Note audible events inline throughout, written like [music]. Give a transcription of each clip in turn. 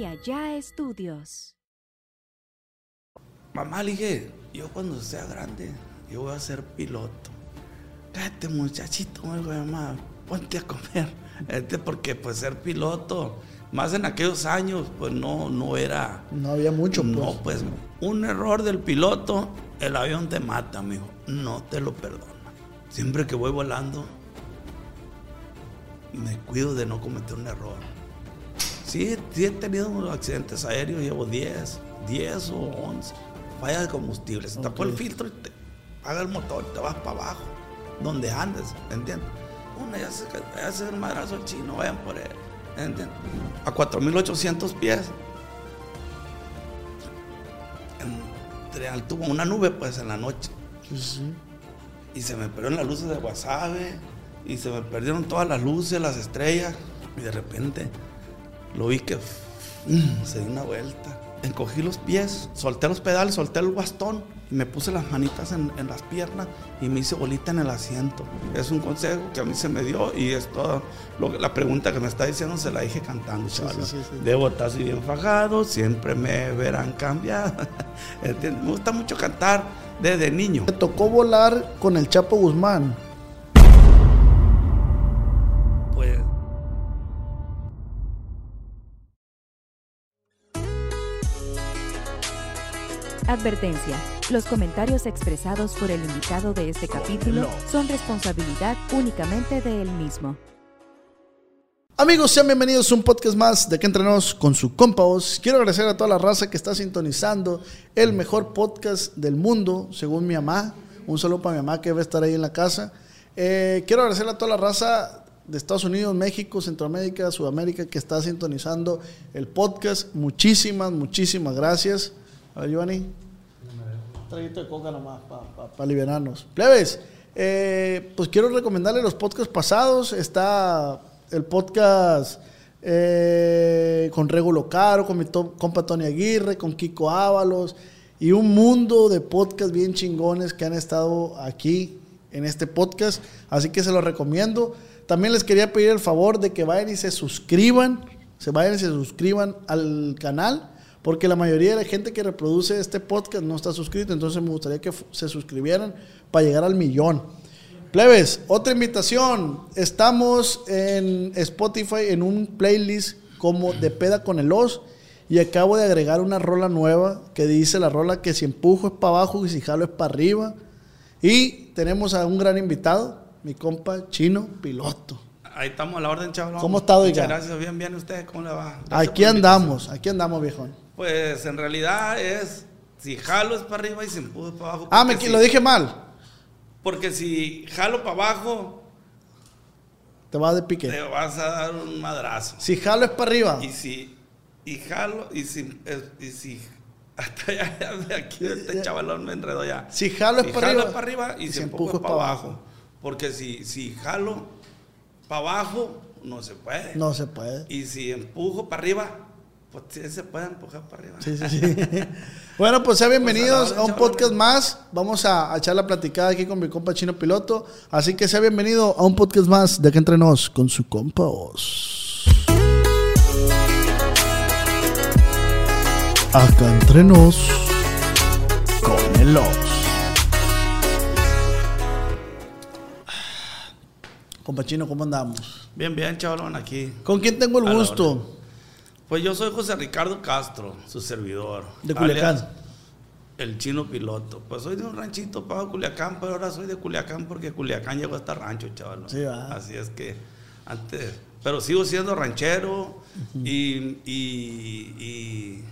y Allá Estudios. Mamá, le dije, yo cuando sea grande, yo voy a ser piloto. Cállate, muchachito, me dijo, mamá, ponte a comer. [laughs] Este, porque pues ser piloto, más en aquellos años, pues no, no era... No había mucho, pues. No, pues un error del piloto, el avión te mata, amigo. No te lo perdono. Siempre que voy volando, me cuido de no cometer un error. Sí, sí he tenido accidentes aéreos, llevo 10, 10 o 11. Falla de combustible, se tapó el filtro y te apaga el motor y te vas para abajo, donde andes, ¿entiendes? Una ya se, ya se el madrazo el chino, vayan por él, ¿entiendes? A 4.800 pies. Entre altura, una nube pues en la noche y se me perdieron las luces de Wasabe y se me perdieron todas las luces, las estrellas y de repente lo vi que mm, se dio una vuelta. Encogí los pies, solté los pedales, solté el bastón y me puse las manitas en, en las piernas y me hice bolita en el asiento. Es un consejo que a mí se me dio y es toda lo la pregunta que me está diciendo se la dije cantando, sí, sí, sí. Debo estar así bien fajado, siempre me verán cambiar. [laughs] Me gusta mucho cantar desde niño. Me tocó volar con el Chapo Guzmán. Advertencia. Los comentarios expresados por el invitado de este capítulo son responsabilidad únicamente de él mismo. Amigos, sean bienvenidos a un podcast más de que entrenos con su compa Oz. Quiero agradecer a toda la raza que está sintonizando el mejor podcast del mundo, según mi mamá. Un saludo para mi mamá que debe estar ahí en la casa. Eh, quiero agradecer a toda la raza de Estados Unidos, México, Centroamérica, Sudamérica que está sintonizando el podcast. Muchísimas, muchísimas gracias. A ver, Giovanni. Traguito de coca nomás para liberarnos. Plebes, eh, pues quiero recomendarle los podcasts pasados. Está el podcast eh, con Regulo Caro, con mi to- compa Tony Aguirre, con Kiko Ábalos y un mundo de podcasts bien chingones que han estado aquí en este podcast. Así que se los recomiendo. También les quería pedir el favor de que vayan y se suscriban, se vayan y se suscriban al canal. Porque la mayoría de la gente que reproduce este podcast no está suscrito, entonces me gustaría que se suscribieran para llegar al millón. Plebes, otra invitación. Estamos en Spotify en un playlist como De Peda con el Os y acabo de agregar una rola nueva que dice la rola que si empujo es para abajo y si jalo es para arriba. Y tenemos a un gran invitado, mi compa Chino Piloto. Ahí estamos a la orden, chaval. ¿Cómo está? Muchas gracias, bien, bien. ¿Usted cómo le va? Gracias Aquí andamos, aquí andamos, viejón. Pues en realidad es, si jalo es para arriba y si empujo es para abajo. Ah, me, si- lo dije mal. Porque si jalo para abajo, Te va de te pique. vas a dar un madrazo. Si jalo es para arriba. Y si, y jalo, y si, y si, [laughs] hasta de aquí, este chavalón me enredó ya. Si jalo es Si para jalo arriba. es para arriba y, y si empujo es para abajo. Porque si, si jalo para abajo, no se puede. No se puede. Y si empujo para arriba, pues sí se puede empujar para arriba. Sí, sí, sí. [laughs] bueno, pues sean bienvenidos Pues a la a un podcast más. Vamos a, a echar la platicada aquí con mi compa Chino Piloto. Así que sea bienvenido a un podcast más de Acá Entre Nos con su compa Oz. Acá Entre Nos con el Oz. Compa Chino, ¿cómo andamos? Bien, bien, chavalón, aquí. ¿Con quién tengo el gusto? Pues yo soy José Ricardo Castro, su servidor. De Culiacán. alias El chino piloto. Pues soy de un ranchito para Culiacán, pero ahora soy de Culiacán porque Culiacán llegó hasta rancho, chaval. Sí, va. Así es que antes. Pero sigo siendo ranchero y, y, y,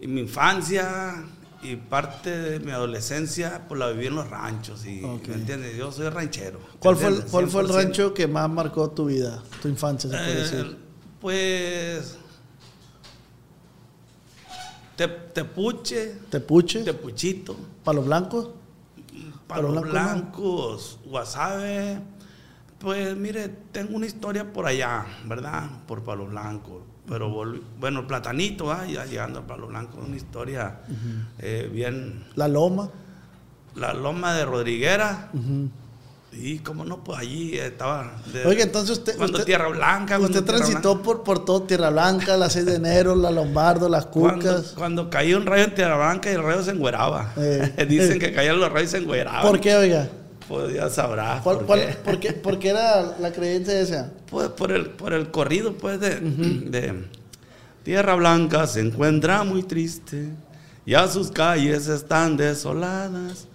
y mi infancia y parte de mi adolescencia pues la viví en los ranchos. Y. ¿Me entiendes? Yo soy ranchero. ¿Cuál fue, el. ¿Cuál fue el 100%. rancho que más marcó tu vida, tu infancia, se puede Eh, decir? pues. Te, tepuche, Tepuche, tepuchito, Palo Blanco. palos Blanco, ¿no? blancos, wasabe. Pues mire, tengo una historia por allá, ¿verdad? Por Palo Blanco. Pero bueno, Platanito, ah, ya llegando a Palo Blanco, una historia eh, bien. La Loma. La loma de Rodriguera. Y como no, pues allí estaba. de- Oiga, entonces usted. Cuando usted, Tierra Blanca. usted transitó Blanca. por, por todo Tierra Blanca, la 6 de enero, la Lombardo, las Cucas. cuando caía un rayo en Tierra Blanca y el rayo se engüeraba. Eh. [laughs] Dicen que caían los rayos y se engüeraban. ¿Por qué, oiga? Pues ya sabrás. ¿Cuál, por cuál- qué. por, qué, por qué era la creencia esa? Pues por el, por el corrido, pues, de, de Tierra Blanca se encuentra muy triste. Ya sus calles están desoladas.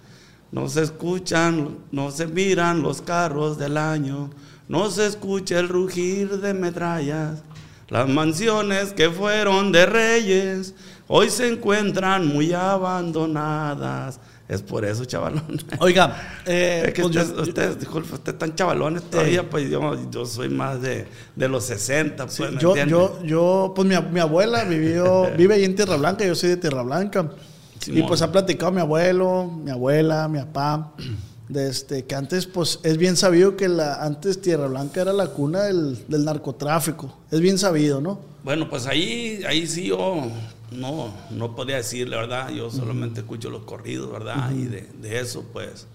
No se escuchan, no se miran los carros del año. No se escucha el rugir de metrallas. Las mansiones que fueron de reyes hoy se encuentran muy abandonadas. Es por eso, chavalón. Oiga, [laughs] eh, Es que pues yo- ustedes, ustedes, disculpe, ustedes están chavalones todavía, pues yo, yo soy más de, de los 60, pues, ¿me yo, entiendes? yo, yo, pues mi, mi abuela vivió, [laughs] vive ahí en Tierra Blanca, yo soy de Tierra Blanca. Y pues ha platicado mi abuelo, mi abuela, mi papá, de este, que antes, pues es bien sabido que la, antes Tierra Blanca era la cuna del, del narcotráfico. Es bien sabido, ¿no? Bueno, pues ahí, ahí sí yo no, no podía decir, la verdad, yo solamente escucho los corridos, ¿verdad? Y de, de eso, pues,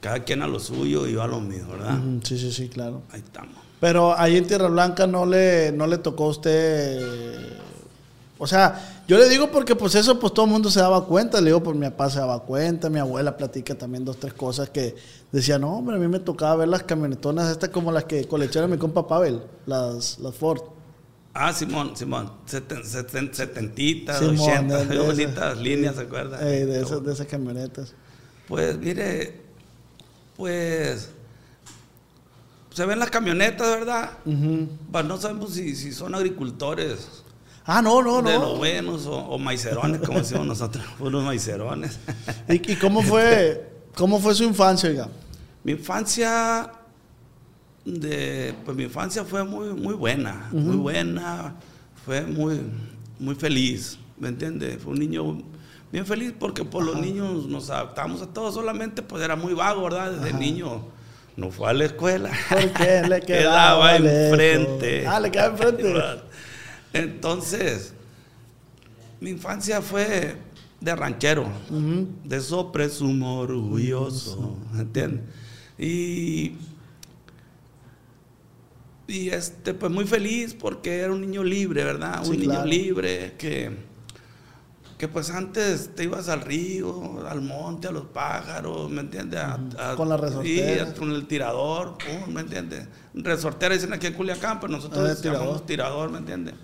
cada quien a lo suyo y yo a lo mío, ¿verdad? Sí, sí, sí, claro. Ahí estamos. Pero ahí en Tierra Blanca no le, no le tocó a usted. O sea, yo le digo porque pues eso pues todo el mundo se daba cuenta. Le digo, pues mi papá se daba cuenta, mi abuela platica también dos, tres cosas que decía, no, hombre, a mí me tocaba ver las camionetonas estas como las que colecciona mi compa Pavel, las, las Ford. Ah, Simón, Simón, seten, seten- setentitas, ochentas, [laughs] bonitas líneas, ¿se acuerdan? Eh, de, esas, de esas camionetas. Pues mire, pues se ven las camionetas, ¿verdad? Pues no sabemos si, si son agricultores Ah, no, no, de no. los buenos o, o maicerones, como decimos nosotros, [laughs] unos maicerones. ¿Y, y cómo fue cómo fue su infancia, oiga? mi infancia, de, pues mi infancia fue muy, muy buena, muy buena, fue muy, muy feliz, ¿me entiendes? Fue un niño bien feliz porque por los niños nos adaptamos a todo, solamente pues era muy vago, ¿verdad? Desde niño no fue a la escuela. Porque le [laughs] quedaba quedaba enfrente. Ah, le quedaba enfrente. [laughs] Entonces, mi infancia fue de ranchero, de eso presumo orgulloso, ¿entiendes? Y, y este, pues muy feliz porque era un niño libre, ¿verdad? Sí, un niño claro. libre que, que pues antes te ibas al río, al monte, a los pájaros, ¿me entiendes? A- a- Con la sí, resortera. con el tirador, ¿me entiendes? Resortera dicen aquí en Culiacán, pero nosotros Ah, tirador. llamamos tirador, ¿me entiendes?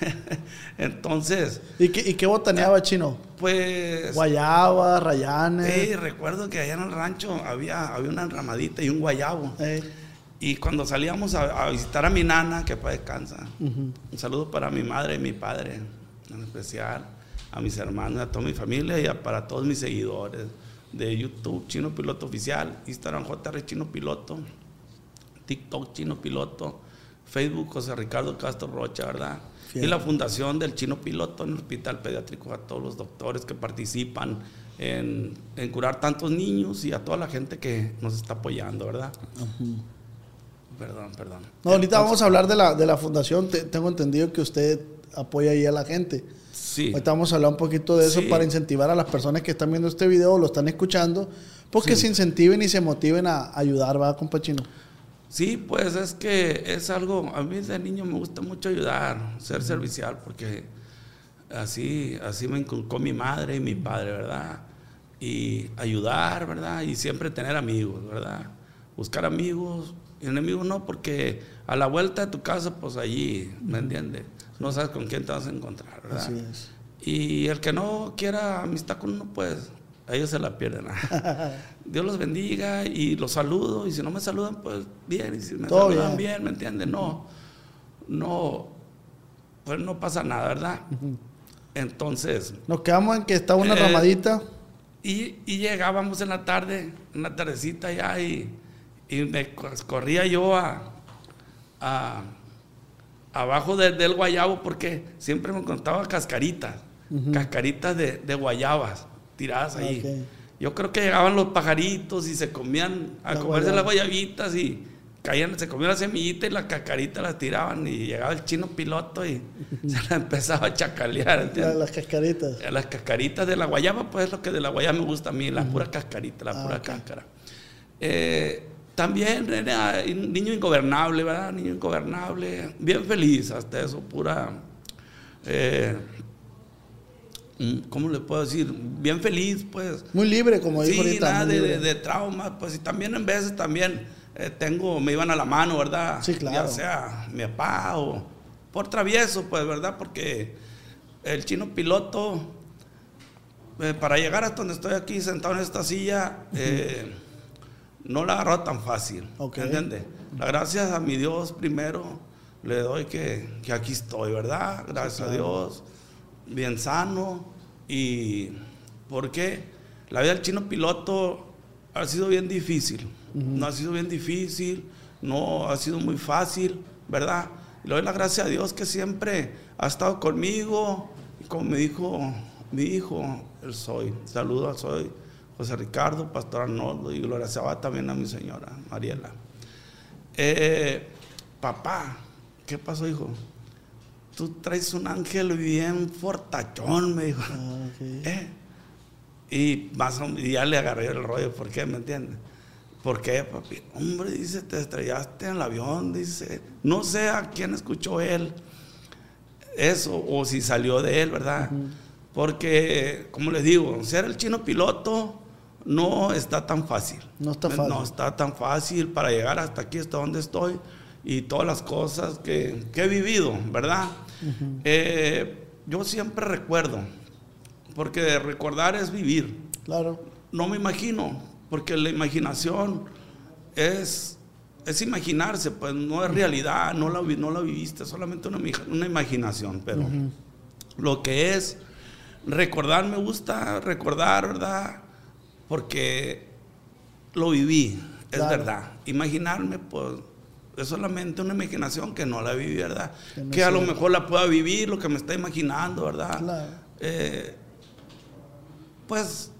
[laughs] Entonces, ¿Y qué, y qué botaneaba chino? pues... Guayaba, rayanes. Sí, recuerdo que allá en el rancho había, había una enramadita y un guayabo. Eh, Y cuando salíamos a, a visitar a mi nana, que para descansa, un saludo para mi madre y mi padre, en especial, a mis hermanos, a toda mi familia y a- para todos mis seguidores de YouTube, Chino Piloto Oficial, Instagram JR Chino Piloto, TikTok Chino Piloto, Facebook José Ricardo Castro Rocha, ¿verdad? Y la fundación del Chino Piloto en el Hospital Pediátrico, a todos los doctores que participan en, en curar tantos niños y a toda la gente que nos está apoyando, ¿verdad? Perdón, perdón. No, ahorita vamos a hablar de la, de la fundación. Te- tengo entendido que usted apoya ahí a la gente. Sí. Ahorita vamos a hablar un poquito de eso Sí. para incentivar a las personas que están viendo este video lo están escuchando, porque Sí. se incentiven y se motiven a ayudar, ¿va, compa chino? Sí, pues es que es algo, a mí de niño me gusta mucho ayudar, ser servicial, porque así, así me inculcó mi madre y mi padre, ¿verdad? Y ayudar, ¿verdad? Y siempre tener amigos, ¿verdad? Buscar amigos, y enemigos no, porque a la vuelta de tu casa, pues allí, ¿me entiendes? No sabes con quién te vas a encontrar, ¿verdad? Así es. Y el que no quiera amistad con uno, pues a ellos se la pierden. [laughs] Dios los bendiga y los saludo. Y si no me saludan, pues bien. Y si me Todo saludan, bien. bien, ¿me entiendes? No, no, pues no pasa nada, ¿verdad? Entonces, Nos quedamos en que está una Eh, ramadita. y, y llegábamos en la tarde, en la tardecita ya, y, y me co- corría yo a, a- abajo de- del guayabo porque siempre me contaba cascaritas, cascaritas de, de guayabas tiradas ahí. Yo creo que llegaban los pajaritos y se comían a La comerse guayaba. las guayabitas y caían, se comían la semillita y las cascaritas las tiraban y llegaba el chino piloto y [laughs] se la empezaba a chacalear, la- las cascaritas. A Las cascaritas de la guayaba, pues es lo que de la guayaba me gusta a mí, la pura cascarita, la Ah, pura cáscara. Eh, También era un niño ingobernable, ¿verdad? Niño ingobernable, bien feliz, hasta eso, pura. eh, ¿Cómo le puedo decir? Bien feliz, pues. Muy libre, como dijo Sí, ahorita. nada de, de, de trauma, pues y también en veces también eh, tengo, me iban a la mano, ¿verdad? Sí, claro. Ya sea mi papá o por travieso, pues, ¿verdad? Porque el chino piloto, eh, para llegar hasta donde estoy aquí sentado en esta silla, eh, no la agarró tan fácil, Ok. ¿entiendes? Gracias a mi Dios primero le doy que, que aquí estoy, ¿verdad? Gracias a Dios, bien sano y porque la vida del chino piloto ha sido bien difícil, no ha sido bien difícil, no ha sido muy fácil, ¿verdad? Y le doy la gracia a Dios que siempre ha estado conmigo y como me dijo mi hijo, el soy, saludo a soy José Ricardo, Pastor Arnoldo y Gloria Sabá también a mi señora Mariela. Eh, papá, ¿qué pasó, hijo? Tú traes un ángel bien fortachón, me dijo. Ah. [laughs] ¿Eh? Y, más o- y ya le agarré el rollo, ¿por qué? ¿Me entiendes? ¿Por qué, papi? Hombre, dice, te estrellaste en el avión, dice. No sé a quién escuchó él eso o si salió de él, ¿verdad? Porque, como les digo, ser el chino piloto no está tan fácil. No está fácil. No está tan fácil para llegar hasta aquí, hasta donde estoy y todas las cosas que, que he vivido, ¿verdad? Eh, yo siempre recuerdo, porque recordar es vivir Claro. no me imagino, porque la imaginación es, es imaginarse, pues no es realidad, no la, no la viviste, solamente una, una imaginación, pero lo que es recordar, me gusta recordar, ¿verdad? Porque lo viví, es Claro. verdad. Imaginarme, pues es solamente una imaginación que no la viví, ¿verdad? Que no Que a lo mejor la pueda vivir, lo que me está imaginando, ¿verdad? Claro. Eh, pues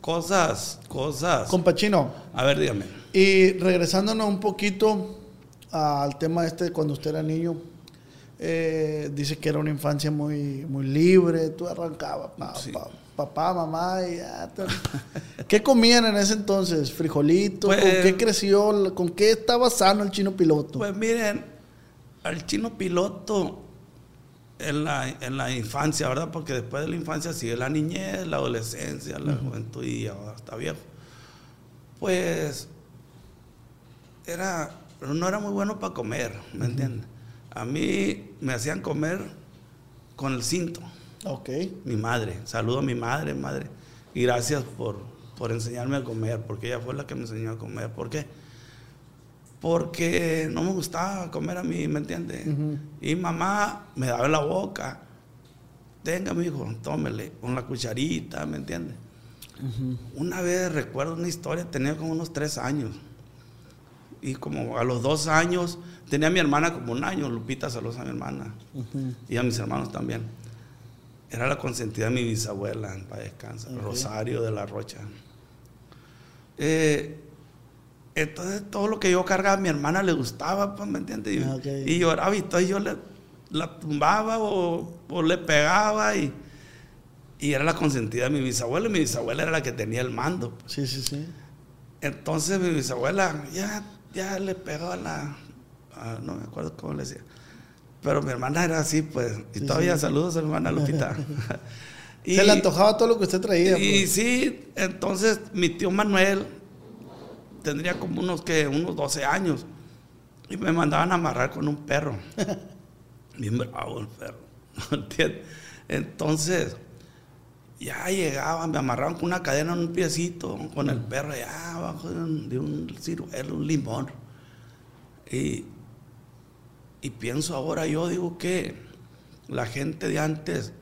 cosas, cosas. Compachino. A ver, dígame. Y regresándonos un poquito al tema este de cuando usted era niño, eh, dice que era una infancia muy, muy libre, tú arrancabas, pa- Sí. pa- papá, mamá, y ya te- ¿Qué comían en ese entonces? ¿Frijolitos? ¿Con Pues- qué creció? ¿Con qué estaba sano el chino piloto? Pues miren, al chino piloto en la, en la infancia, ¿verdad? Porque después de la infancia sigue la niñez, la adolescencia, la juventud y ahora está viejo. Pues era, no era muy bueno para comer, ¿me entiendes? A mí me hacían comer con el cinto. Ok. mi madre. Saludo a mi madre, madre. Y gracias por, por enseñarme a comer, porque ella fue la que me enseñó a comer. ¿Por qué? Porque no me gustaba comer a mí, ¿me entiendes? Y mamá me daba en la boca. Tenga, mi hijo, tómele, con la cucharita, ¿me entiendes? Una vez recuerdo una historia, tenía como unos tres años. Y como a los dos años, tenía a mi hermana como un año, Lupita, saludos a mi hermana. Y a mis hermanos también. Era la consentida de mi bisabuela, en paz descansa. Rosario de la Rocha. Eh, entonces todo lo que yo cargaba a mi hermana le gustaba, pues, ¿me entiendes? Y, Ah, ok. y lloraba y entonces yo le, la tumbaba o, o le pegaba y, y era la consentida de mi bisabuela y mi bisabuela era la que tenía el mando. pues. Sí, sí, sí. Entonces mi bisabuela ya, ya le pegó a la... a- no me acuerdo cómo le decía. Pero mi hermana era así, pues. Y Sí, todavía sí. saludos a mi hermana Lupita. [laughs] [laughs] Y- Se le antojaba todo lo que usted traía. Y pues. sí, entonces mi tío Manuel tendría como unos, que unos 12 años. Y me mandaban a amarrar con un perro. [laughs] Bien bravo el perro. ¿entiendes? Entonces, ya llegaban, me amarraban con una cadena en un piecito, con el perro allá abajo de un, de un ciruelo, un limón. Y, y pienso ahora, yo digo que la gente de antes,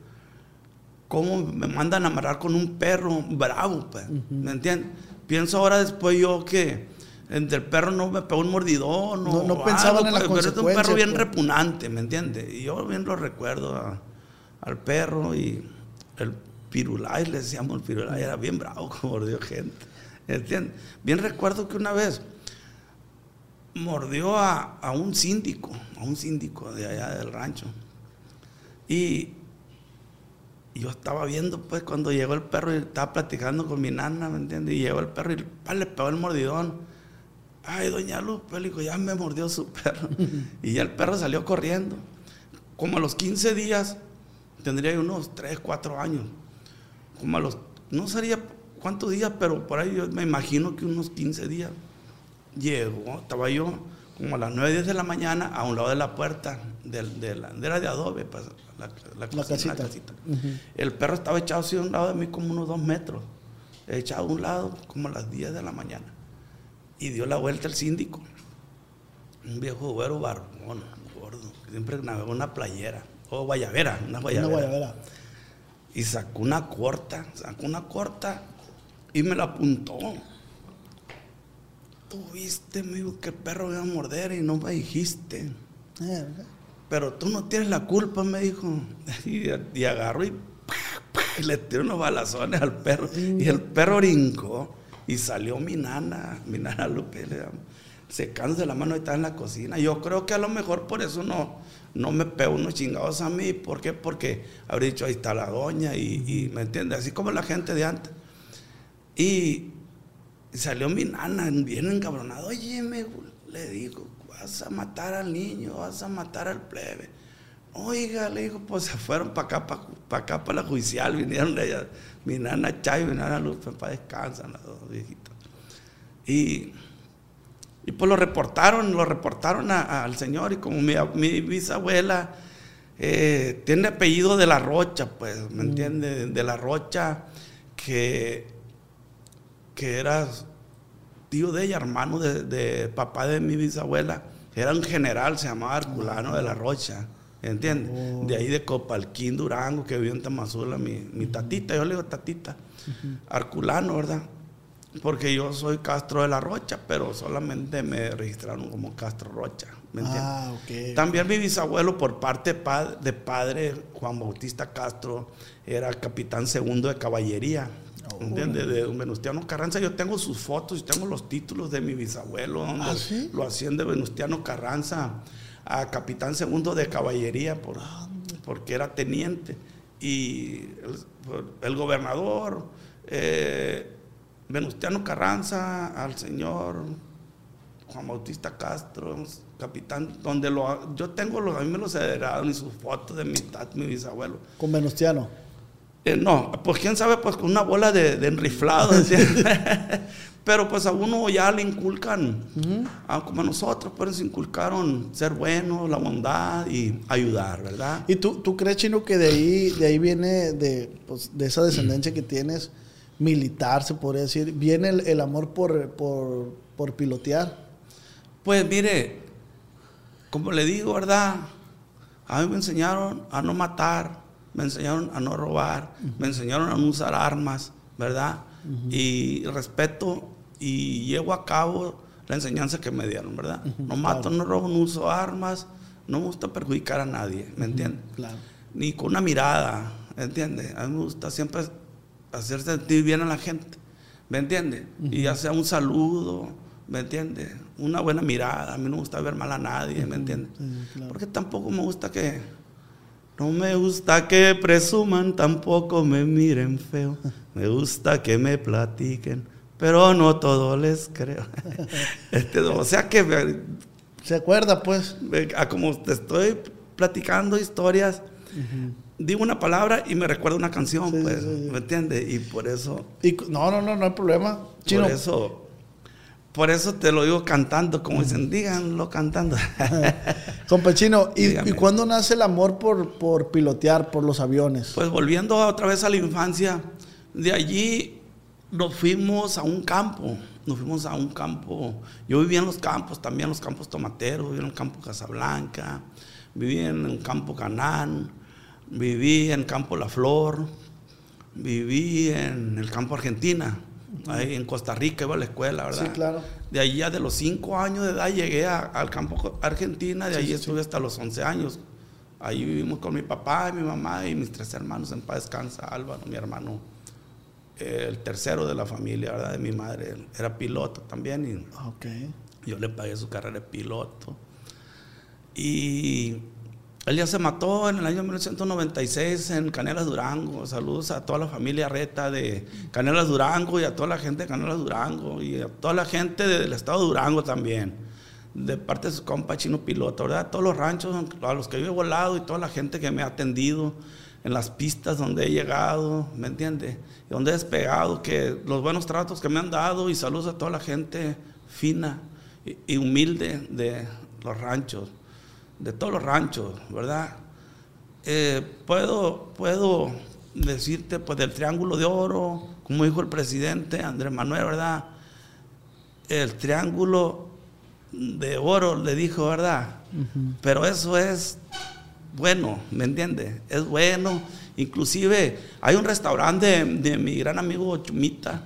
¿cómo me mandan a amarrar con un perro bravo? pues? ¿Me entiendes? Pienso ahora después yo que entre el perro no me pegó un mordidón. No- o no pensaban en las pues, Pero es un perro bien pues. repugnante, ¿me entiendes? Y yo bien lo recuerdo a- al perro y el pirulay, le decíamos el pirulay, era bien bravo, [laughs] como mordió gente. ¿Entiendes? Bien recuerdo que una vez mordió a, a un síndico, a un síndico de allá del rancho. Y, yo estaba viendo, pues, cuando llegó el perro y estaba platicando con mi nana, ¿me entiendes? Y llegó el perro y pa, le pegó el mordidón. ay, doña Lupe, le dijo, ya me mordió su perro. [laughs] y ya el perro salió corriendo. Como a los 15 días, tendría unos 3, 4 años. Como a los, no sería cuántos días, pero por ahí yo me imagino que unos 15 días. Llegó, estaba yo como a las 9, 10 de la mañana a un lado de la puerta de, de la, de, la de adobe, pues, la, casita. El perro estaba echado así a un lado de mí como unos 2 metros, echado a un lado como a las 10 de la mañana. Y dio la vuelta el síndico, un viejo güero barbón, gordo, siempre navegó una playera, o guayabera, una guayabera. Una guayabera. Y sacó una corta, sacó una corta y me la apuntó. Tú viste, me dijo, que el perro me iba a morder y no me dijiste. Eh, Pero tú no tienes la culpa, me dijo. [laughs] Y, y agarró y, y le tiró unos balazones al perro. Y el perro brincó y salió mi nana, mi nana Lupe, le llamo, secándose la mano y está en la cocina. Yo creo que a lo mejor por eso no, no me pegó unos chingados a mí. ¿Por qué? Porque habría dicho, ahí está la doña y, y ¿me entiendes? Así como la gente de antes. Y salió mi nana bien encabronada. Oye, me, le digo, vas a matar al niño, vas a matar al plebe. Oiga, le digo, pues se fueron para acá, para acá, para la judicial, vinieron de allá, mi nana Chay y mi nana Lupe, para descansar las dos viejitas. Y, y pues lo reportaron, lo reportaron a- a- al señor y como mi, mi bisabuela eh, tiene apellido de la Rocha, pues, ¿me entiende? De la Rocha, que, que era tío de ella, hermano de, de papá de mi bisabuela, era un general, se llamaba Arculano de la Rocha, ¿entiendes? Oh. De ahí de Copalquín, Durango, que vivió en Tamazula, mi, mi tatita, yo le digo tatita, Arculano, ¿verdad? Porque yo soy Castro de la Rocha, pero solamente me registraron como Castro Rocha, ¿me entiendes? Ah, ok. También mi bisabuelo, por parte pa- de padre, Juan Bautista Castro, era capitán segundo de caballería. ¿Entiendes? De don Venustiano Carranza. Yo tengo sus fotos y tengo los títulos de mi bisabuelo, donde ¿Ah, sí? lo hacían de Venustiano Carranza a capitán segundo de caballería, por- porque era teniente. Y el, el gobernador, eh, Venustiano Carranza, al señor Juan Bautista Castro, capitán, donde lo, yo tengo los, a mí me los heredaron y sus fotos de mi, mi bisabuelo. Con Venustiano. Eh, no, pues quién sabe, pues con una bola de, de enriflado, [laughs] pero pues a uno ya le inculcan, ah, como a nosotros, pues nos inculcaron ser buenos, la bondad y ayudar, ¿verdad? ¿Y tú, tú crees, Chino, que de ahí, de ahí viene, de, pues, de esa descendencia que tienes, militar, se podría decir, viene el, el amor por, por, por pilotear? Pues mire, como le digo, ¿verdad? A mí me enseñaron a no matar, me enseñaron a no robar, me enseñaron a no usar armas, ¿verdad? Y respeto y llevo a cabo la enseñanza que me dieron, ¿verdad? No mato, no robo, no uso armas, no me gusta perjudicar a nadie, ¿me entiendes? Claro. Ni con una mirada, ¿me entiendes? A mí me gusta siempre hacer sentir bien a la gente, ¿me entiendes? Y ya sea un saludo, ¿me entiendes? Una buena mirada, a mí no me gusta ver mal a nadie, ¿me entiendes? Sí, claro. Porque tampoco me gusta que, no me gusta que presuman, tampoco me miren feo, me gusta que me platiquen, pero no todo les creo. [laughs] Este, o sea que eh, ¿Se acuerda, pues? eh, a como te estoy platicando historias, digo una palabra y me recuerda una canción, Sí, pues, sí, sí. ¿me entiendes? Y por eso, Y, no, no, no, no hay problema. Chino, por eso, por eso te lo digo cantando, como dicen, díganlo cantando. [laughs] compa Chino, ¿y, Dígame. ¿y cuándo nace el amor por, por pilotear, por los aviones? Pues volviendo otra vez a la infancia, de allí nos fuimos a un campo, nos fuimos a un campo, yo vivía en los campos, también en los campos tomateros, viví en el campo Casablanca, viví en el campo Canán, viví en el campo La Flor, viví en el campo Argentina, ahí en Costa Rica iba a la escuela, ¿verdad? Sí, claro. De ahí ya de los 5 años de edad llegué a- al campo Argentina, de ahí estuve hasta los 11 años. Ahí vivimos con mi papá y mi mamá y mis tres hermanos en paz descansa, Álvaro, mi hermano, eh, el tercero de la familia, ¿verdad? De mi madre, él era piloto también y Ok. yo le pagué su carrera de piloto. Y Él ya se mató en el año 1996 en Canelas Durango. Saludos a toda la familia Reta de Canelas Durango y a toda la gente de Canelas Durango y a toda la gente del estado de Durango también. De parte de su compa Chino Piloto, ¿verdad? Todos los ranchos a los que yo he volado y toda la gente que me ha atendido en las pistas donde he llegado, ¿me entiende? Y donde he despegado, que los buenos tratos que me han dado y saludos a toda la gente fina y humilde de los ranchos de todos los ranchos, ¿verdad? Eh, puedo, puedo decirte, pues del Triángulo de Oro, como dijo el presidente Andrés Manuel, ¿verdad? El Triángulo de Oro le dijo, ¿verdad? Pero eso es bueno, ¿me entiendes? Es bueno. Inclusive hay un restaurante de, mi gran amigo Chumita,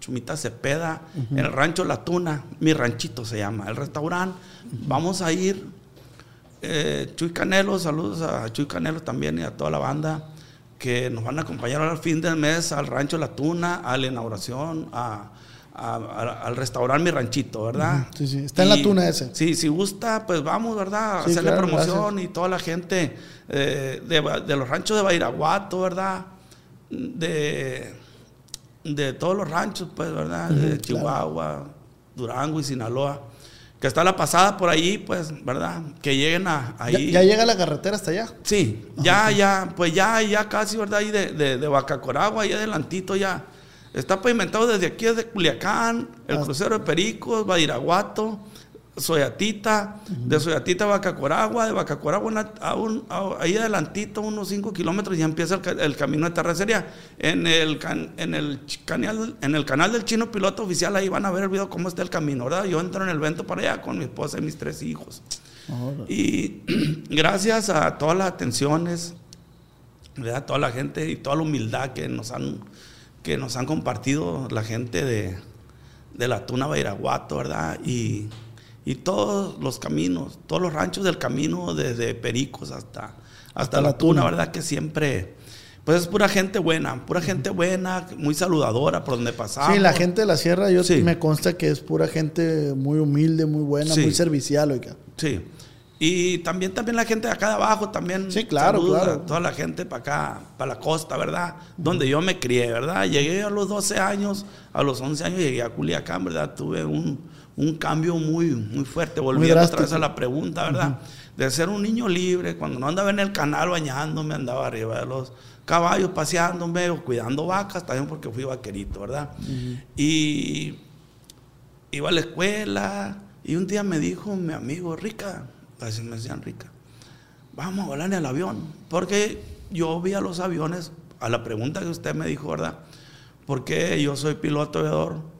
Chumita Cepeda, en el rancho La Tuna, mi ranchito se llama, el restaurante. Vamos a ir eh, Chuy Canelo, saludos a Chuy Canelo también y a toda la banda que nos van a acompañar al fin del mes al Rancho La Tuna, a la inauguración, al restaurante Mi Ranchito, ¿verdad? Sí, sí, está en La Tuna ese. Sí, si gusta, pues vamos, ¿verdad? A hacerle promoción y toda la gente eh, de, los ranchos de Bairaguato, ¿verdad? De, de todos los ranchos, pues, ¿verdad? de Chihuahua, Durango y Sinaloa que está la pasada por ahí, pues, ¿verdad? Que lleguen a ahí. ¿Ya, llega la carretera hasta allá? Sí, ya, ya, pues ya, ya casi, ¿verdad? Ahí de, de, de Bacacoragua, ahí adelantito ya. Está pavimentado desde aquí, desde Culiacán, el ah. crucero de Pericos, Badiraguato, Soyatita, de Soyatita a Bacacoragua, de Bacacoragua ahí adelantito, unos 5 kilómetros, ya empieza el, camino de terracería. En el, en, el canal, en el canal del chino piloto oficial, ahí van a ver el video cómo está el camino, ¿verdad? Yo entro en el evento para allá con mi esposa y mis tres hijos. Y [clears throat] gracias a todas las atenciones, ¿verdad? Toda la gente y toda la humildad que nos han, que nos han compartido la gente de, de la Tuna Bairaguato, ¿verdad? Y y todos los caminos, todos los ranchos del camino, desde Pericos hasta, hasta, la, tuna, ¿verdad? Que siempre, pues es pura gente buena, pura gente buena, muy saludadora por donde pasamos. Sí, la gente de la sierra, yo me consta que es pura gente muy humilde, muy buena, muy servicial, oiga. Sí. Y también, también la gente de acá de abajo también. Sí, claro, claro. Toda la gente para acá, para la costa, ¿verdad? Donde yo me crié, ¿verdad? Llegué a los 12 años, a los 11 años llegué a Culiacán, ¿verdad? Tuve un, un cambio muy, muy fuerte. Volviendo otra vez a la pregunta, ¿verdad? De ser un niño libre, cuando no andaba en el canal bañándome, andaba arriba de los caballos paseándome o cuidando vacas, también porque fui vaquerito, ¿verdad? Y iba a la escuela y un día me dijo mi amigo, Rica, así me decían Rica, vamos a volar en el avión, porque yo vi a los aviones, a la pregunta que usted me dijo, ¿verdad? Porque yo soy piloto aviador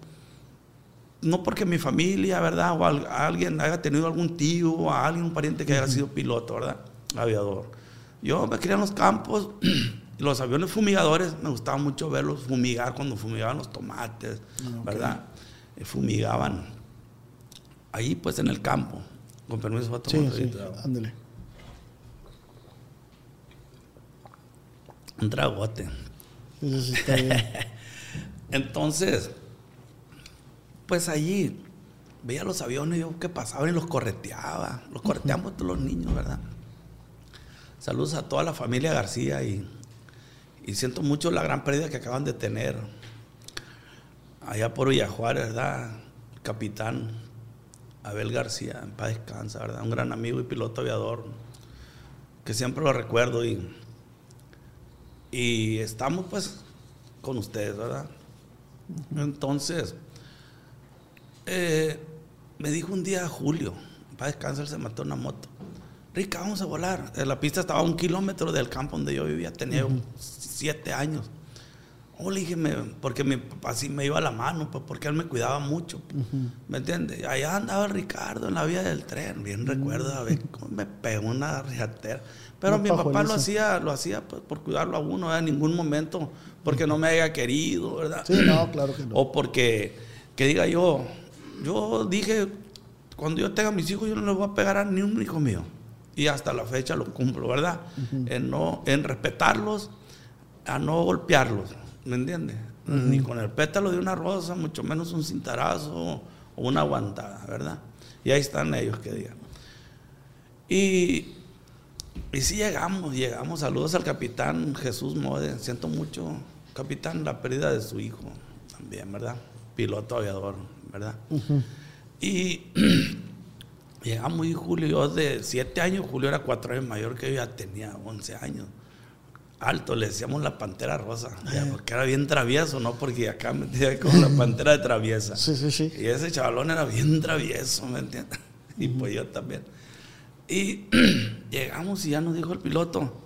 no porque mi familia, ¿verdad? O alguien haya tenido algún tío o alguien, un pariente que haya sido piloto, ¿verdad? Aviador. Yo me crié en los campos, [clears throat] los aviones fumigadores, me gustaba mucho verlos fumigar cuando fumigaban los tomates, ¿verdad? Eh, fumigaban ahí, pues en el campo. Con permiso, a sí, sí, ándale. Un dragote. [laughs] Entonces, pues allí veía los aviones yo que pasaban y los correteaba. Los correteamos todos los niños, ¿verdad? Saludos a toda la familia García y, siento mucho la gran pérdida que acaban de tener allá por Villajuárez, ¿verdad? capitán Abel García, en paz descansa, ¿verdad? Un gran amigo y piloto aviador que siempre lo recuerdo y, y estamos pues con ustedes, ¿verdad? Entonces, eh, me dijo un día Julio, para descansar, se mató una moto. Rica, vamos a volar. Eh, la pista estaba a un kilómetro del campo donde yo vivía, tenía siete años. Oh, le dije, porque mi papá así me iba a la mano, pues porque él me cuidaba mucho. ¿Me entiendes? Allá andaba Ricardo en la vía del tren, bien recuerdo, a ver, me pegó una riatera. Pero mi papá lo hacía, lo hacía pues, por cuidarlo a uno, en ningún momento porque no me haya querido, ¿verdad? Sí, no, claro que no. O porque, que diga yo, yo dije, cuando yo tenga mis hijos, yo no les voy a pegar a ni un hijo mío. Y hasta la fecha lo cumplo, ¿verdad? en, no, en respetarlos, a no golpearlos, ¿me entiendes? Ni con el pétalo de una rosa, mucho menos un cintarazo o una aguantada, ¿verdad? Y ahí están ellos que digan. Y y sí llegamos, llegamos. Saludos al capitán Jesús Mode. Siento mucho, capitán, la pérdida de su hijo también, ¿verdad? Piloto aviador, ¿verdad? Y [clears throat] llegamos y Julio, yo de 7 años, Julio era 4 años mayor que yo, ya tenía 11 años. Alto, le decíamos la pantera rosa, ya, porque era bien travieso, ¿no? Porque acá me decía como la pantera de traviesa. Sí, sí, sí. Y ese chavalón era bien travieso, ¿me entiendes? [laughs] Y pues yo también. Y [clears throat] llegamos y ya nos dijo el piloto,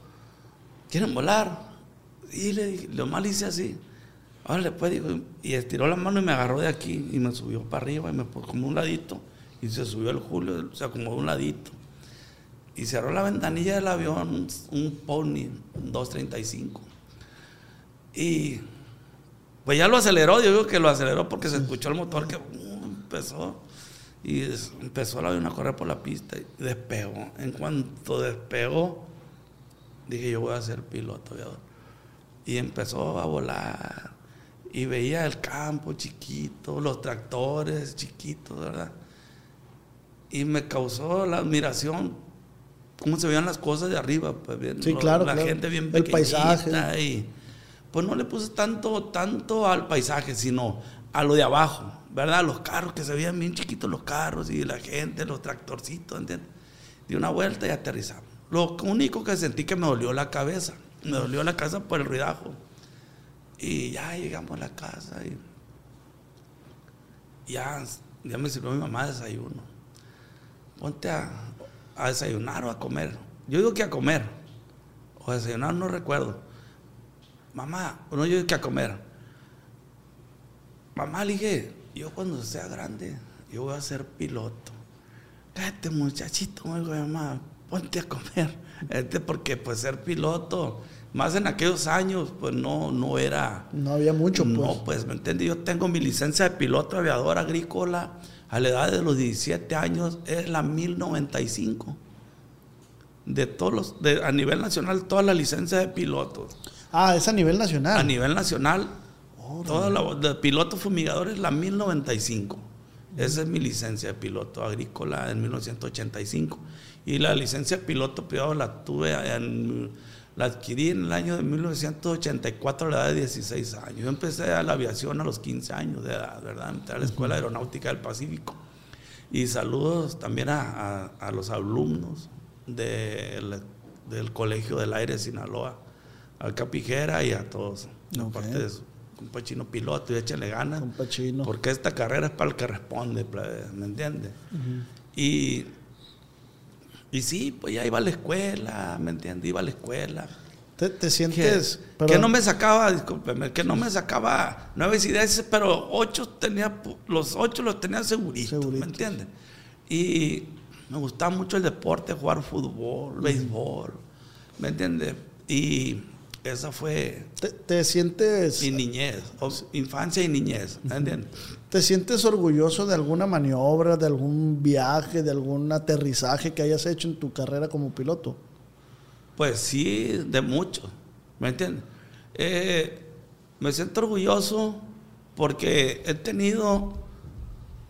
¿quieren volar? Y le dije, lo mal hice así. Órale, pues, dijo, y estiró la mano y me agarró de aquí y me subió para arriba y me puso como un ladito. Y se subió el Julio, o sea, como un ladito. Y cerró la ventanilla del avión, un, un Pony, un 235. Y pues ya lo aceleró, yo digo que lo aceleró porque se escuchó el motor que uh, empezó. Y empezó el avión a correr por la pista y despegó. En cuanto despegó, dije yo voy a ser piloto aviador. Y empezó a volar. Y veía el campo chiquito, los tractores chiquitos, ¿verdad? Y me causó la admiración cómo se veían las cosas de arriba, pues bien, Sí, lo- claro, la claro. gente bien El pequeñita paisaje. y pues no le puse tanto, tanto al paisaje, sino a lo de abajo, ¿verdad? Los carros que se veían bien chiquitos los carros y la gente, los tractorcitos, ¿entiendes? Di una vuelta y aterrizamos. Lo único que sentí que me dolió la cabeza, me dolió la cabeza por el ruidajo. Y ya llegamos a la casa y ya, ya me sirvió mi mamá desayuno. Ponte a, desayunar o a comer. Yo digo que a comer. O a desayunar, no recuerdo. Mamá, no, yo digo que a comer. Mamá, le dije, yo cuando sea grande, yo voy a ser piloto. Cállate, muchachito, me dijo mamá, ponte a comer. [laughs] Este, porque pues ser piloto, más en aquellos años, pues no, no era... No había mucho, pues. No, pues, ¿me entiendes? Yo tengo mi licencia de piloto aviador agrícola a la edad de los 17 años, es la 1095. De todos los, de, a nivel nacional, toda la licencia de pilotos. Ah, es a nivel nacional. A nivel nacional, toda la de piloto fumigador es la 1095. Esa es mi licencia de piloto agrícola en 1985. Y la licencia de piloto privado la tuve en, la adquirí en el año de 1984 a la edad de 16 años. Yo empecé a la aviación a los 15 años de edad, ¿verdad? Entré a la Escuela Aeronáutica del Pacífico. Y saludos también a, a- a los alumnos del, del Colegio del Aire de Sinaloa, al Capijera y a todos. Ok. Aparte de su compa chino piloto y échale ganas. Compa chino. Porque esta carrera es para el que responde, plebe, ¿me entiendes? Y, y sí, pues ya iba a la escuela, ¿me entiendes? Iba a la escuela. ¿Te, te Que, sientes... que no me sacaba, discúlpeme, que no me sacaba nueve dieces, pero ocho tenía, los ocho los tenía seguritos, Seguritos. ¿me entiendes? Y me gustaba mucho el deporte, jugar fútbol, béisbol, ¿me entiendes? Y esa fue te, te sientes... mi niñez, infancia y niñez, ¿me entiendes? ¿Te sientes orgulloso de alguna maniobra, de algún viaje, de algún aterrizaje que hayas hecho en tu carrera como piloto? Pues sí, de mucho, ¿me entiendes? Eh, me siento orgulloso porque he tenido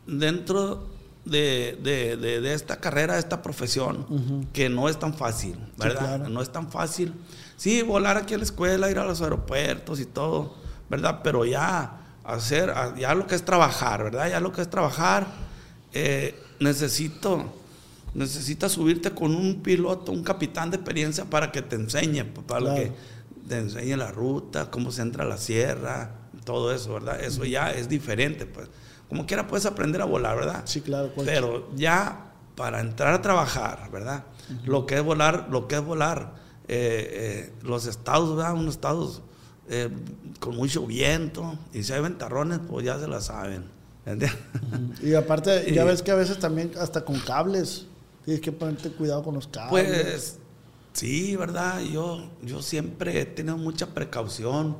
dentro de, de- de- de esta carrera, de esta profesión, que no es tan fácil, ¿verdad? claro. No es tan fácil. Sí, volar aquí a la escuela, ir a los aeropuertos y todo, ¿verdad? Pero ya hacer, ya lo que es trabajar, ¿verdad? Ya lo que es trabajar, eh, necesito, necesitas subirte con un piloto, un capitán de experiencia para que te enseñe, para Claro. que te enseñe la ruta, cómo se entra a la sierra, todo eso, ¿verdad? Eso ya es diferente, pues. Como quiera puedes aprender a volar, ¿verdad? Sí, claro. cualquier- Pero ya para entrar a trabajar, ¿verdad? Lo que es volar, lo que es volar, eh, eh, los estados, ¿verdad? Unos estados eh, con mucho viento, y si hay ventarrones, pues ya se la saben. ¿entiendes? Y aparte, [laughs] ya ves que a veces también hasta con cables, tienes que ponerte cuidado con los cables. Pues sí, ¿verdad? Yo, yo siempre he tenido mucha precaución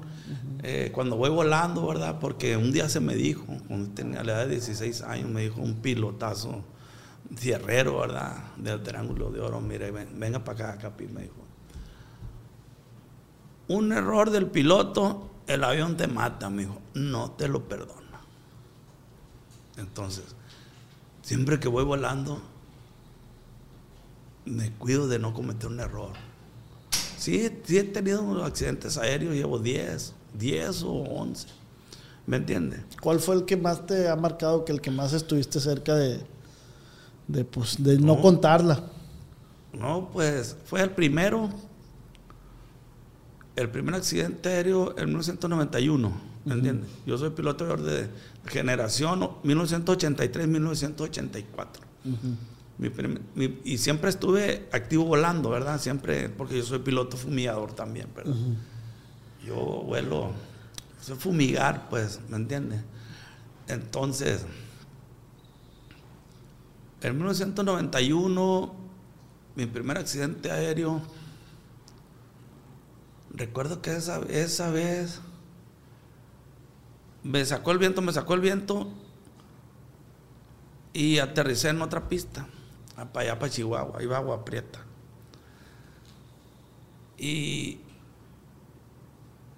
eh, cuando voy volando, ¿verdad? Porque un día se me dijo, cuando tenía la edad de 16 años, me dijo un pilotazo cierrero, ¿verdad? Del Triángulo de Oro, mire, ven- venga para acá, Capi, me dijo. Un error del piloto, el avión te mata, me dijo, no te lo perdona. Entonces, siempre que voy volando, me cuido de no cometer un error. Sí, sí he tenido accidentes aéreos, llevo 10, 10 o 11. ¿Me entiendes? ¿Cuál fue el que más te ha marcado, que el que más estuviste cerca de, de, pues, de no, contarla? No, pues fue el primero, el primer accidente aéreo en 1991, ¿me entiendes? Yo soy piloto de generación 1983-1984. y siempre estuve activo volando, ¿verdad? Siempre, porque yo soy piloto fumigador también, ¿verdad? Yo vuelo fumigar, pues, ¿me entiendes? Entonces, en 1991, mi primer accidente aéreo, recuerdo que esa, esa vez me sacó el viento, me sacó el viento y aterricé en otra pista, para allá para Chihuahua, iba agua prieta. Y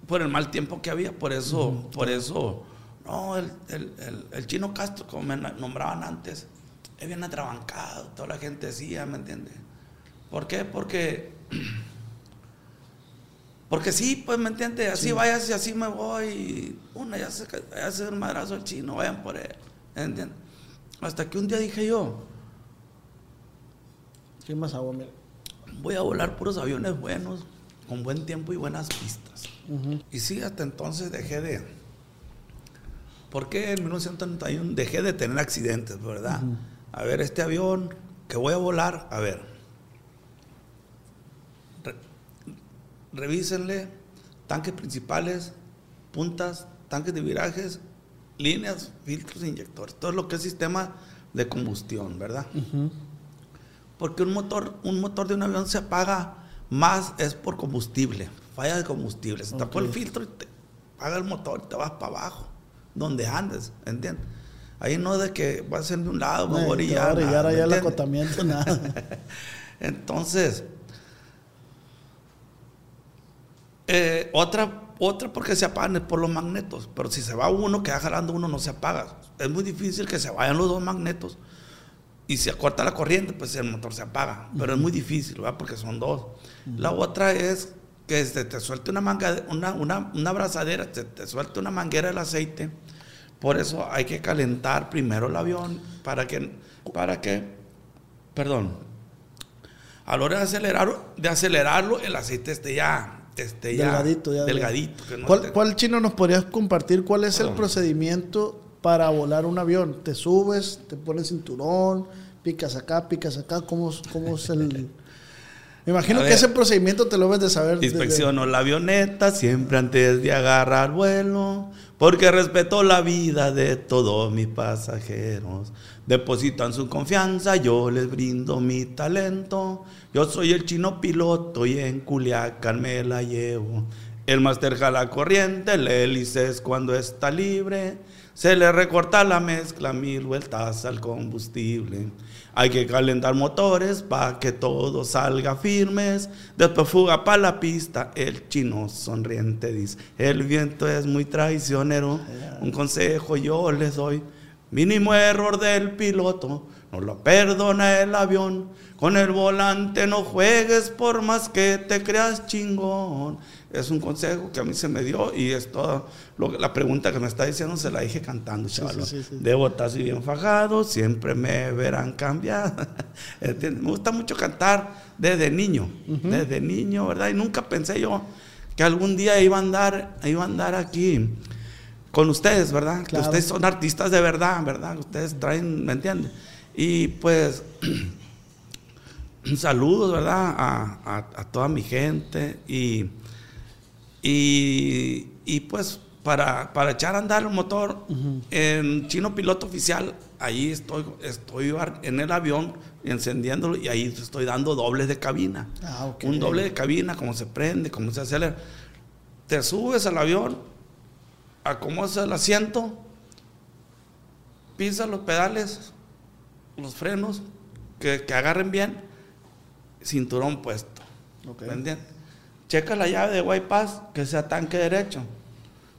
por el mal tiempo que había, por eso, por eso, no, el, chino Castro, como me nombraban antes, es bien atrabancado, toda la gente decía, ¿me entiendes? ¿Por qué? Porque, [clears throat] porque sí, pues, ¿me entiendes? Así vaya, y así me voy, una, ya se, ya se un madrazo el chino, vayan por él, ¿me entiendes? Hasta que un día dije yo, ¿qué más hago, Voy a volar puros aviones buenos, con buen tiempo y buenas pistas. Y sí, hasta entonces dejé de... ¿Por qué en 1991 dejé de tener accidentes, verdad? A ver, este avión que voy a volar, a ver. Revísenle tanques principales, puntas, tanques de virajes, líneas, filtros, inyectores, todo lo que es sistema de combustión, ¿verdad? Porque un motor, un motor de un avión se apaga más es por combustible, falla de combustible. Se tapó el filtro y te paga el motor y te vas para abajo, donde andes, ¿entiendes? Ahí no de que vas a ser de un lado, no, a orillar. allá el acotamiento, nada. [laughs] Entonces, eh, otra, otra porque se apagan por los magnetos, pero si se va uno, que va jalando uno, no se apaga. Es muy difícil que se vayan los dos magnetos y se corta la corriente, pues el motor se apaga. Pero es muy difícil, ¿verdad? Porque son dos. La otra es que te, te suelte una, manga, una, una, una abrazadera, te, te suelte una manguera del aceite. Por eso hay que calentar primero el avión para que, para que, perdón, a la hora de, acelerar, de acelerarlo, el aceite esté ya, esté ya delgadito. delgadito ¿Cuál, chino nos podrías compartir? ¿Cuál es el procedimiento para volar un avión? ¿Te subes, te pones cinturón, picas acá, picas acá? ¿Cómo, cómo es el...? [laughs] Me imagino que ese procedimiento te lo ves de saber. Inspecciono la avioneta siempre antes de agarrar vuelo, porque respeto la vida de todos mis pasajeros. Depositan su confianza, yo les brindo mi talento. Yo soy el chino piloto y en Culiacán me la llevo. El máster jala corriente, el hélice es cuando está libre. Se le recorta la mezcla mil vueltas al combustible. Hay que calentar motores para que todo salga firmes. Después fuga para la pista. El chino sonriente dice, el viento es muy traicionero. Un consejo yo les doy. Mínimo error del piloto. No lo perdona el avión. Con el volante no juegues por más que te creas chingón es un consejo que a mí se me dio y es toda la pregunta que me está diciendo se la dije cantando, chaval. Debo estar así bien fajado, siempre me verán cambiar. [laughs] me gusta mucho cantar desde niño, desde niño, ¿verdad? Y nunca pensé yo que algún día iba a andar, iba a andar aquí con ustedes, ¿verdad? Que ustedes son artistas de verdad, ¿verdad? Ustedes traen, ¿me entienden? Y pues, [clears throat] saludos, ¿verdad? A, a toda mi gente y y, pues para, para, echar a andar el motor, en chino piloto oficial, ahí estoy, estoy en el avión encendiéndolo y ahí estoy dando dobles de cabina. Ah, Un doble de cabina, cómo se prende, cómo se acelera. Te subes al avión, acomodas el asiento, pisas los pedales, los frenos, que, agarren bien, cinturón puesto. Okay. Checa la llave de bypass que sea tanque derecho.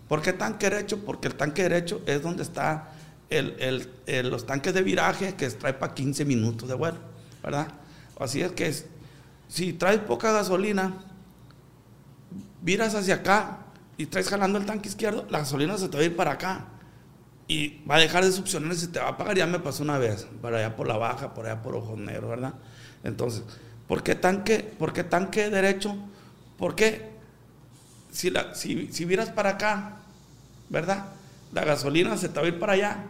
¿Por qué tanque derecho? Porque el tanque derecho es donde está el, los tanques de viraje que trae para 15 minutos de vuelo, ¿verdad? Así es que si traes poca gasolina, viras hacia acá y traes jalando el tanque izquierdo, la gasolina se te va a ir para acá y va a dejar de succionar y se te va a apagar. Ya me pasó una vez, para allá por la baja, por allá por Ojos Negros, ¿verdad? Entonces, ¿por tanque, por qué tanque derecho? Porque si, la, si, si viras para acá, ¿verdad? La gasolina se te va a ir para allá,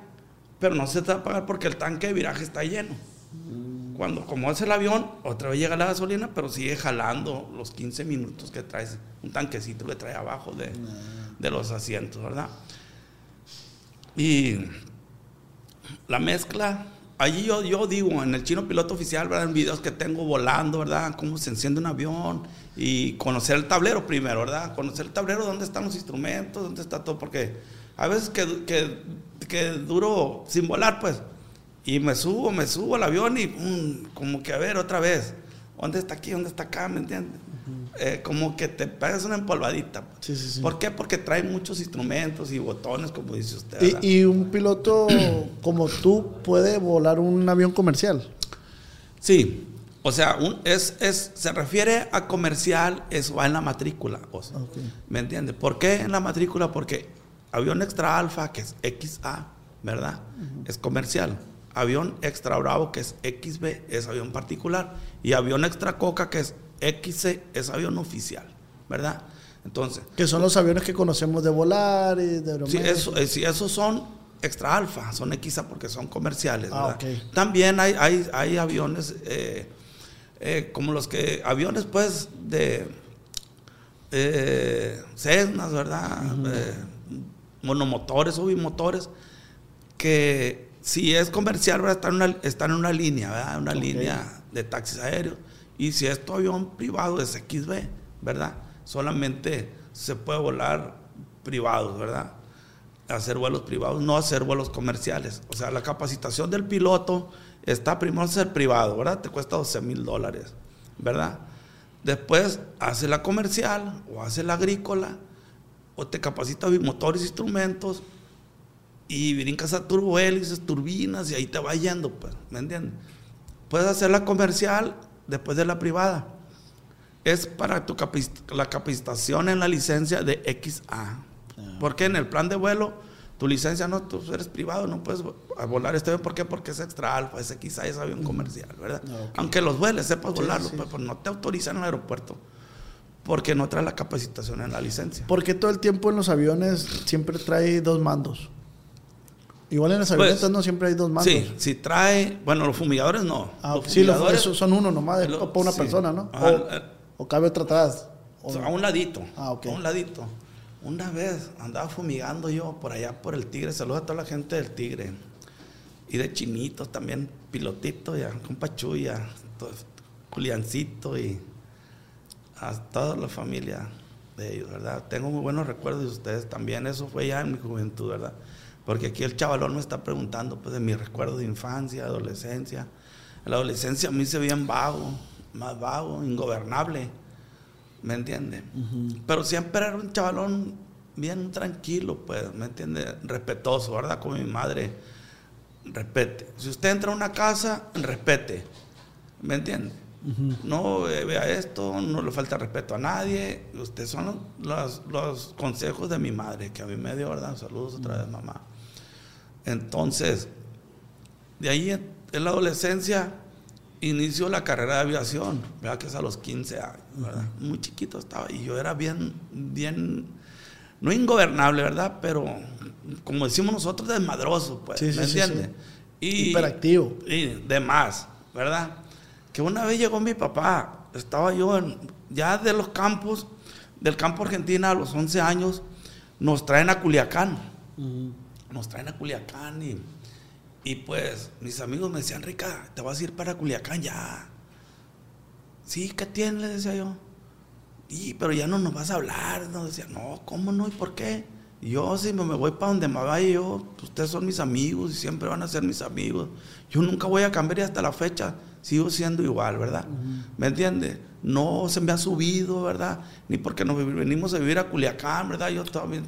pero no se te va a apagar porque el tanque de viraje está lleno. Cuando, como es el avión, otra vez llega la gasolina, pero sigue jalando los 15 minutos que traes un tanquecito que trae abajo de, de los asientos, ¿verdad? Y la mezcla, allí yo, yo digo, en el chino piloto oficial, ¿verdad? En videos que tengo volando, ¿verdad? Cómo se enciende un avión y conocer el tablero primero, ¿verdad? Conocer el tablero, dónde están los instrumentos, dónde está todo, porque a veces que, que, que duro sin volar, pues, y me subo, me subo al avión y mm, como que a ver otra vez, ¿dónde está aquí? ¿Dónde está acá? ¿Me entiendes? Eh, como que te pegas una empolvadita. Sí, sí, sí. ¿Por qué? Porque trae muchos instrumentos y botones, como dice usted. Y, y un piloto como tú puede volar un avión comercial. Sí, o sea, un- es, es, se refiere a comercial, eso va en la matrícula. o sea, Ok. ¿Me entiendes? ¿Por qué en la matrícula? Porque avión extra alfa, que es XA, ¿verdad? Es comercial. Avión extra bravo, que es XB, es avión particular. Y avión extra coca, que es XC, es avión oficial, ¿verdad? Entonces, Que son los aviones que conocemos de volar y de Sí, Aeroméxico. eso, eh, sí, esos son extra alfa, son XA porque son comerciales. Ah, ¿verdad? También hay, hay, hay aviones eh, eh, como los que, aviones pues de eh, Cessnas, ¿verdad? Eh, monomotores o bimotores, que si es comercial, ¿verdad? Están, en una, en una línea, ¿verdad? Una línea de taxis aéreos. Y si es tu avión privado, es XB, ¿verdad? Solamente se puede volar privados, ¿verdad? Hacer vuelos privados, no hacer vuelos comerciales. O sea, la capacitación del piloto está primero ser privado, ¿verdad? Te cuesta 12 mil dólares, ¿verdad? Después hace la comercial o hace la agrícola o te capacita motores, instrumentos y brincas a turbohélices, turbinas y ahí te va yendo, pues, ¿me entiendes? Puedes hacer la comercial después de la privada. Es para tu capaci- la capacitación en la licencia de XA. Porque en el plan de vuelo, tu licencia no, tú eres privado, no puedes volar este avión. ¿Por qué? Porque es extra alfa, es XA, es avión comercial, ¿verdad? Ah. Aunque los vueles, sepas Sí, volarlo, sí. pues, pues no te autorizan en el aeropuerto. Porque no trae la capacitación en la licencia. ¿Por qué todo el tiempo en los aviones siempre trae dos mandos? Igual en las Pues, avionetas no siempre hay dos mandos. Sí, si trae, bueno, los fumigadores no. Ah, los sí, los, fumigadores, esos son uno nomás, Lo- para una sí. persona, ¿no? Ajá, O, o cabe otra atrás. O- a un ladito. Ah, ok. A un ladito. Una vez andaba fumigando yo por allá por el Tigre. Saludos a toda la gente del Tigre. Y de chinitos también, pilotito, ya, compa Chuya, Juliancito y a toda la familia de ellos, ¿verdad? Tengo muy buenos recuerdos de ustedes también. Eso fue ya en mi juventud, ¿verdad? Porque aquí el chavalón me está preguntando pues, de mis recuerdos de infancia, adolescencia. En la adolescencia a mí se bien vago, más vago, ingobernable. ¿Me entiende? Pero siempre era un chavalón bien tranquilo, pues, ¿me entiende? Respetuoso, ¿verdad? Como mi madre, respete. Si usted entra a una casa, respete. ¿Me entiende? No eh, vea esto, no le falta respeto a nadie. Ustedes son los, los- consejos de mi madre, que a mí me dio, ¿verdad? Saludos otra vez, mamá. Entonces, de ahí en la adolescencia inició la carrera de aviación, ¿verdad? Que es a los 15 años, ¿verdad? Muy chiquito estaba y yo era bien, bien, no ingobernable, ¿verdad? Pero como decimos nosotros, desmadroso, pues, Sí, ¿me sí, sí, entiendes? Y, Hiperactivo. y demás, ¿verdad? Que una vez llegó mi papá, estaba yo en- ya de los campos, del campo Argentina a los 11 años, nos traen a Culiacán nos traen a Culiacán y, y pues mis amigos me decían, Rica, te vas a ir para Culiacán ya. Sí, ¿qué tiene? Le decía yo. Y, pero ya no nos vas a hablar. No, decía, no, ¿cómo no? ¿Y por qué? Y yo, si me me voy para donde me vaya yo, pues, ustedes son mis amigos y siempre van a ser mis amigos. Yo nunca voy a cambiar y hasta la fecha sigo siendo igual, ¿verdad? ¿Me entiendes? No se me ha subido, ¿verdad? Ni porque nos venimos a vivir a Culiacán, ¿verdad? Yo también,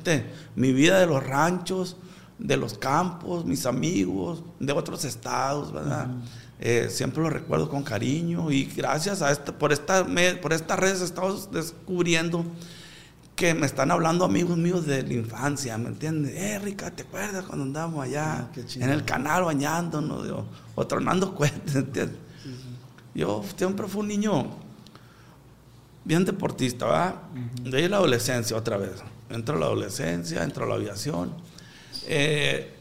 mi vida de los ranchos, de los campos, mis amigos, de otros estados, ¿verdad? Eh, siempre lo recuerdo con cariño y gracias a esta, por, esta, por estas redes estamos descubriendo que me están hablando amigos míos de la infancia, ¿me entiendes? Eh, Rica, ¿te acuerdas cuando andábamos allá Ah, en el canal bañándonos o, o tronando cuentas, [laughs] ¿entiendes? Yo siempre fui un niño bien deportista, ¿verdad? De ahí la adolescencia otra vez. Entro a la adolescencia, entro a la aviación. Eh,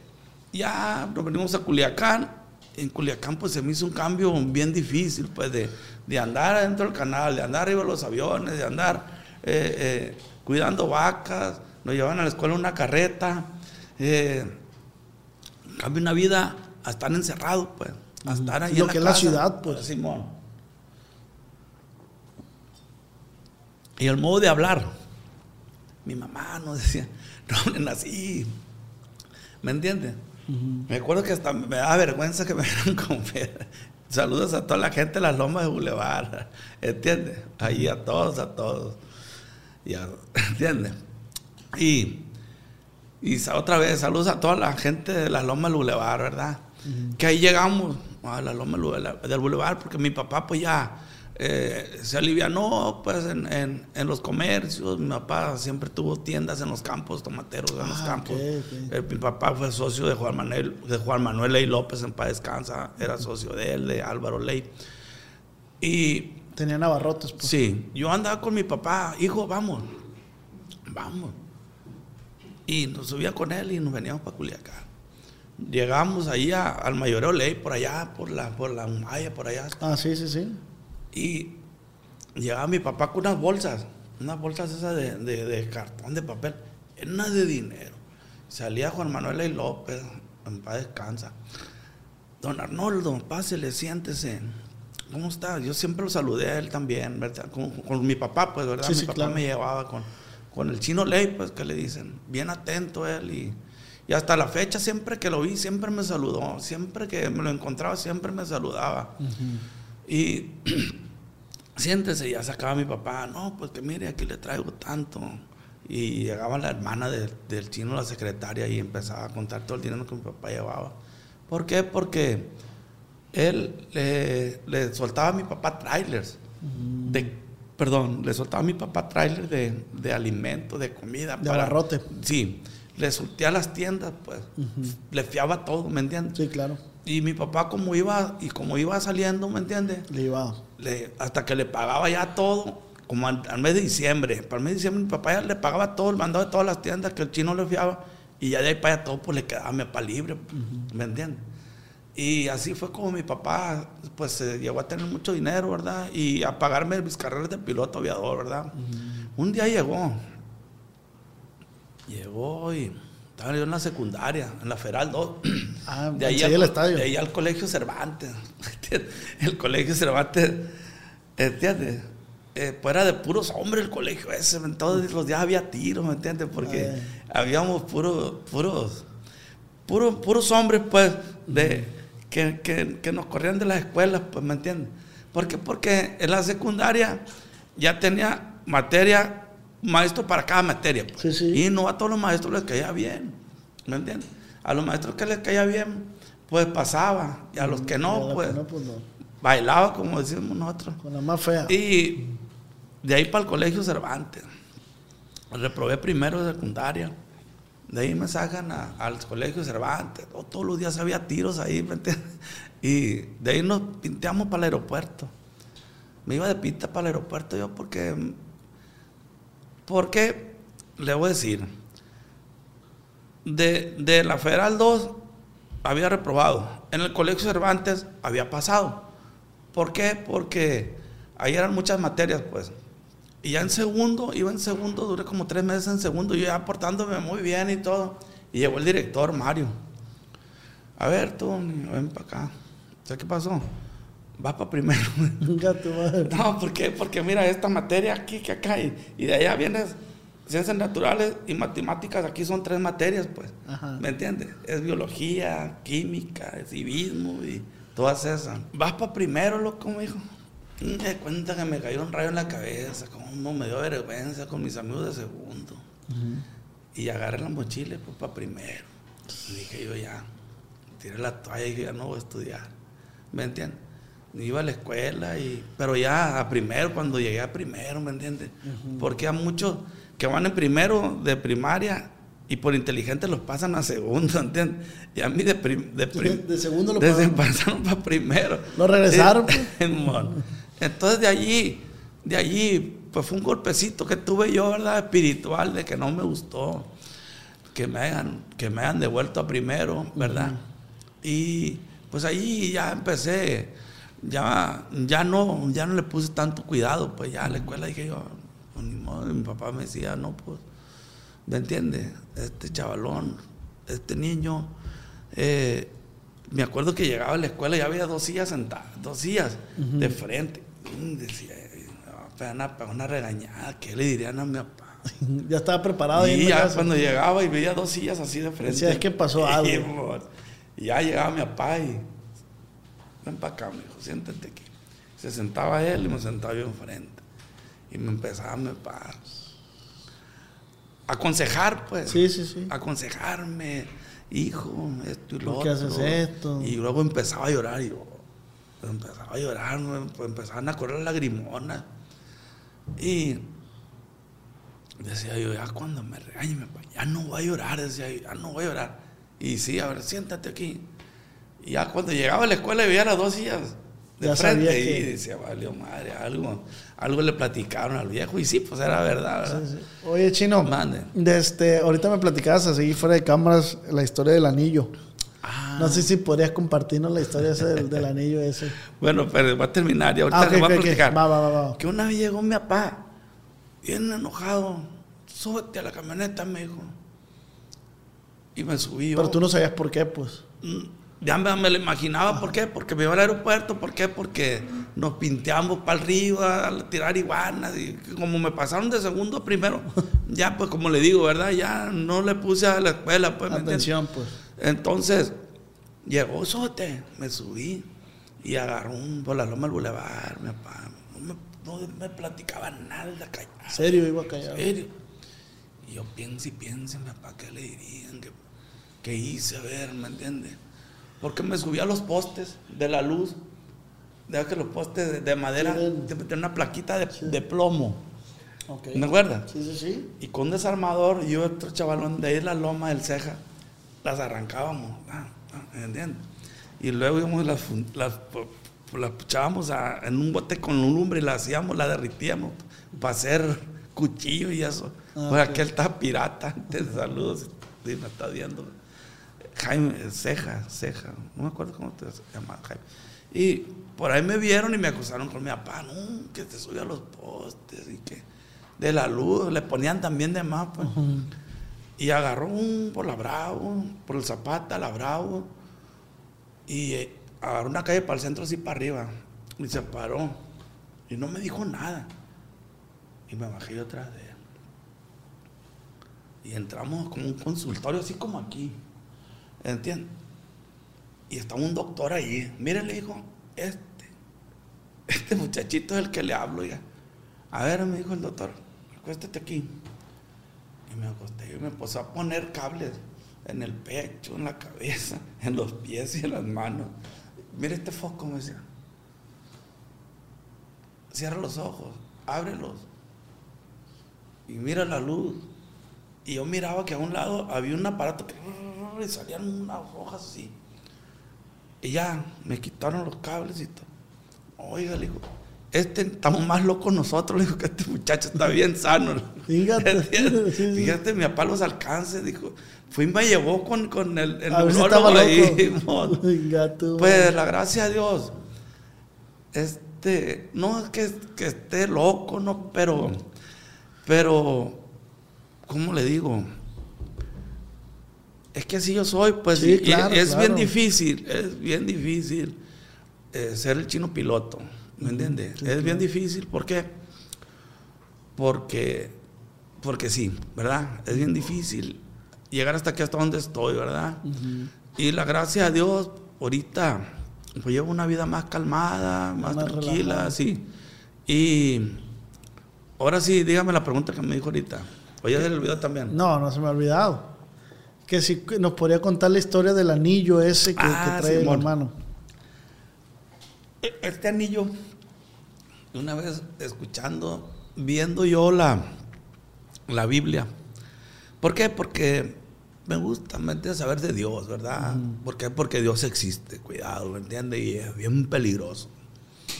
ya nos venimos a Culiacán. En Culiacán pues se me hizo un cambio bien difícil, pues de, de andar adentro del canal, de andar arriba de los aviones, de andar eh, eh, cuidando vacas, nos llevaban a la escuela una carreta. Eh, cambio una vida a estar encerrado, pues. A estar ahí Lo en que es la ciudad, pues. Simón. Y el modo de hablar. Mi mamá nos decía, [laughs] no hablen así. ¿Me entiendes? Me acuerdo que hasta me da vergüenza que me [laughs] vieran con Saludos a toda la gente de las lomas de Boulevard. ¿Entiendes? Ahí a todos, a todos. [laughs] ¿Entiendes? Y, y otra vez, saludos a toda la gente de las lomas del Boulevard, ¿verdad? Que ahí llegamos a la loma del Boulevard porque mi papá pues ya eh, se alivianó pues en, en- en los comercios. Mi papá siempre tuvo tiendas en los campos tomateros, en los Ah, campos. ok, ok. Eh, mi papá fue socio de Juan Manuel, de Juan Manuel Ley López en Paz Descansa, era socio de él, de Álvaro Ley. Y Tenía navarrotes, pues. Sí, yo andaba con mi papá, hijo, vamos, vamos. Y nos subía con él y nos veníamos para Culiacán. Llegamos ahí a- al mayoreo ley, por allá, por la, por la Humaya, por allá. Ah, sí, sí, sí. Y llegaba mi papá con unas bolsas, unas bolsas esas de, de- de cartón, de papel, llenas de dinero. Salía Juan Manuel Ley López, en paz descansa. Don Arnoldo, pásele, siéntese. ¿Cómo está? Yo siempre lo saludé a él también, ¿verdad? Con, con mi papá, pues, ¿verdad? Sí, mi sí, papá claro. me llevaba con, con el chino Ley, pues, que le dicen. Bien atento él y, y hasta la fecha, siempre que lo vi, siempre me saludó. Siempre que me lo encontraba, siempre me saludaba. Y [clears throat] siéntese, ya sacaba mi papá, no, pues que mire, aquí le traigo tanto. Y llegaba la hermana de- del chino, la secretaria, y empezaba a contar todo el dinero que mi papá llevaba. ¿Por qué? Porque él le, le soltaba a mi papá trailers. De, perdón, le soltaba a mi papá trailers de, de alimento, de comida. De abarrote. Sí, le surtía las tiendas, pues. Le fiaba todo, ¿me entiendes? Sí, claro. Y mi papá como iba, y como iba saliendo, ¿me entiendes? Le iba. Le- hasta que le pagaba ya todo, como al, al mes de diciembre. Para el mes de diciembre mi papá ya le pagaba todo, el mandado de todas las tiendas que el chino le fiaba. Y ya de ahí para allá todo, pues le quedaba a mi papá libre, ¿me entiendes? Y así fue como mi papá, pues se llegó a tener mucho dinero, ¿verdad? Y a pagarme mis carreras de piloto aviador, ¿verdad? Un día llegó, llegó y estaba yo en la secundaria, en la Feral 2. Ah, [clears throat] de ahí, al, el estadio. de ahí al colegio Cervantes. [laughs] El colegio Cervantes, ¿entiendes? Eh, pues era de puros hombres el colegio ese, todos los días había tiros, ¿me entiendes? Porque habíamos puros, puros, puros, puros hombres, pues, de, que, que, que nos corrían de las escuelas, pues, ¿me entiendes? ¿Por qué? Porque en la secundaria ya tenía materia, maestro para cada materia. pues. Sí, sí. Y no a todos los maestros les caía bien, ¿me entiendes? A los maestros que les caía bien, pues pasaba, y a los que no, los pues, que no, pues no. bailaba, como decimos nosotros. Con la más fea. Y de ahí para el colegio Cervantes. Reprobé primero de secundaria. De ahí me sacan a- al colegio Cervantes. Oh, todos los días había tiros ahí. ¿me entiendes? [laughs] Y de ahí nos pinteamos para el aeropuerto. Me iba de pinta para el aeropuerto yo porque... Porque, le voy a decir, de, de la Federal 2 había reprobado. En el colegio Cervantes había pasado. ¿Por qué? Porque ahí eran muchas materias, pues. Y ya en segundo, iba en segundo, duré como tres meses en segundo, yo ya portándome muy bien y todo. Y llegó el director, Mario. A ver, tú, ven para acá. ¿Sabes qué pasó? Vas para primero. [laughs] No, ¿por qué? Porque mira, esta materia aquí, que acá, y, y de allá vienes ciencias naturales y matemáticas, aquí son tres materias, pues. Ajá. ¿Me entiendes? Es biología, química, civismo y todas esas. Vas para primero, loco, me dijo. Me cuenta que me cayó un rayo en la cabeza, como me dio vergüenza con mis amigos de segundo. Y agarré la mochila pues para primero. Y dije yo ya, tiré la toalla y dije ya no voy a estudiar. ¿me entiendes? Iba a la escuela, y, pero ya a primero, cuando llegué a primero, ¿me entiendes? Porque hay muchos que van en primero de primaria y por inteligentes los pasan a segundo, [laughs] ¿entiendes? Y a mí de, prim- de, prim- De segundo lo desde pasaron. pasaron para primero. Lo regresaron, pues. [laughs] Entonces de allí, de allí, pues fue un golpecito que tuve yo, ¿verdad? Espiritual, de que no me gustó. Que me hayan, que me hayan devuelto a primero, ¿verdad? Y pues ahí ya empecé, ya, ya no, ya no le puse tanto cuidado, pues ya a la escuela dije yo, pues, ni modo, y mi papá me decía, no, pues, ¿me entiendes? Este chavalón, este niño, eh, me acuerdo que llegaba a la escuela y ya había dos sillas sentadas, dos sillas de frente. Y decía, "Me va a pegar una, pegar una regañada, ¿qué le dirían a mi papá? [laughs] ya estaba preparado Y ya casa. cuando llegaba y veía dos sillas así de frente. Decía, "Es que pasó [laughs] algo". Y, amor, y ya llegaba mi papá y, ven para acá, me dijo, siéntate aquí. Se sentaba él y me sentaba yo enfrente. Y me empezaba a aconsejar, pues. Sí, sí, sí. Aconsejarme, hijo, esto y lo ¿Por qué otro. haces esto? Y luego empezaba a llorar y yo, empezaba a llorar, me- empezaban a correr lagrimonas. Y decía yo, ya cuando me regañe, ya no voy a llorar, decía yo, ya no voy a llorar. Y sí, a ver, siéntate aquí. Y ya cuando llegaba a la escuela y veía las dos sillas de Ya frente sabías y que- decía, valió madre, algo, algo le platicaron al viejo. Y sí, pues era verdad, ¿verdad? Sí, sí. Oye, Chino, Mande. de este, ahorita me platicabas así fuera de cámaras la historia del anillo. Ah. No sé si podrías compartirnos la historia del, del anillo ese. [laughs] Bueno, pero va a terminar y ahorita Ah, ok, les voy a platicar. Va, va, va, va. Que una vez llegó mi papá, bien enojado, súbete a la camioneta, me dijo. Y me subí. Pero tú no sabías por qué, pues. Mm, Ya me, me lo imaginaba, ¿por qué? Porque me iba al aeropuerto, ¿por qué? Porque nos pinteamos para arriba a tirar iguanas y como me pasaron de segundo a primero, [laughs] ya pues como le digo, ¿verdad? Ya no le puse a la escuela, pues, ¿me entiendes? Atención, pues. Entonces, llegó Sote, me subí y agarró un por la loma del bulevar, mi papá. No me, no me platicaba nada, callado. Serio, iba callado. serio. Y yo pienso y pienso, mi papá, ¿qué le dirían? ¿Qué, qué hice? A ver, ¿me entiendes? Porque me subí a los postes de la luz. Deja que los postes de, de madera Sí, tienen una plaquita de, de plomo. Ok. ¿Me acuerdas? Sí, sí, sí. Y con un desarmador y otro chavalón de ahí la loma del ceja, las arrancábamos, ah, ah, ¿me entiendes? Y luego íbamos las, las, las echábamos a- en un bote con lumbre y las hacíamos, las derritíamos para hacer cuchillo y eso. Ah, pues ok. aquel está pirata, [laughs] te saludos, si me está viendo. Jaime, ceja, ceja, no me acuerdo cómo te llamas, Jaime. Y por ahí me vieron y me acusaron con mi papá, no, que te subió a los postes y que de la luz, le ponían también de más, pues. Y agarró un por la Bravo, por el Zapata, la Bravo, y eh, agarró una calle para el centro así para arriba, y se paró, y no me dijo nada. Y me bajé yo atrás de él. Y entramos como un consultorio, así como aquí. ¿Entiendes? Y estaba un doctor ahí. Mire, le dijo, este, este muchachito es el que le hablo, ya. A ver, me dijo el doctor, acuéstate aquí. Y me acosté y me empezó a poner cables en el pecho, en la cabeza, [laughs] en los pies y en las manos. Mire este foco, me decía. Cierra los ojos, ábrelos. Y mira la luz. Y yo miraba que a un lado había un aparato que y salían unas hojas así. Y ya me quitaron los cables y todo. Oiga, le digo, este estamos más locos nosotros, le digo que este muchacho está bien sano. Fíjate. [laughs] Fíjate, mi papá los alcance, dijo. Fui y me llevó con, con el, el neurólogo ahí. Gato. Pues la gracia a Dios. Este, no es que, que esté loco, no, pero, pero, ¿cómo le digo? Es que así yo soy, pues, Sí, claro, es bien difícil, es bien difícil eh, ser el chino piloto, ¿me entiendes? sí, es bien difícil, ¿por qué? Porque, porque sí, ¿verdad? Es bien difícil llegar hasta aquí, hasta donde estoy, ¿verdad? Y la gracia a Dios, ahorita, pues llevo una vida más calmada, más, Más tranquila, relajada. sí. Y ahora sí, dígame la pregunta que me dijo ahorita. Oye, se le olvidó también. No, no se me ha olvidado. Que si nos podría contar la historia del anillo ese que, Ah, que trae Simón. en la mano. E- Este anillo, una vez escuchando, viendo yo la, la Biblia. ¿Por qué? Porque me gusta, ¿me entiendes? Saber de Dios, ¿verdad? ¿Por qué? Porque Dios existe, cuidado, ¿me entiendes? Y es bien peligroso.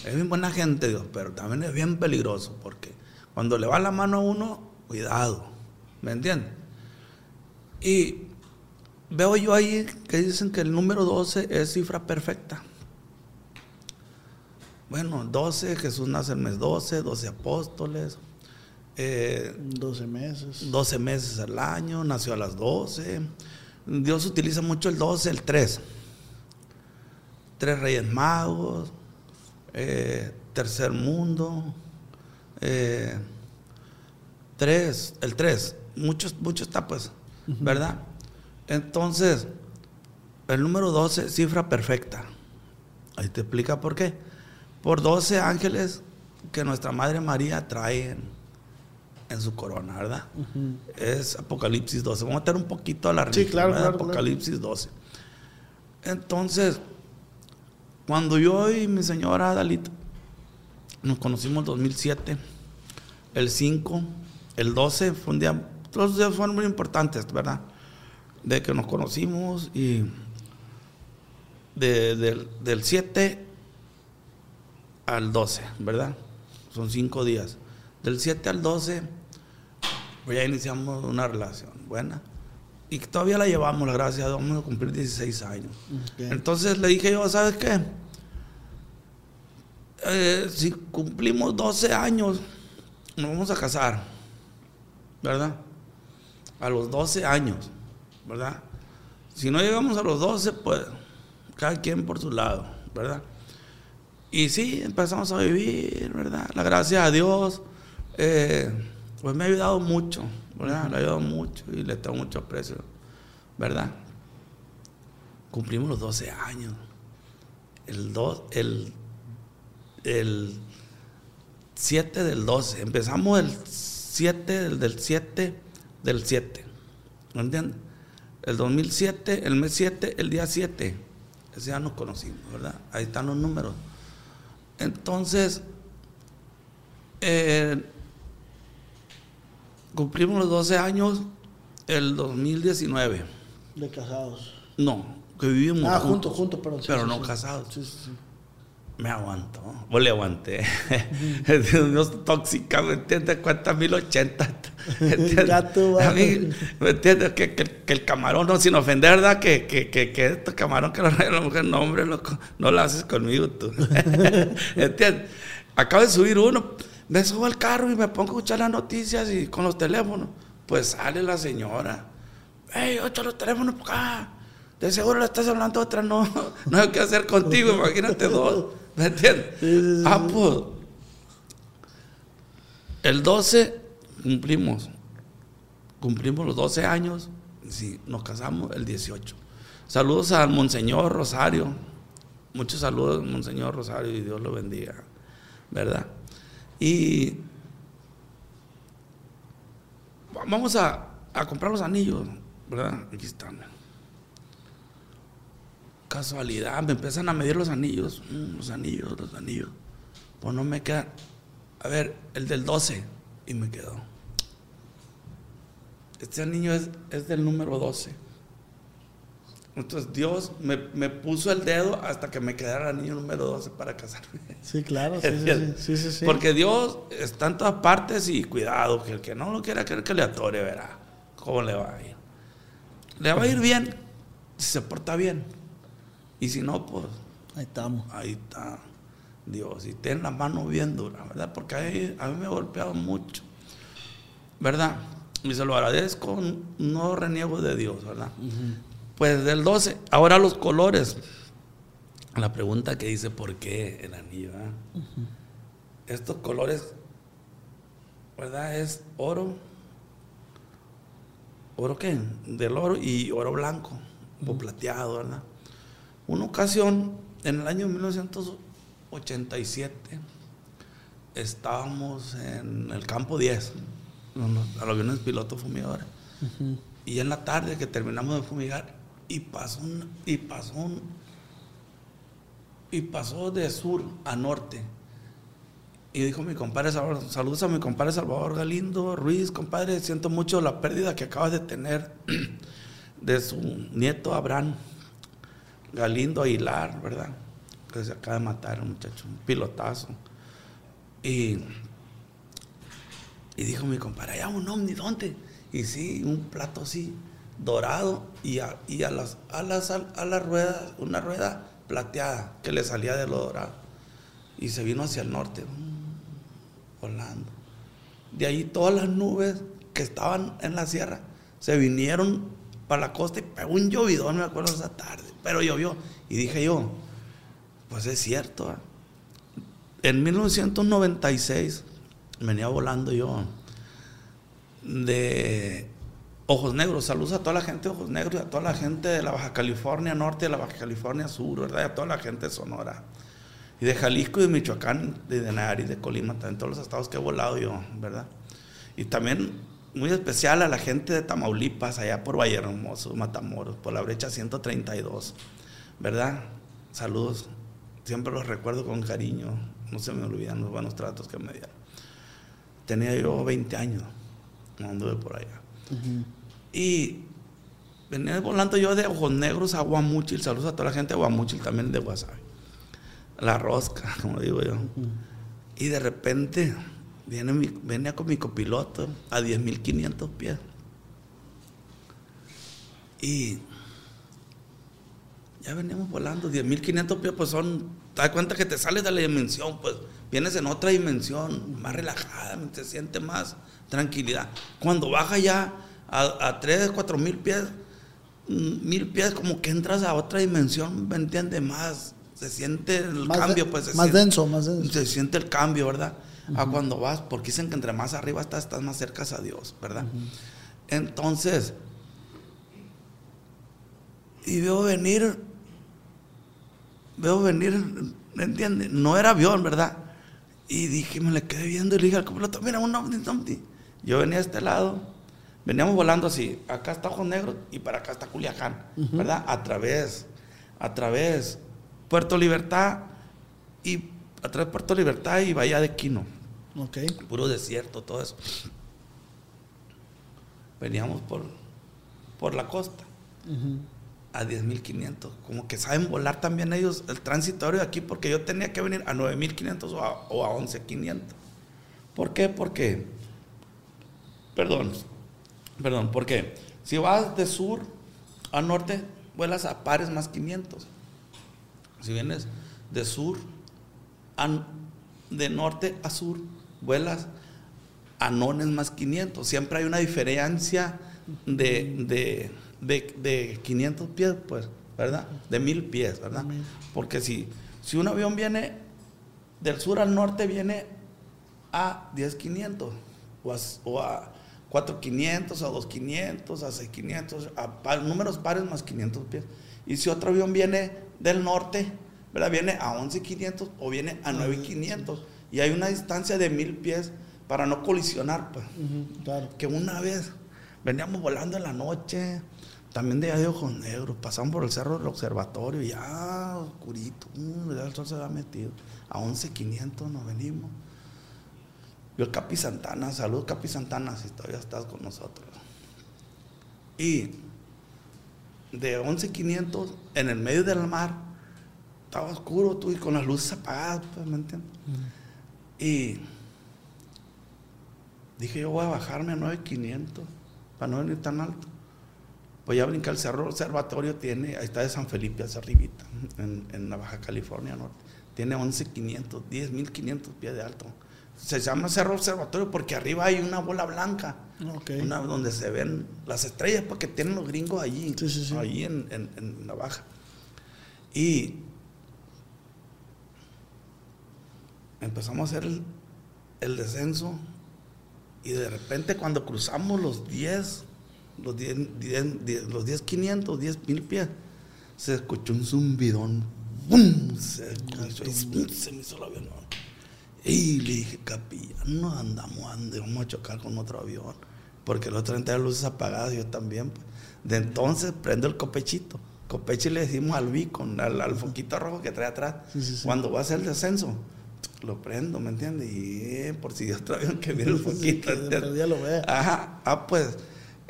Es bien buena gente Dios, pero también es bien peligroso porque cuando le va la mano a uno, cuidado, ¿me entiendes? Y veo yo ahí que dicen que el número 12 es cifra perfecta. Bueno, 12, Jesús nace el mes 12, 12 apóstoles, eh, 12 meses. 12 meses al año, nació a las 12. Dios utiliza mucho el 12, el 3. Tres reyes magos, eh, tercer mundo, eh, tres, el 3, muchos, muchos tapas, ¿verdad? Entonces, el número 12, cifra perfecta. Ahí te explica por qué. Por 12 ángeles que nuestra Madre María trae en, en su corona, ¿verdad? Es Apocalipsis 12. Vamos a meter un poquito a la Sí, religión, claro, ¿verdad? claro, claro. Apocalipsis 12. Entonces, cuando yo y mi señora Dalita nos conocimos en 2007, el 5, el 12 fue un día, todos los días fueron muy importantes, ¿verdad? De que nos conocimos y de- del, del 7 al 12, ¿verdad? Son cinco días. Del 7 al 12, pues ya iniciamos una relación buena. Y todavía la llevamos, la gracia vamos a cumplir 16 años. Ok. Entonces le dije yo, ¿sabes qué? Eh, si cumplimos 12 años, nos vamos a casar, ¿verdad? A los 12 años, ¿verdad? Si no llegamos a los 12, pues cada quien por su lado, ¿verdad? Y sí, empezamos a vivir, ¿verdad? La gracia a Dios, eh, pues me ha ayudado mucho, ¿verdad? Le ha ayudado mucho y le tengo mucho aprecio, ¿verdad? Cumplimos los 12 años. El, dos, el, el 7 del 12. Empezamos el 7 del, del 7 del 7. ¿Me entiendes? El 2007, el mes 7, el día 7. Ese ya nos conocimos, ¿verdad? Ahí están los números. Entonces, eh, cumplimos los 12 años el 2019. De casados. No, que vivimos Ah, juntos, juntos, pero sí, pero sí, no sí. casados. Sí, sí, sí. Me aguantó, o le aguanté. [laughs] Dios es tóxica, ¿me entiendes? Cuenta 1080. ¿me entiendes? Gato, A mí, ¿me entiendes? Que, que- que el camarón, no, sin ofender, ¿verdad? Que, que, que, que este camarón que lo trae la mujer, no, hombre, loco, no lo haces conmigo tú. [laughs] ¿Entiendes? Acabo de subir uno, me subo al carro y me pongo a escuchar las noticias y con los teléfonos. Pues sale la señora. ¡Ey, ocho los teléfonos por acá! De seguro le estás hablando a otra, no, [laughs] no hay qué hacer contigo, imagínate dos. ¿Me entiendes? Sí. Ah, pues. El 12 cumplimos. Cumplimos los 12 años. Sí, nos casamos el 18. Saludos al Monseñor Rosario. Muchos saludos, Monseñor Rosario, y Dios lo bendiga. ¿Verdad? Y vamos a, a comprar los anillos, ¿verdad? Aquí están. Casualidad, me empiezan a medir los anillos, mm, los anillos, los anillos. Pues no me queda. A ver, el del 12. Y me quedó. Este anillo es, es del número 12. Entonces Dios me, me puso el dedo hasta que me quedara el anillo número 12 para casarme. Sí, claro. [laughs] Sí, sí, sí, sí, sí, sí. Porque Dios está en todas partes y cuidado, que el que no lo quiera creer que le atore, verá cómo le va a ir. Le va a ir bien si se porta bien. Y si no, pues Ahí estamos. ahí está Dios. Y tiene la mano bien dura, ¿verdad? Porque ahí, a mí me ha golpeado mucho, ¿verdad? Y se lo agradezco, no reniego de Dios, ¿verdad? Pues del 12, ahora los colores. La pregunta que dice, ¿por qué el anillo? ah? Estos colores, ¿verdad? Es oro. ¿Oro qué? Del oro y oro blanco, o plateado, ¿verdad? Una ocasión, en el año 1987, estábamos en el campo 10, en los- a los aviones pilotos fumigadores. Y en la tarde que terminamos de fumigar, y pasó un, y pasó un, y pasó de sur a norte. Y dijo mi compadre Salvador, saludos a mi compadre Salvador Galindo Ruiz, compadre, siento mucho la pérdida que acabas de tener [clears throat] de su nieto Abraham Galindo Aguilar, ¿verdad? Que se acaba de matar un muchacho, un pilotazo. Y, y dijo mi compadre, allá un ovni, ¿dónde? Y sí, un plato así, dorado, y a, y a las, a las, a ruedas, una rueda plateada que le salía de lo dorado. Y se vino hacia el norte, volando. De ahí todas las nubes que estaban en la sierra se vinieron para la costa y pegó un llovidón, me acuerdo esa tarde, pero llovió. Y dije yo, pues es cierto. ¿eh? En 1996 venía volando yo de Ojos Negros. Saludos a toda la gente de Ojos Negros y a toda la gente de la Baja California Norte y de la Baja California Sur, ¿verdad? Y a toda la gente de Sonora. Y de Jalisco y de Michoacán, de, de Nayarit, de Colima, también todos los estados que he volado yo, ¿verdad? Y también muy especial a la gente de Tamaulipas, allá por Valle Hermoso, Matamoros, por la brecha 132, ¿verdad? Saludos, siempre los recuerdo con cariño, no se me olvidan los buenos tratos que me dieron. Tenía yo 20 años, no anduve por allá. Y venía volando yo de Ojos Negros a Guamuchil, saludos a toda la gente de Guamuchil, también de Guasave. La rosca, [laughs] como digo yo. Y de repente viene mi, venía con mi copiloto a 10.500 pies. Y ya veníamos volando, 10.500 pies, pues son, te das cuenta que te sales de la dimensión, pues vienes en otra dimensión, más relajada, te siente más tranquilidad. Cuando baja ya a, a 3, 4 mil pies, mm, mil pies, como que entras a otra dimensión, ¿me entiendes? Más, se siente el Más cambio, de- pues. se más siente- denso, más denso. Se siente el cambio, ¿verdad? A cuando vas, porque dicen que entre más arriba estás, estás más cerca a Dios, ¿verdad? Entonces, y veo venir, veo venir, ¿me entiendes? No era avión, ¿verdad? Y dije, me le quedé viendo y le dije al copiloto, mira, un ovni, ovni. Yo venía a este lado, veníamos volando así, acá está Ojos Negros y para acá está Culiacán, ¿verdad? A través, a través, Puerto Libertad y a través de Puerto Libertad y Bahía de Quino, Ok. puro desierto, todo eso. Veníamos por, por la costa a 10.500. Como que saben volar también ellos el transitorio de aquí, porque yo tenía que venir a 9.500 o a, o a 11.500. ¿Por qué? Porque, perdón, perdón, porque si vas de sur a norte, vuelas a pares más 500. Si vienes de sur a, de norte a sur, vuelas a nones más 500. Siempre hay una diferencia de, de, de, de 500 pies, pues, ¿verdad? De mil pies, ¿verdad? Porque si, si un avión viene del sur al norte, viene a 10,500 o a, o a 4,500, a 2,500, a 6,500, a pa- números pares más 500 pies. Y si otro avión viene del norte, ¿verdad? Viene a 11,500 o viene a 9,500. Y hay una distancia de mil pies para no colisionar, pues. Claro. Que una vez veníamos volando en la noche, también de allá de Ojos Negros, pasamos por el cerro del observatorio, ya oscurito, mm, ya el sol se había metido. A 11.500 nos venimos. Yo Capi Santana, saludos Capi Santana, si todavía estás con nosotros. Y de 11.500 en el medio del mar, estaba oscuro tú y con las luces apagadas, pues, ¿me entiendes? Y dije, yo voy a bajarme a 9500 para no venir tan alto. Pues ya brinca el cerro observatorio, tiene, ahí está de San Felipe, hacia arribita, en, en la Baja California Norte. Tiene 11500, 10500 pies de alto. Se llama cerro observatorio porque arriba hay una bola blanca, una donde se ven las estrellas, porque tienen los gringos allí, Sí, sí, sí. allí en, en- en la Baja. Y empezamos a hacer el, el descenso y de repente cuando cruzamos los 10, los 10, 10, 10, los 10 500, 10 mil pies, se escuchó un zumbidón. ¡Bum! Se, escuchó y se me hizo el avión. Y le dije, capilla, no andamos, ande, vamos a chocar con otro avión. Porque otro tenía luces apagadas, yo también. pues. De entonces prendo el copechito. Copeche le decimos al beacon, al, al foquito rojo que trae atrás. Cuando va a hacer el descenso, lo prendo, ¿me entiendes? Y eh, por si Dios trae que viene el foquito. ya lo ve. Ajá, ah, pues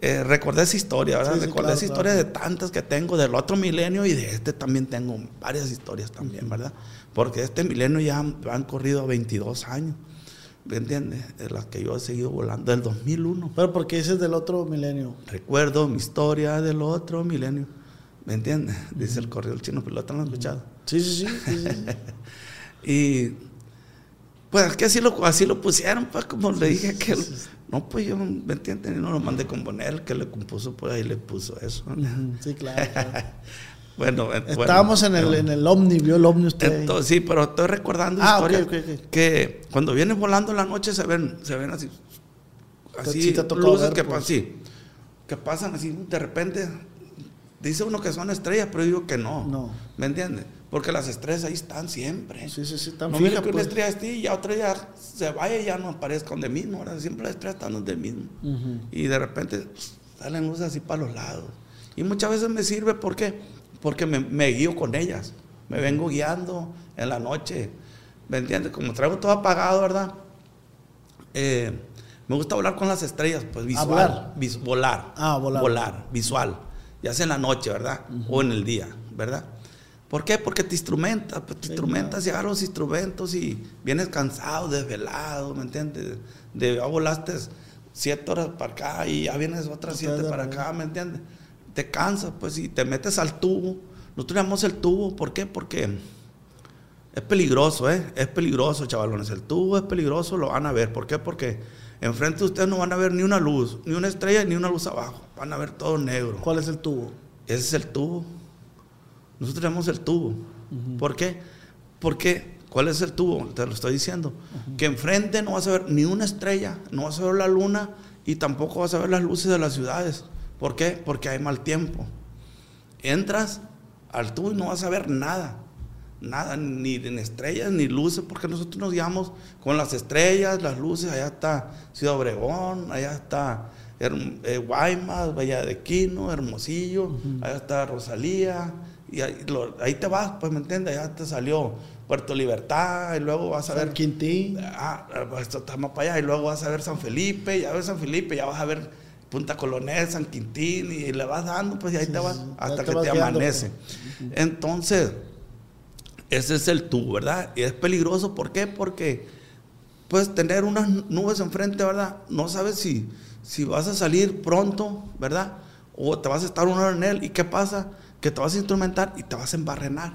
eh, recordé esa historia, ¿verdad? recordé esa historia de tantas que tengo del otro milenio y de este también tengo varias historias también, ¿verdad? Porque este milenio ya han, corrido 22 años. ¿Me entiendes? De las que yo he seguido volando del 2001. Pero porque ese es del otro milenio. Recuerdo mi historia del otro milenio. ¿Me entiendes? Dice el correo del chino piloto, ¿lo han escuchado? Sí, sí, sí. [laughs] y pues es que así lo, así lo pusieron, pues como le dije que... No, pues yo, ¿me entiendes? No lo mandé componer, que le compuso, pues ahí le puso eso. Sí, claro. [laughs] bueno, Estábamos en, el, en el Omni, vio el Omni usted. sí, pero estoy recordando ah, historia que cuando vienes volando en la noche se ven, se ven así, así luces que, pues. sí, que pasan así de repente. Dice uno que son estrellas, pero yo digo que no. No. ¿Me entiendes? Porque las estrellas ahí están siempre. Sí, sí, sí, están No mira que una pues. estrella esté y ya otra ya se vaya y ya no aparezca donde mismo. Ahora siempre las estrellas están donde mismo. Y de repente salen luces así para los lados. Y muchas veces me sirve, ¿por qué? Porque me, guío con ellas. Me vengo guiando en la noche. ¿Me entiendes? Como traigo todo apagado, ¿verdad? Eh, me gusta volar con las estrellas, pues visual. volar. Ah, volar. Volar, visual. Ya sea en la noche, ¿verdad? O en el día, ¿verdad? ¿Por qué? Porque te instrumentas, pues te instrumentas y agarras los instrumentos y vienes cansado, desvelado, ¿me entiendes? De ya volaste siete horas para acá y ya vienes otras siete para acá, ¿me entiendes? Te cansas, pues, y te metes al tubo. Nosotros llamamos el tubo, ¿por qué? Porque es peligroso, ¿eh? Es peligroso, chavalones. El tubo es peligroso, lo van a ver. ¿Por qué? Porque enfrente de ustedes no van a ver ni una luz, ni una estrella, ni una luz abajo. Van a ver todo negro. ¿Cuál es el tubo? Ese es el tubo. Nosotros tenemos el tubo. ¿Por qué? Porque, ¿cuál es el tubo? Te lo estoy diciendo. Que enfrente no vas a ver ni una estrella, no vas a ver la luna y tampoco vas a ver las luces de las ciudades. ¿Por qué? Porque hay mal tiempo. Entras al tubo y no vas a ver nada. Nada, ni en estrellas ni luces, porque nosotros nos guiamos con las estrellas, las luces. Allá está Ciudad Obregón, allá está eh, Guaymas, Valle de Quino, Hermosillo, allá está Rosalía, y ahí, te vas, pues, ¿me entiendes? Ya te salió Puerto Libertad, y luego vas a ver... Quintín. Ah, pues, esto está más para allá, y luego vas a ver San Felipe, ya ves San Felipe, ya vas a ver Punta Colonel, San Quintín, y le vas dando, pues, y ahí te vas hasta que te amanece. Pues. Entonces, ese es el tú, ¿verdad? Y es peligroso, ¿por qué? Porque puedes tener unas nubes enfrente, ¿verdad? No sabes si, si vas a salir pronto, ¿verdad? O te vas a estar una hora en él, ¿y qué pasa? Que te vas a instrumentar y te vas a embarrenar.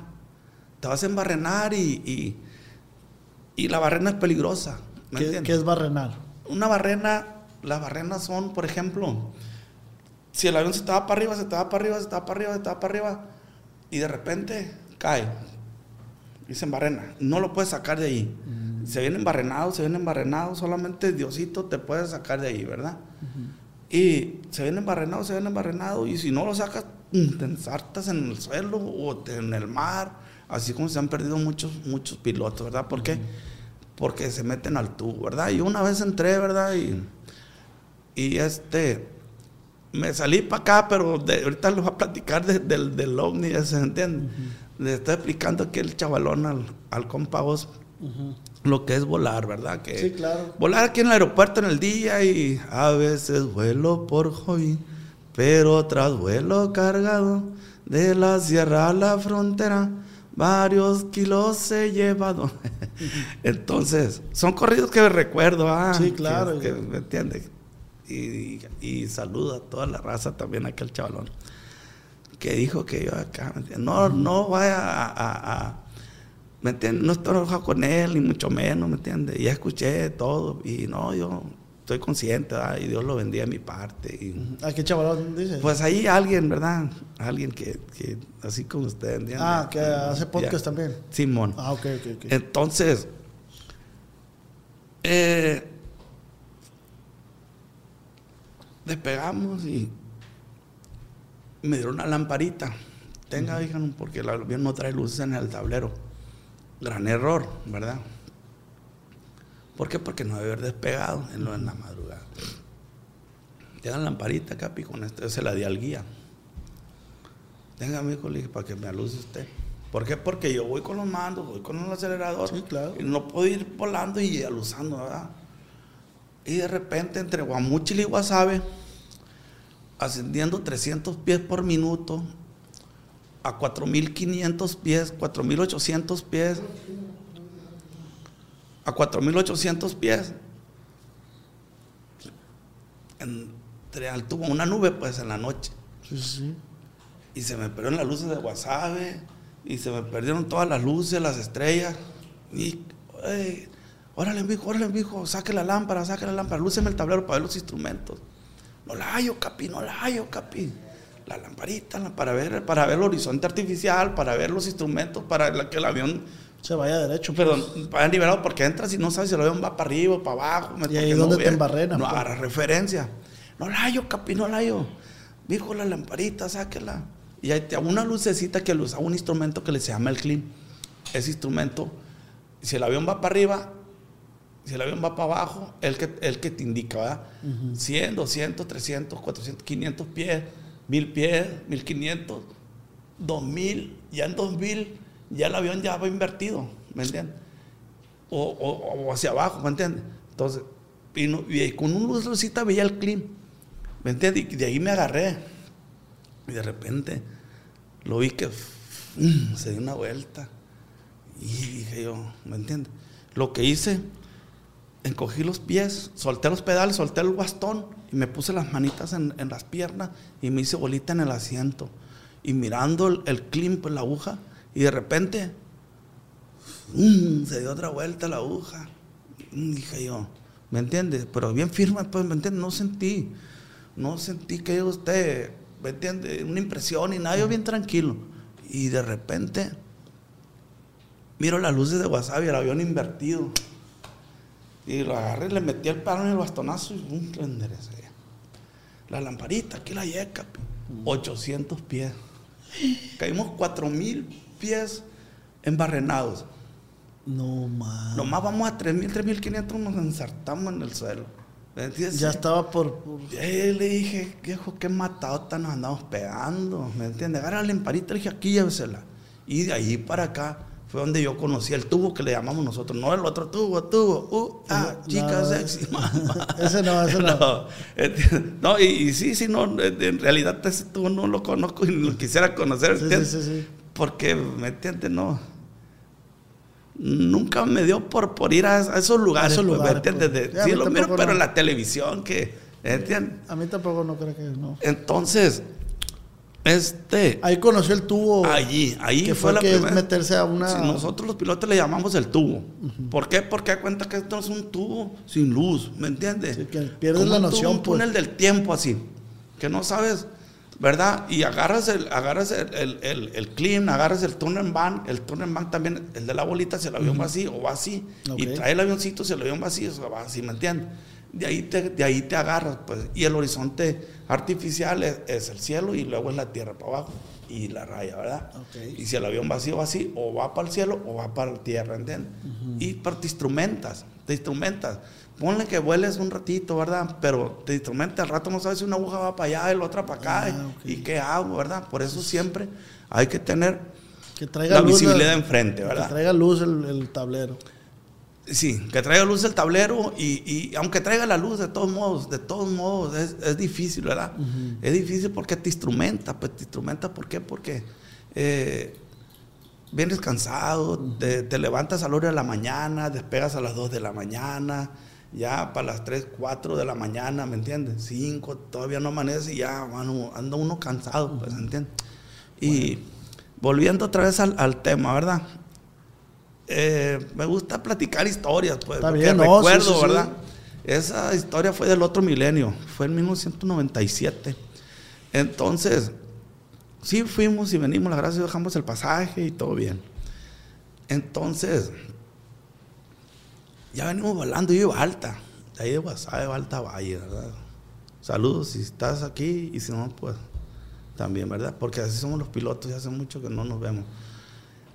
Te vas a embarrenar y, y, la barrena es peligrosa. ¿Qué, es barrenar? Una barrena, las barrenas son, por ejemplo, si el avión se te va para arriba, se te va para arriba, se te va para arriba, se te va para arriba, y de repente cae y se embarrena. No lo puedes sacar de ahí. Mm. Se viene embarrenado, se viene embarrenado, solamente Diosito te puede sacar de ahí, ¿verdad? Y se viene embarrenado, se viene embarrenado, y si no lo sacas, te ensartas en el suelo o en el mar, así como se han perdido muchos, muchos pilotos, ¿verdad? ¿Por qué? Porque se meten al tubo, ¿verdad? Y una vez entré, ¿verdad? Y, y este, me salí para acá, pero de, ahorita les voy a platicar del, del ovni, ¿se entiende? Le estoy explicando aquí el chavalón al, al compa vos, lo que es volar, ¿verdad? Que sí, claro. Volar aquí en el aeropuerto en el día y a veces vuelo por hobby pero tras vuelo cargado de la sierra a la frontera, varios kilos he llevado. [laughs] Entonces, son corridos que recuerdo. Ah, sí, claro. Que, ¿Me entiendes? Y, y, saludo a toda la raza también, aquel chavalón, que dijo que yo acá, no, no vaya a, ¿me entiendes? No estoy enojado con él, ni mucho menos, ¿me entiendes? Ya escuché todo, y no, yo estoy consciente, y Dios lo bendiga de mi parte. Y, ¿A qué chaval dice? Pues ahí alguien, ¿verdad? Alguien que, así como usted, ¿entiende? Ah, que hace podcast también. Simón. Ah, ok, ok, ok. Entonces, eh, despegamos y me dieron una lamparita. Tenga, uh porque el avión no trae luces en el tablero. Gran error, ¿verdad? ¿Por qué? Porque no debe haber despegado en, lo, en la madrugada. Te dan lamparita, Capi, con esto se la di al guía. Le dije, para que me aluce usted. ¿Por qué? Porque yo voy con los mandos, voy con el acelerador. Sí, claro. Y no puedo ir volando y aluzando, ¿verdad? Y de repente, entre Guamuchil y Guasave, ascendiendo 300 pies por minuto, a 4.500 pies, 4.800 pies, a 4.800 pies, entre alto, una nube pues en la noche. Sí, sí. Y se me perdieron las luces de Guasave, y se me perdieron todas las luces, las estrellas. Y, ey, órale, mijo, órale, mijo, saque la lámpara, saque la lámpara, lúceme el tablero para ver los instrumentos. No la hallo, capi, no la hallo, capi. La lamparita, la- para ver, para ver el horizonte artificial, para ver los instrumentos, para la- que el avión, Se vaya derecho. pues. perdón, vaya liberado, porque entras y no sabes si el avión va para arriba o para abajo. ¿Y no dónde te embarrenan, No pues? agarra referencia. No la hallo, capi, no la hallo. Dijo la lamparita, sáquela. Y te una lucecita que usaba un instrumento que le se llama el clim. Ese instrumento, si el avión va para arriba, si el avión va para abajo, el que, el que te indica, ¿verdad? 100, 200, 300, 400, 500 pies, 1000 pies, 1500, 2000, ya en 2000 ya el avión ya va invertido, ¿me entiendes? O, hacia abajo, ¿me entiendes? Entonces, y, con una lucecita veía el clim, ¿me entiendes? Y de ahí me agarré. Y de repente lo vi que mm, se dio una vuelta. Y dije yo, ¿me entiendes? Lo que hice, encogí los pies, solté los pedales, solté el bastón y me puse las manitas en, en las piernas y me hice bolita en el asiento. Y mirando el, el clim, pues la aguja, y de repente mm, se dio otra vuelta la aguja. Mm, dije yo, ¿me entiendes? Pero bien firme, pues, ¿me entiendes? No sentí, no sentí que usted, ¿me entiende? Una impresión y nada, yo bien tranquilo. Y de repente, miro las luces de Wasabi, el avión invertido. Y lo agarré, le metí el palo en el bastonazo y ¡pum! lo enderecé. La lamparita, aquí la yeca, 800 pies. Caímos 4000 pies embarrenados. No, man. Nomás vamos a 3000, 3500, nos ensartamos en el suelo. Ya estaba por. por- Y ahí le dije, viejo, qué matadota nos andamos pegando, ¿me entiendes? Agarra la lamparita, le dije, aquí llévesela. Y de ahí para acá fue donde yo conocí el tubo que le llamamos nosotros, no el otro tubo, tubo, uh, ah, No, chica no, sexy, mamá. [laughs] ese no, ese no. [laughs] No, no, y, y sí, sí, no, en realidad ese tubo no lo conozco y lo quisiera conocer, Sí, sí, sí, sí. Porque, ¿me entiendes? No. Nunca me dio por, por ir a, a esos lugares, esos pues, ¿me lugares, entiendes? pues. De- a sí, lo miro, pero en la televisión, que, ¿entiendes? A mí tampoco no creo que no. Entonces, este, Ahí conoció el tubo. allí, ahí que fue, fue la que primera. meterse a una. Sí, nosotros los pilotos le llamamos el tubo. ¿Por qué? Porque da cuenta que esto es un tubo sin luz, ¿me entiendes? Sí, que pierdes Como la un noción, Un túnel del tiempo así, que no sabes, ¿verdad? Y agarras el, agarras el, el, el, el clean, agarras el tunnel bank, el tunnel bank también, el de la bolita, si el avión va así o va así, y trae el avioncito, si el avión va así, o sea, va así, ¿me entiendes? De ahí te, de ahí te agarras, pues, y el horizonte artificial es, es el cielo y luego es la tierra para abajo y la raya, ¿verdad? Ok. Y si el avión va así o va así, o va para el cielo o va para la tierra, ¿entiendes? Y pero te instrumentas, te instrumentas. Ponle que vueles un ratito, ¿verdad? Pero te instrumentas, al rato no sabes si una aguja va para allá y la otra para acá. Ah, y- ok. ¿Y qué hago, verdad? Por eso siempre hay que tener Que traiga la luz. visibilidad enfrente, Que ¿verdad? traiga luz el, el tablero. Sí, que traiga luz el tablero y, y aunque traiga la luz, de todos modos, de todos modos, es, es difícil, ¿verdad? Es difícil porque te instrumenta, pues te instrumenta, ¿por qué? Porque eh, vienes cansado, te, te levantas a la hora de la mañana, despegas a las 2 de la mañana, ya para las 3, 4 de la mañana, ¿me entiendes? 5, todavía no amanece y ya mano, anda uno cansado, pues, ¿entiendes? Y volviendo otra vez al, al tema, ¿verdad? Eh, me gusta platicar historias, pues, Está bien, no, recuerdo, sí, sí. ¿verdad? Esa historia fue del otro milenio, fue en 1997. Entonces, sí fuimos y venimos, la gracia dejamos el pasaje y todo bien. Entonces, ya venimos volando, yo iba alta, de ahí de Guasave, alta Valle, ¿verdad? Saludos si estás aquí y si no, pues también, ¿verdad? Porque así somos los pilotos y hace mucho que no nos vemos.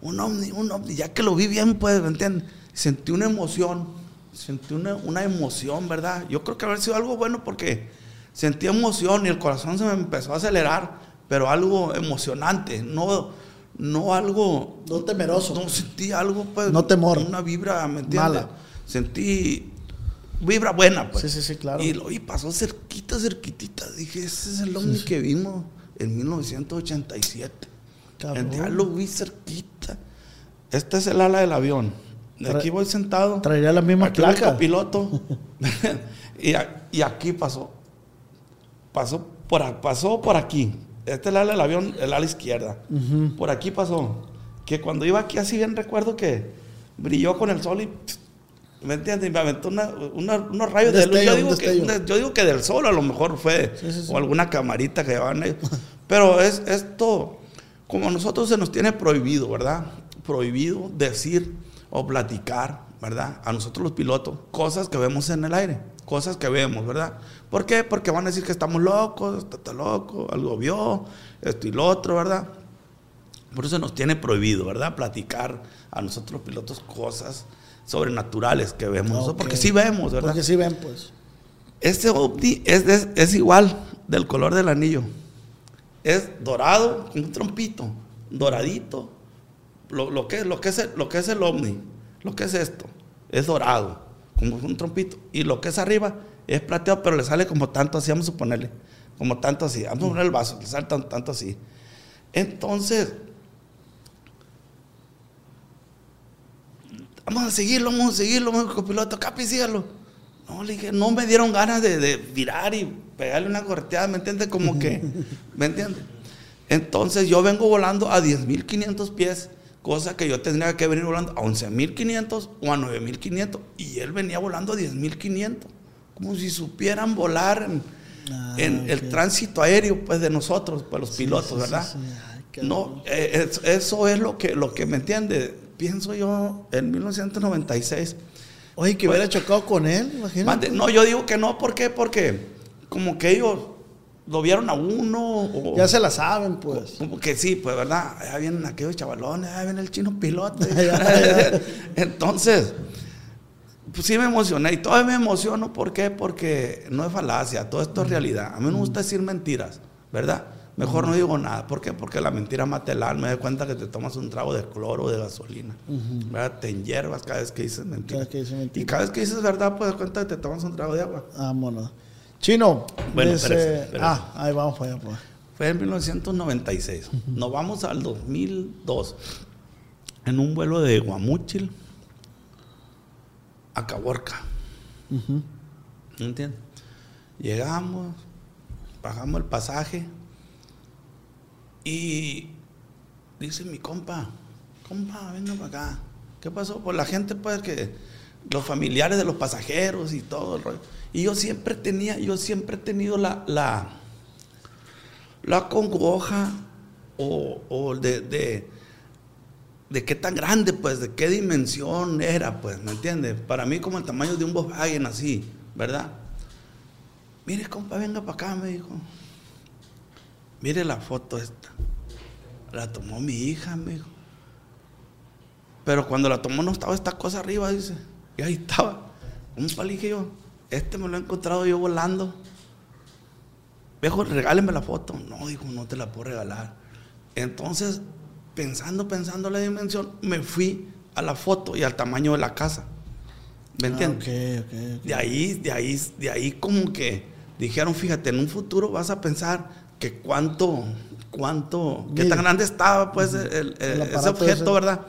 Un ovni, un ovni, ya que lo vi bien, pues, ¿me entiendes? Sentí una emoción, sentí una, una emoción, ¿verdad? Yo creo que haber sido algo bueno porque sentí emoción y el corazón se me empezó a acelerar, pero algo emocionante, no, no algo... No temeroso. No sentí algo, pues... No temor. Una vibra, ¿me entiendes? Mala. Sentí vibra buena, pues. Sí, sí, sí, claro. Y, lo- y pasó cerquita, cerquitita. Dije, ese es el ovni que vimos en 1987. Cabrón. Ya lo vi cerquita. Este es el ala del avión. De aquí voy sentado. Traería la misma Aquí el placa. copiloto. [laughs] y, a- y aquí pasó. Pasó por, pasó por aquí. Este es el ala del avión, el ala izquierda. Por aquí pasó. Que cuando iba aquí así bien recuerdo que brilló con el sol y... ¿Me entiendes? Y me aventó una- una- unos rayos de luz. Yo digo, que, destello. una- yo digo que del sol a lo mejor fue. Sí, sí, sí. O alguna camarita que llevaban ellos. Pero es esto, como a nosotros se nos tiene prohibido, ¿verdad? Prohibido decir o platicar, ¿verdad? A nosotros los pilotos, cosas que vemos en el aire, cosas que vemos, ¿verdad? ¿Por qué? Porque van a decir que estamos locos, está, está loco, algo vio, esto y lo otro, ¿verdad? Por eso nos tiene prohibido, ¿verdad? Platicar a nosotros los pilotos cosas sobrenaturales que vemos, porque sí vemos, ¿verdad? Porque sí ven, pues. Este ovni es, es- es igual del color del anillo. Es dorado un trompito, doradito. Lo, lo que, lo, que es el, lo que es el ovni, lo que es esto, es dorado, como un trompito. Y lo que es arriba es plateado, pero le sale como tanto así, vamos a suponerle, como tanto así. Vamos a poner el vaso, le sale tan- tanto así. Entonces, vamos a seguirlo, vamos a seguirlo, vamos copiloto, capi, sígalo. No, le dije, no me dieron ganas de, de virar y pegarle una correteada, ¿me entiendes? Como que, [laughs] ¿me entiendes? Entonces yo vengo volando a 10.500 pies, cosa que yo tendría que venir volando a 11.500 o a 9.500, y él venía volando a 10.500, como si supieran volar en, Ah, en el tránsito aéreo, pues, de nosotros, pues, los Sí, pilotos, sí, ¿verdad? sí. Ay, cabrón. No, eh, es- eso es lo que, lo que me entiende. Pienso yo en 1996. Oye, que hubiera chocado con él, imagínate. No, yo digo que no, ¿por qué? Porque como que ellos lo vieron a uno. O, Ya se la saben, pues. Como que sí, pues, ¿verdad? Allá vienen aquellos chavalones, allá viene el chino piloto. [laughs] [laughs] Entonces, pues sí me emocioné. Y todavía me emociono, ¿por qué? Porque no es falacia, todo esto es realidad. A mí no me gusta decir mentiras, ¿verdad? Mejor no digo nada. ¿Por qué? Porque la mentira mata el alma. Me doy cuenta que te tomas un trago de cloro o de gasolina. ¿verdad? Te enhierbas cada vez que dices mentira. Cada vez que dices mentira. Y cada vez que dices verdad, pues das cuenta que te tomas un trago de agua. Vámonos. Chino. Bueno, espérese, espérese. Ah, ahí vamos para allá, pues. Fue en 1996. Nos vamos al 2002 en un vuelo de Guamúchil a Caborca. Ujú. ¿Me entiendes? Llegamos, pagamos el pasaje y dice mi compa, compa, venga para acá. ¿Qué pasó? Pues la gente, pues que los familiares de los pasajeros y todo el rollo. Y yo siempre tenía, yo siempre he tenido la, la, la congoja o, o de, de, de qué tan grande, pues, de qué dimensión era, pues, ¿me entiendes? Para mí como el tamaño de un Volkswagen así, ¿verdad? Mire, compa, venga para acá, me dijo. Mire la foto esta. La tomó mi hija, me dijo. Pero cuando la tomó no estaba esta cosa arriba, dice. Y ahí estaba. Compa, le dije yo, este me lo he encontrado yo volando. Viejo, regáleme la foto. No, dijo, no te la puedo regalar. Entonces, pensando, pensando la dimensión, me fui a la foto y al tamaño de la casa. ¿Me entiendes? Ah, ok, ok, ok. De ahí, de ahí, de ahí como que dijeron, fíjate, en un futuro vas a pensar que cuánto, cuánto, qué Mire. tan grande estaba pues el- el- El ese objeto, ese. ¿verdad?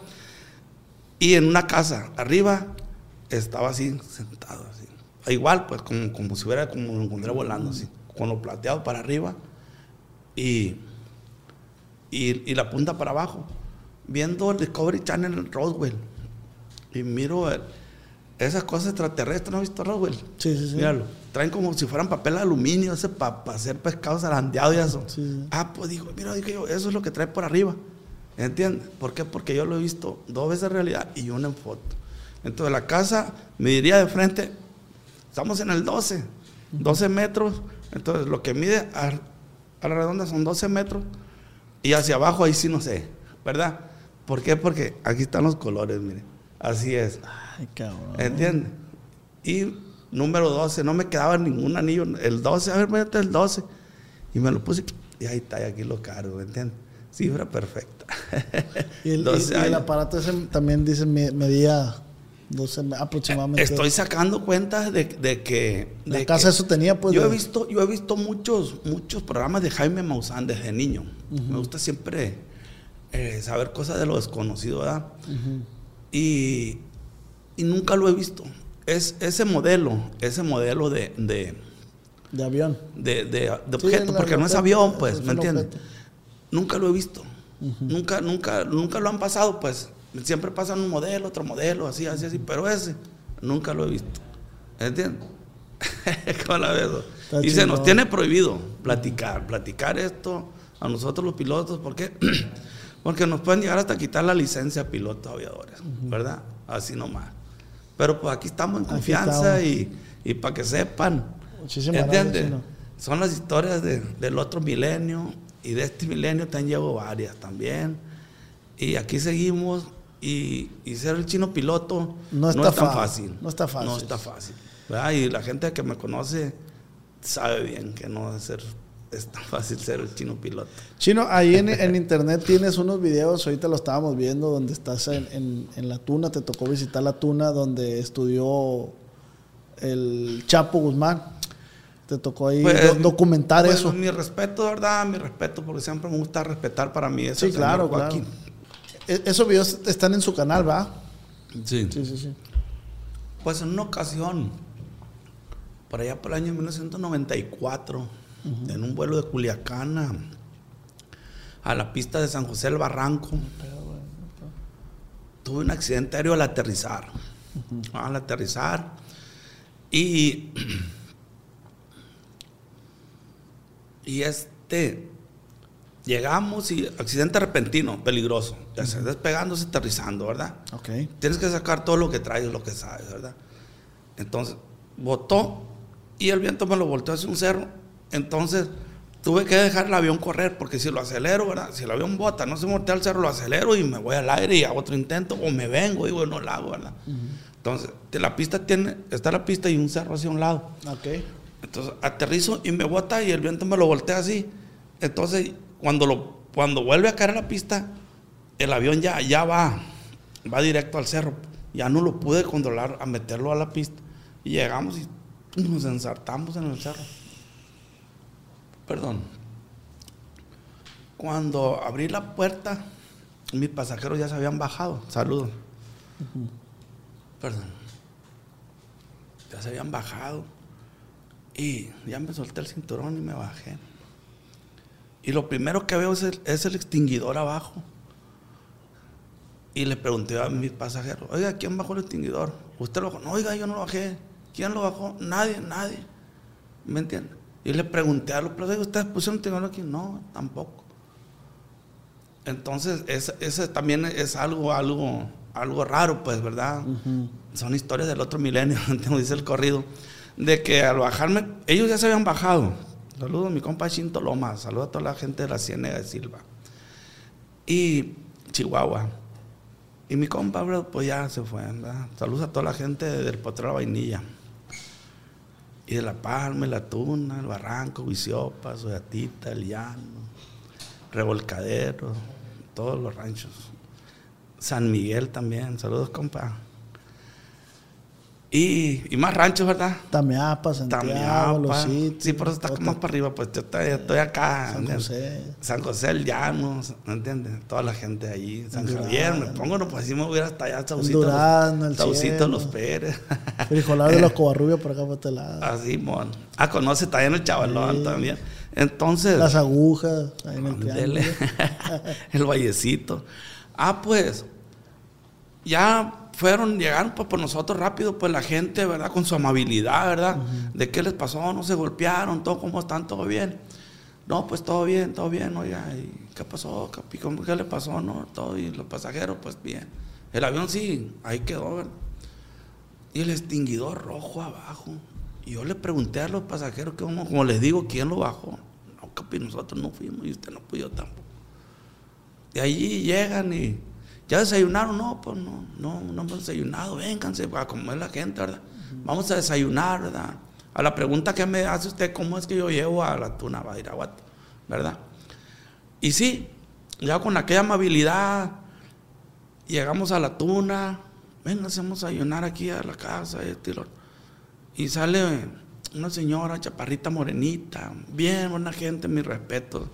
Y en una casa, arriba, estaba así, sentado así. Igual, pues, como, como si hubiera, como lo encontré volando así, con lo plateado para arriba y, y, y la punta para abajo, viendo el Discovery Channel en Roswell. Y miro el- esas cosas extraterrestres, ¿no has visto Roswell? Sí, sí, sí. Míralo, traen como si fueran papel de aluminio ese para hacer pescados zarandeados y eso. Sí, sí. Ah, pues digo, mira, dije yo, eso es lo que trae por arriba. ¿Entiendes? ¿Por qué? Porque yo lo he visto dos veces en realidad y una en foto. Entonces la casa me diría de frente, estamos en el 12, 12 metros. Entonces lo que mide a, a la redonda son 12 metros y hacia abajo ahí sí no sé, ¿verdad? ¿Por qué? Porque aquí están los colores, mire. Así es. Ay, cabrón. ¿Entiendes? Y número 12, no me quedaba ningún anillo. El 12, a ver, métete el 12. Y me lo puse. y ahí está, y aquí lo cargo, ¿me entiendes? Cifra perfecta. Y el, [laughs] y- 12 y el aparato ese también dice me- medía 12 me- aproximadamente. Estoy sacando cuentas de, de que... La de casa que- eso tenía, pues, Yo he visto, yo he visto muchos, muchos programas de Jaime Maussan desde niño. Me gusta siempre eh, saber cosas de lo desconocido, ¿verdad? y, y nunca lo he visto. Es ese modelo, ese modelo de, de, de avión. de, de- Sí, objeto, porque no es avión, pues, es ¿me entiendes? Nunca lo he visto. Nunca, nunca, nunca lo han pasado, pues. Siempre pasan un modelo, otro modelo, así, así, así, pero ese nunca lo he visto. ¿Entiendes? [laughs] ¿Cómo la ves? Y se nos tiene prohibido platicar, platicar esto a nosotros los pilotos, ¿por qué? [clears throat] Porque nos pueden llegar hasta quitar la licencia a pilotos aviadores, ¿verdad? Así nomás. Pero pues aquí estamos en confianza estamos. y, y para que sepan, Muchísimas gracias, ¿entiendes? Chino. Son las historias de- del otro milenio y de este milenio te han llevado varias también. Y aquí seguimos y, y ser el chino piloto No está es tan fácil. no está fácil. No está fácil. ¿verdad? Y la gente que me conoce sabe bien que no es, ser, es tan fácil ser el chino piloto. Chino, ahí en, en internet tienes unos videos, ahorita lo estábamos viendo, donde estás en, en- en la tuna, te tocó visitar la tuna donde estudió el Chapo Guzmán. Te tocó ahí Pues, do- documentar pues, eso. Mi respeto, ¿verdad? Mi respeto, porque siempre me gusta respetar para mí. Sí, claro, claro. E- esos videos están en su canal, ¿va? Sí. Sí, sí, sí. Pues en una ocasión, por allá por el año 1994, en un vuelo de Culiacán a, a la pista de San José del Barranco, tuve un accidente aéreo al aterrizar. Al aterrizar. Y, [clears throat] y este, llegamos y accidente repentino, peligroso. Ya sea, despegándose, aterrizando, ¿verdad? Ok. Tienes que sacar todo lo que traes, lo que sabes, ¿verdad? Entonces, botó y el viento me lo volteó hacia un cerro. Entonces, tuve que dejar el avión correr, porque si lo acelero, ¿verdad? Si el avión bota, no se voltea al cerro, lo acelero y me voy al aire y hago otro intento, o me vengo y bueno, lo hago, ¿verdad? Entonces, la pista tiene, está la pista y un cerro hacia un lado. Ok. Entonces aterrizo y me bota y el viento me lo voltea así. Entonces, cuando, lo, cuando vuelve a caer a la pista, el avión ya, ya va, va directo al cerro. Ya no lo pude controlar a meterlo a la pista. Y llegamos y nos ensartamos en el cerro. Perdón. Cuando abrí la puerta, mis pasajeros ya se habían bajado. Saludos. Perdón. Ya se habían bajado. Y ya me solté el cinturón y me bajé. Y lo primero que veo es el, es el extinguidor abajo. Y le pregunté a mis pasajeros, oiga, ¿quién bajó el extinguidor? ¿Usted lo bajó? No, oiga, yo no lo bajé. ¿Quién lo bajó? Nadie, nadie. ¿Me entiende? Y le pregunté a los pero ¿ustedes pusieron extinguidor aquí? No, tampoco. Entonces, ese, ese también es algo, algo, algo raro, pues, ¿verdad? Son historias del otro milenio, [laughs] como dice el corrido. De que al bajarme, ellos ya se habían bajado. Saludos a mi compa Chinto Loma, saludos a toda la gente de la Ciénega de Silva. Y Chihuahua. Y mi compa, bro, pues ya se fue, ¿verdad? Saludos a toda la gente del Potrero Vainilla. Y de La Palma, La Tuna, El Barranco, Viciopa, Soyatita, El Llano, Revolcadero, todos los ranchos. San Miguel también, saludos, compa. Y, y más ranchos, ¿verdad? Tameapa, Santiago, Tamiapa. Los Sitios, Sí, por eso está como más para arriba, pues yo estoy, estoy acá. San. José. San José el Llano, ¿me entiendes? Toda la gente allí. San. Javier, me pongo, no, pues así me hubiera hasta allá, Saucito. Durazno, el Saucito. Los Pérez. [laughs] Frijolar de los [laughs] Covarrubias por acá por este lado. Así, mon. Ah, conoce también el chavalón Sí. también. Entonces. Las agujas, ahí en el [laughs] el vallecito. Ah, pues, ya fueron, llegaron pues por nosotros rápido, pues la gente, ¿verdad? Con su amabilidad, ¿verdad? ¿De qué les pasó? ¿No se golpearon? ¿Todo cómo están? ¿Todo bien? No, pues todo bien, todo bien, oiga. ¿y ¿Qué pasó, capi? ¿Cómo, ¿Qué le pasó? No, todo, y los pasajeros, pues bien. El avión sí, ahí quedó, ¿verdad? Y el extinguidor rojo abajo. Y yo le pregunté a los pasajeros, que como, como les digo, ¿quién lo bajó? No, capi, nosotros no fuimos y usted no pudo tampoco. De allí llegan y ya desayunaron, no, pues no, no, no hemos desayunado, vénganse a comer la gente, ¿verdad? Vamos a desayunar, ¿verdad? A la pregunta que me hace usted, ¿cómo es que yo llevo a la tuna Badiraguato? ¿Verdad? Y sí, ya con aquella amabilidad, llegamos a la tuna, venga, vamos a ayunar aquí a la casa, este y sale una señora chaparrita morenita, bien buena gente, mi respeto,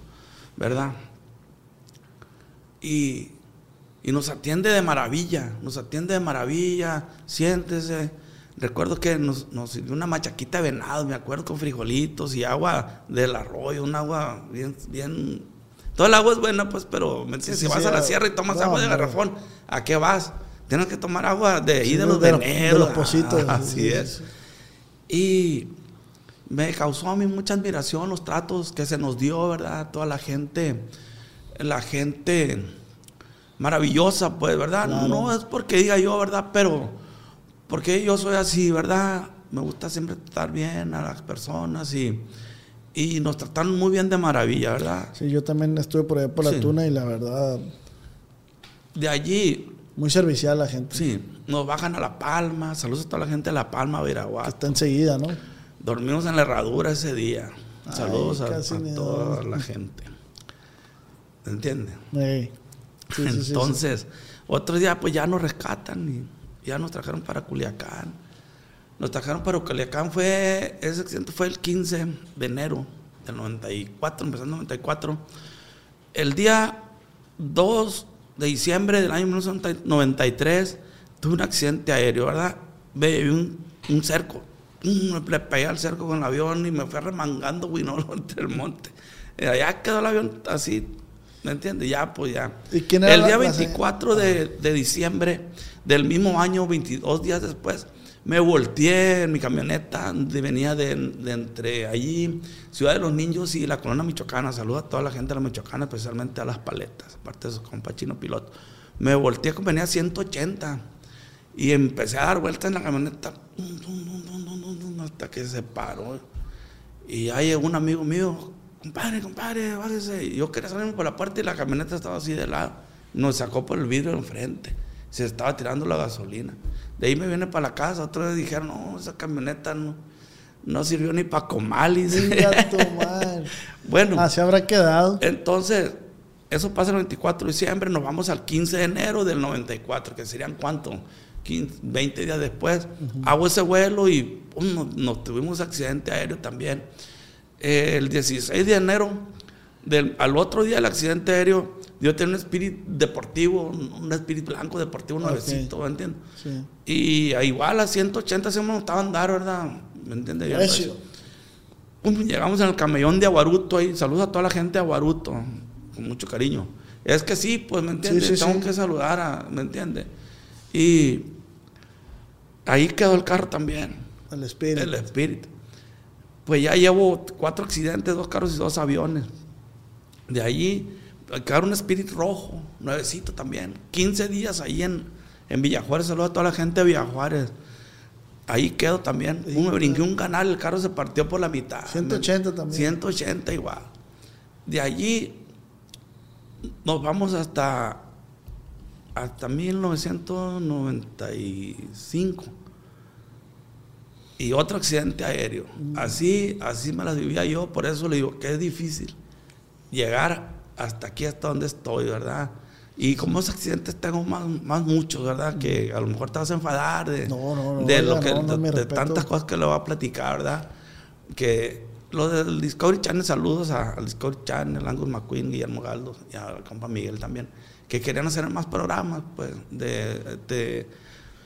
¿verdad? Y, y nos atiende de maravilla, nos atiende de maravilla, siéntese. Recuerdo que nos, nos sirvió una machaquita de venado, me acuerdo, con frijolitos y agua del arroyo, un agua bien, bien. Todo el agua es buena, pues, pero si vas a la sierra y tomas agua de garrafón, ¿a qué vas? Tienes que tomar agua de ahí, de los de, de los pocitos. así es. Y me causó a mí mucha admiración los tratos que se nos dio, ¿verdad? Toda la gente, la gente maravillosa, pues, ¿verdad? No es porque diga yo, ¿verdad? Pero porque yo soy así, ¿verdad? Me gusta siempre tratar bien a las personas y, y nos trataron muy bien de maravilla, ¿verdad? Sí, yo también estuve por allá por la tuna y la verdad... De allí... Muy servicial la gente. Sí, nos bajan a La Palma, saludos a toda la gente de La Palma, Viraguato. está enseguida, ¿no? Dormimos en la herradura ese día. Saludos a, toda la gente. ¿Me Entonces, otro día pues ya nos rescatan y ya nos trajeron para Culiacán. Nos trajeron para Culiacán, fue, ese accidente fue el 15 de enero del 94, empezando el 94. El día 2 de diciembre del año 1993 tuve un accidente aéreo, ¿verdad? Ve un, cerco le pegué al cerco con el avión y me fui remangando güey, no, [laughs] entre el monte. Y allá quedó el avión así, ¿me entiendes? Ya, pues ya. ¿Y quién el día 24 de, de, diciembre del mismo año, 22 días después, me volteé en mi camioneta, venía de, de, entre allí, Ciudad de los Niños y la Colonia Michoacana. Saluda a toda la gente de la Michoacana, especialmente a las paletas, aparte de su compa chino piloto. Me volteé, venía a 180 y empecé a dar vueltas en la camioneta hasta que se paró. Y ahí un amigo mío, compadre, compadre, bájese. Y yo quería salirme por la puerta y la camioneta estaba así de lado. Nos sacó por el vidrio enfrente. Se estaba tirando la gasolina. De ahí me viene para la casa. Otra vez dijeron, no, esa camioneta no, no sirvió ni para comalis. [laughs] bueno. Así habrá quedado. Entonces, eso pasa el 24 de diciembre. Nos vamos al 15 de enero del 94, que serían cuánto? 20 días después, hago ese vuelo y nos, tuvimos accidente aéreo también. El 16 de enero, del, al otro día del accidente aéreo, yo tenía un espíritu deportivo, un espíritu blanco deportivo nuevecito, ¿me entiendes? Y igual a 180 se me notaba andar, ¿verdad? ¿Me entiendes? llegamos en el camellón de Aguaruto ahí, saludos a toda la gente de Aguaruto, con mucho cariño. Es que sí, pues, ¿me entiendes? Tengo que saludar, a, ¿me entiendes? Y ahí quedó el carro también. El espíritu. El espíritu. Pues ya llevo cuatro accidentes, dos carros y dos aviones. De allí quedó un espíritu rojo, nuevecito también. 15 días ahí en, en Villajuárez. Saludos a toda la gente de Villajuárez. Ahí quedó también. me brinqué un canal, el carro se partió por la mitad. 180 también. 180 igual. De allí nos vamos hasta hasta 1995. Y otro accidente aéreo. Así, así me las vivía yo, por eso le digo que es difícil llegar hasta aquí, hasta donde estoy, ¿verdad? Y como esos accidentes tengo más, más muchos, ¿verdad? Que a lo mejor te vas a enfadar de, de, lo que, de, tantas cosas que le voy a platicar, ¿verdad? Que lo del Discovery Channel, saludos al Discovery Channel, Angus McQueen, Guillermo Galdo y al compa Miguel también que querían hacer más programas, pues, de,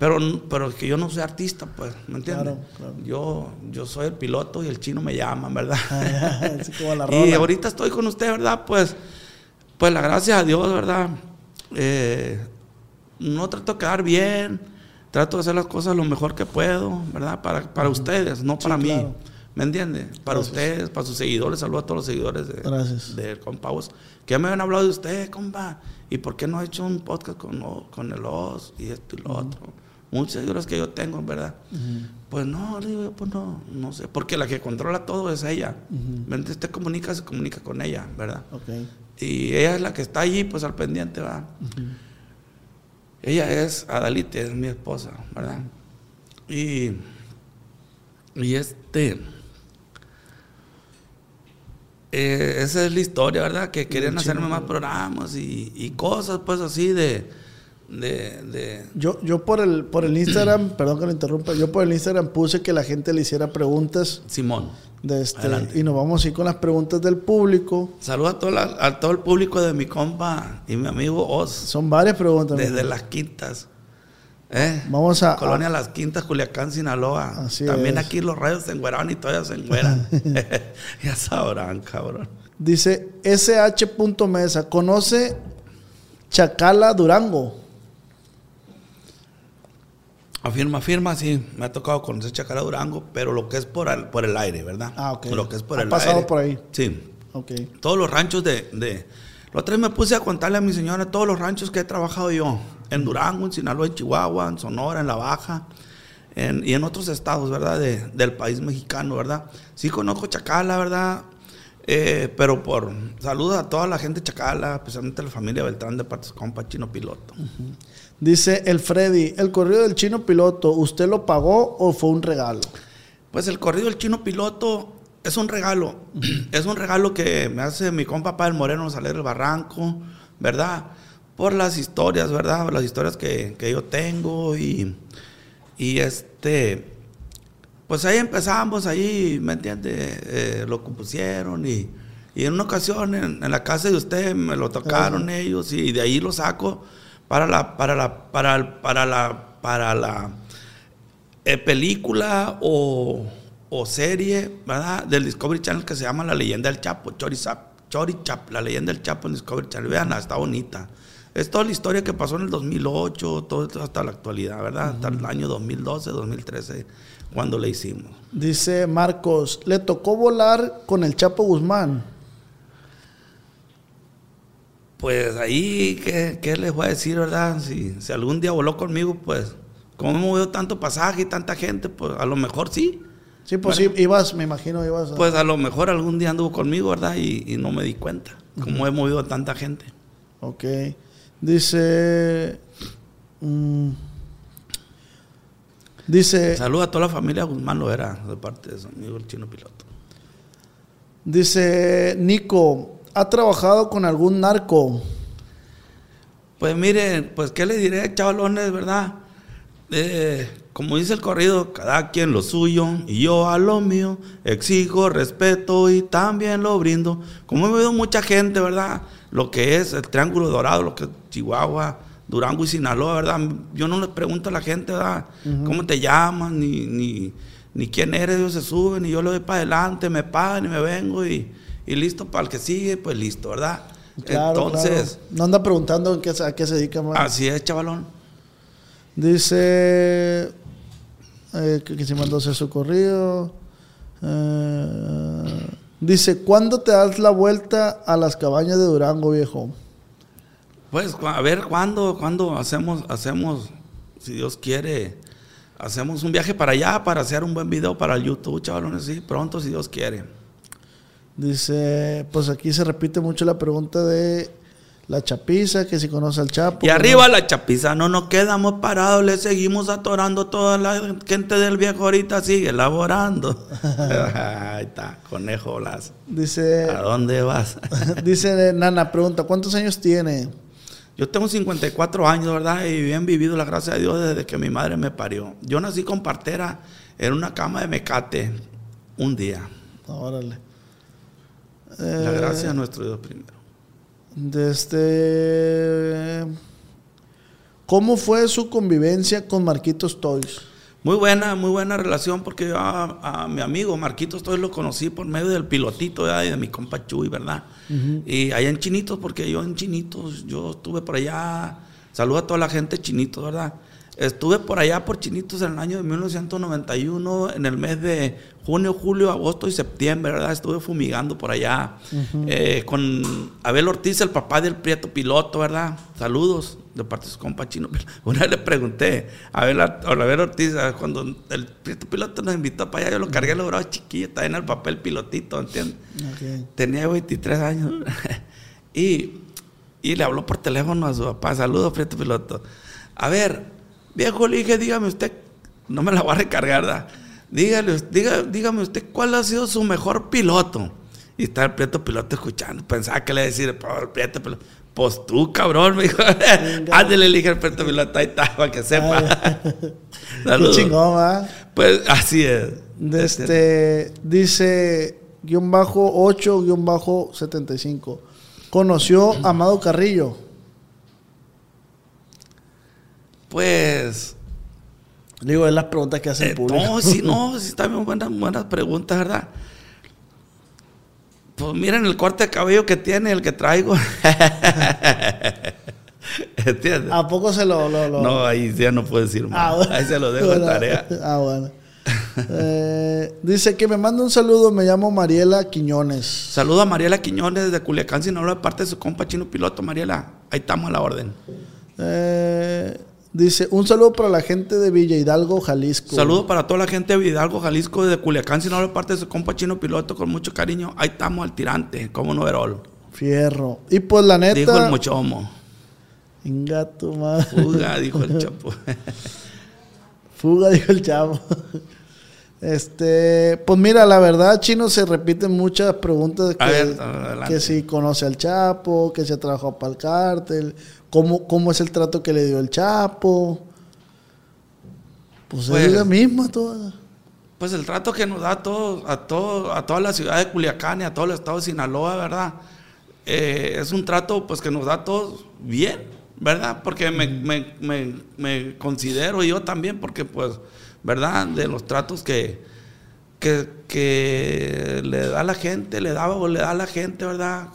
pero, pero que yo no soy artista, pues, ¿me entiendes? Yo, yo soy el piloto y el chino me llama, ¿verdad? [laughs] y ahorita estoy con usted, ¿verdad? Pues, pues la gracias a Dios, ¿verdad? Eh, no trato de quedar bien, trato de hacer las cosas lo mejor que puedo, ¿verdad? Para, para ustedes, no para mí. ¿Me entiende? Para ustedes, para sus seguidores, saludo a todos los seguidores de, de Compa que ya me habían hablado de usted, compa. ¿Y por qué no ha hecho un podcast con, con el OS y esto y lo otro? Muchos seguidores que yo tengo, ¿verdad? Pues no, digo pues no, no sé. Porque la que controla todo es ella. Uh Usted comunica, se comunica con ella, ¿verdad? Okay. Y ella es la que está allí, pues al pendiente, ¿verdad? Ella es Adalite, es mi esposa, ¿verdad? Y, y este eh, esa es la historia, ¿verdad? Que querían hacerme más programas y, y cosas, pues así de. De, de Yo, yo por el, por el Instagram, [clears throat] perdón que lo interrumpa, yo por el Instagram puse que la gente le hiciera preguntas Simón. de este, Adelante. y nos vamos a ir con las preguntas del público. Saludos a todo, la- a todo el público de mi compa y mi amigo Oz, Son varias preguntas. desde amigo. las quintas. ¿Eh? Vamos a, Colonia Las Quintas, Culiacán, Sinaloa. Así También es. aquí los rayos se engueraban y todavía se engueran. [laughs] [laughs] ya sabrán, cabrón. Dice SH. Mesa, ¿conoce Chacala Durango? Afirma, afirma, sí. Me ha tocado conocer Chacala Durango, pero lo que es por el, por el aire, ¿verdad? Ah, ok. Lo que es por Ha el pasado aire. por ahí. Sí. Ok. Todos los ranchos de, de... La otra vez me puse a contarle a mi señora todos los ranchos que he trabajado yo. En Durango, en Sinaloa, en Chihuahua, en Sonora, en La Baja. en- y en otros estados, ¿verdad? De- del país mexicano, ¿verdad? Sí conozco Chacala, ¿verdad? Eh, pero por saludos a toda la gente de Chacala, especialmente a la familia Beltrán de Partes Compa, Chino Piloto. Dice el Freddy, el corrido del chino piloto, ¿usted lo pagó o fue un regalo? Pues el corrido del chino piloto es un regalo. [clears throat] Es un regalo que me hace mi compa Pablo Moreno salir del barranco, ¿verdad? Por las historias, ¿verdad? Las historias que, que yo tengo y, y este, pues ahí empezamos, ahí, ¿me entiende? Eh, lo compusieron y, y en una ocasión en, en la casa de usted me lo tocaron ellos y de ahí lo saco para la, para la, para, para la, para la eh, película o, o serie, ¿verdad? Del Discovery Channel que se llama La leyenda del Chapo, Chori Zap- Chori Chap, La leyenda del Chapo en Discovery Channel. Vean, está bonita. Es toda la historia que pasó en el 2008, todo esto hasta la actualidad, ¿verdad? Hasta el año 2012, 2013, cuando le hicimos. Dice Marcos, le tocó volar con el Chapo Guzmán. Pues ahí, ¿qué, qué les voy a decir, verdad? Si, si algún día voló conmigo, pues, como hemos movido tanto pasaje y tanta gente, pues a lo mejor sí. Sí, pues sí, ibas, me imagino, ibas. a- Pues a lo mejor algún día anduvo conmigo, ¿verdad? Y, y no me di cuenta, como he movido a tanta gente. Ok. Dice. mm, dice. Saludos a toda la familia Guzmán Loera, de parte de su amigo el chino piloto. Dice Nico, ¿ha trabajado con algún narco? Pues miren, pues qué les diré, chavalones, ¿verdad? Eh, como dice el corrido, cada quien lo suyo y yo a lo mío, exijo respeto y también lo brindo. Como he oído mucha gente, ¿verdad? Lo que es el Triángulo Dorado, lo que es Chihuahua, Durango y Sinaloa, ¿verdad? Yo no les pregunto a la gente, ¿verdad? ¿Cómo te llaman? Ni, ni, ni quién eres, ellos se suben y yo le doy para adelante, me pagan y me vengo y, y listo para el que sigue, pues listo, ¿verdad? Claro, Entonces, claro. No anda preguntando en qué, a qué se dedica más. así es, chavalón. Dice eh, que, que se mandó a hacer su corrido. Eh, dice, ¿cuándo te das la vuelta a las cabañas de Durango, viejo? Pues a ver cuándo, cuándo hacemos, hacemos, si Dios quiere, hacemos un viaje para allá para hacer un buen video para el YouTube, chavalones, sí, pronto si Dios quiere. Dice, pues aquí se repite mucho la pregunta de la chapiza, que si conoce al Chapo. Y arriba la chapiza, no nos quedamos parados, le seguimos atorando, toda la gente del viejo ahorita sigue elaborando. [laughs] [laughs] Ahí está, conejo las. Dice, ¿A dónde vas? [laughs] dice Nana, pregunta, ¿cuántos años tiene? Yo tengo 54 años, ¿verdad? Y bien vivido, la gracia de Dios, desde que mi madre me parió. Yo nací con partera en una cama de mecate un día. Órale. La Eh, gracia a nuestro Dios primero. De este... ¿Cómo fue su convivencia con Marquitos Toys? Muy buena, muy buena relación porque yo a, a mi amigo Marquitos Toys lo conocí por medio del pilotito ¿verdad? y de mi compa Chuy, ¿verdad? Y allá en Chinitos, porque yo en Chinitos, yo estuve por allá, saludo a toda la gente de Chinitos, ¿verdad? Estuve por allá por Chinitos en el año de 1991, en el mes de junio, julio, agosto y septiembre, ¿verdad? Estuve fumigando por allá eh, con Abel Ortiz, el papá del Prieto Piloto, ¿verdad? Saludos de parte de su compa chino. [laughs] Una vez le pregunté a Abel, a Abel Ortiz, cuando el Prieto Piloto nos invitó para allá, yo lo cargué, lo bravo chiquillo, está en el papel pilotito, ¿entiendes? Tenía 23 años. [laughs] y, y le habló por teléfono a su papá. Saludos, Prieto Piloto. A ver, viejo, le dije, dígame usted, no me la voy a recargar, ¿verdad? Dígale, diga, dígame usted cuál ha sido su mejor piloto. Y está el Prieto Piloto escuchando. Pensaba que le iba a decir, por Prieto Piloto. Pues tú, cabrón, [laughs] me dijo. Ándale, le dije al Prieto Piloto, ahí está, para que sepa. [laughs] Qué chingón, ¿va? Pues así es. Este, dice guion bajo 8 guion bajo 75. Conoció a Amado Carrillo. Pues. Digo, es las preguntas que hace el eh, público. no, sí, no, [laughs] sí, bien buenas, buenas preguntas, ¿verdad? Pues miren el corte de cabello que tiene, el que traigo. [laughs] ¿Entiendes? ¿A poco se lo.? lo- lo- No, ahí ya no puedo decir más. Ah, bueno. Ahí se lo dejo de Bueno. tarea. [laughs] Ah, bueno. Eh, dice que me manda un saludo, me llamo Mariela Quiñones. Saludo a Mariela Quiñones de Culiacán, Sinaloa, de parte de su compa chino piloto, Mariela. Ahí estamos a la orden. Eh, dice, un saludo para la gente de Villa Hidalgo, Jalisco. Saludo para toda la gente de Hidalgo, Jalisco, de Culiacán, Sinaloa, de parte de su compa chino piloto, con mucho cariño. Ahí estamos al tirante, como no verol. Fierro. Y pues la neta... Dijo el mochomo. Inga tu madre. Fuga, dijo el [laughs] chapo. Fuga, dijo el chavo. Este, pues mira, la verdad, Chino, se repiten muchas preguntas que, ver, que si conoce al Chapo, que si ha trabajado para el cártel, cómo, cómo es el trato que le dio el Chapo. Pues, Pues- es la misma toda. Pues el trato que nos da a todos, a todo, a toda la ciudad de Culiacán y a todo el estado de Sinaloa, ¿verdad? Eh, es un trato pues que nos da a todos bien, ¿verdad? Porque me, me- me- me considero yo también, porque pues, ¿verdad? De los tratos que, que, que le da la gente, le daba o le da a la gente, ¿verdad?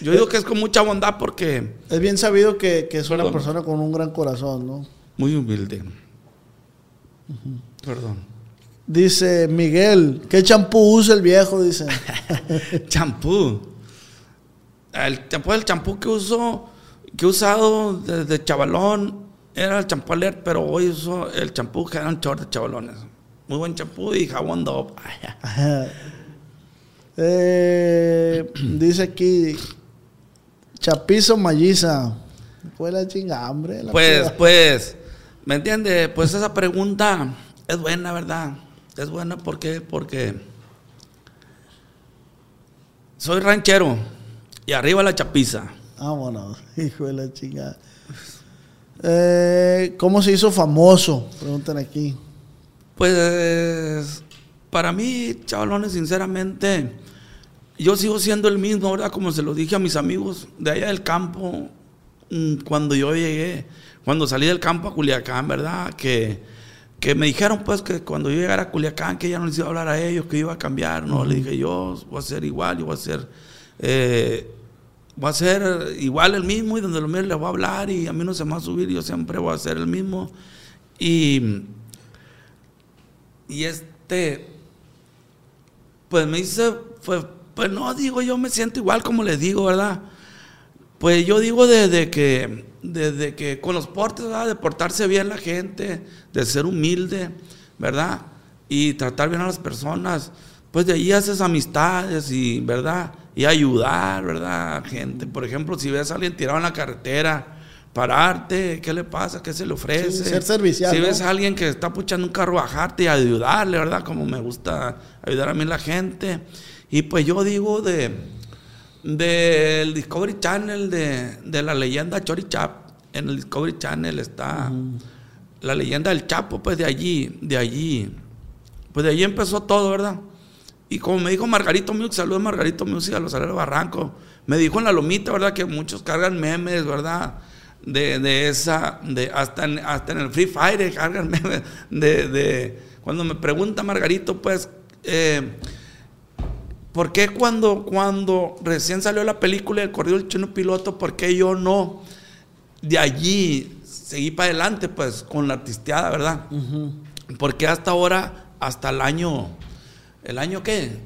Yo digo que es con mucha bondad porque Es bien sabido que, que es una Perdón. persona con un gran corazón, ¿no? muy humilde. Perdón. Dice Miguel, ¿qué champú usa el viejo? Dice. [laughs] champú. El champú, el champú que uso, que he usado desde chavalón, era el champú alert, pero hoy uso el champú que era un short de chavalones. Muy buen champú y jabón. Ajá. Eh, [clears throat] dice aquí, Chapizo Malliza. Fue la chinga hambre. la Pues, pues, ¿me entiende? Pues esa pregunta es buena, ¿verdad? Es buena porque, porque soy ranchero y arriba la chapiza. Vámonos, [laughs] hijo de la chingada. Eh, ¿Cómo se hizo famoso? Preguntan aquí. Pues para mí, chavalones, sinceramente, yo sigo siendo el mismo, ¿verdad? Como se lo dije a mis amigos de allá del campo, mm, cuando yo llegué, cuando salí del campo a Culiacán, ¿verdad? Que, que me dijeron pues que cuando yo llegara a Culiacán, que ya no les iba a hablar a ellos, que iba a cambiar, ¿no? Le dije, yo voy a ser igual, yo voy a ser... eh, voy a ser igual el mismo y donde lo mire le voy a hablar y a mí no se me va a subir, yo siempre voy a ser el mismo. Y y este, pues me dice, pues, pues no, digo, yo me siento igual como les digo, ¿verdad? Pues yo digo desde que, desde que con los portes, ¿verdad? De portarse bien la gente, de ser humilde, ¿verdad? Y tratar bien a las personas, pues de ahí haces amistades y, ¿verdad? Y ayudar, ¿verdad? Gente, por ejemplo, si ves a alguien tirado en la carretera, pararte, ¿qué le pasa? ¿Qué se le ofrece? Sí, ser servicial, Si ¿no? ves a alguien que está puchando un carro, bajarte y ayudarle, ¿verdad? Como me gusta ayudar a mí la gente. Y pues yo digo de del Discovery Channel, de, de la leyenda Chori Chap. En el Discovery Channel está la leyenda del Chapo, pues de allí, de allí. Pues de allí empezó todo, ¿verdad? Y como me dijo Margarito Music, saludos Margarito Music a los Aleros Barranco. Me dijo en la lomita, ¿verdad? Que muchos cargan memes, ¿verdad? De, de esa, de hasta en, hasta en el Free Fire cargan [laughs] memes. De, de, cuando me pregunta Margarito, pues, eh, ¿por qué cuando, cuando recién salió la película del corrido del chino piloto, por qué yo no de allí seguí para adelante, pues, con la artisteada, ¿verdad? Porque hasta ahora, hasta el año, ¿el año qué?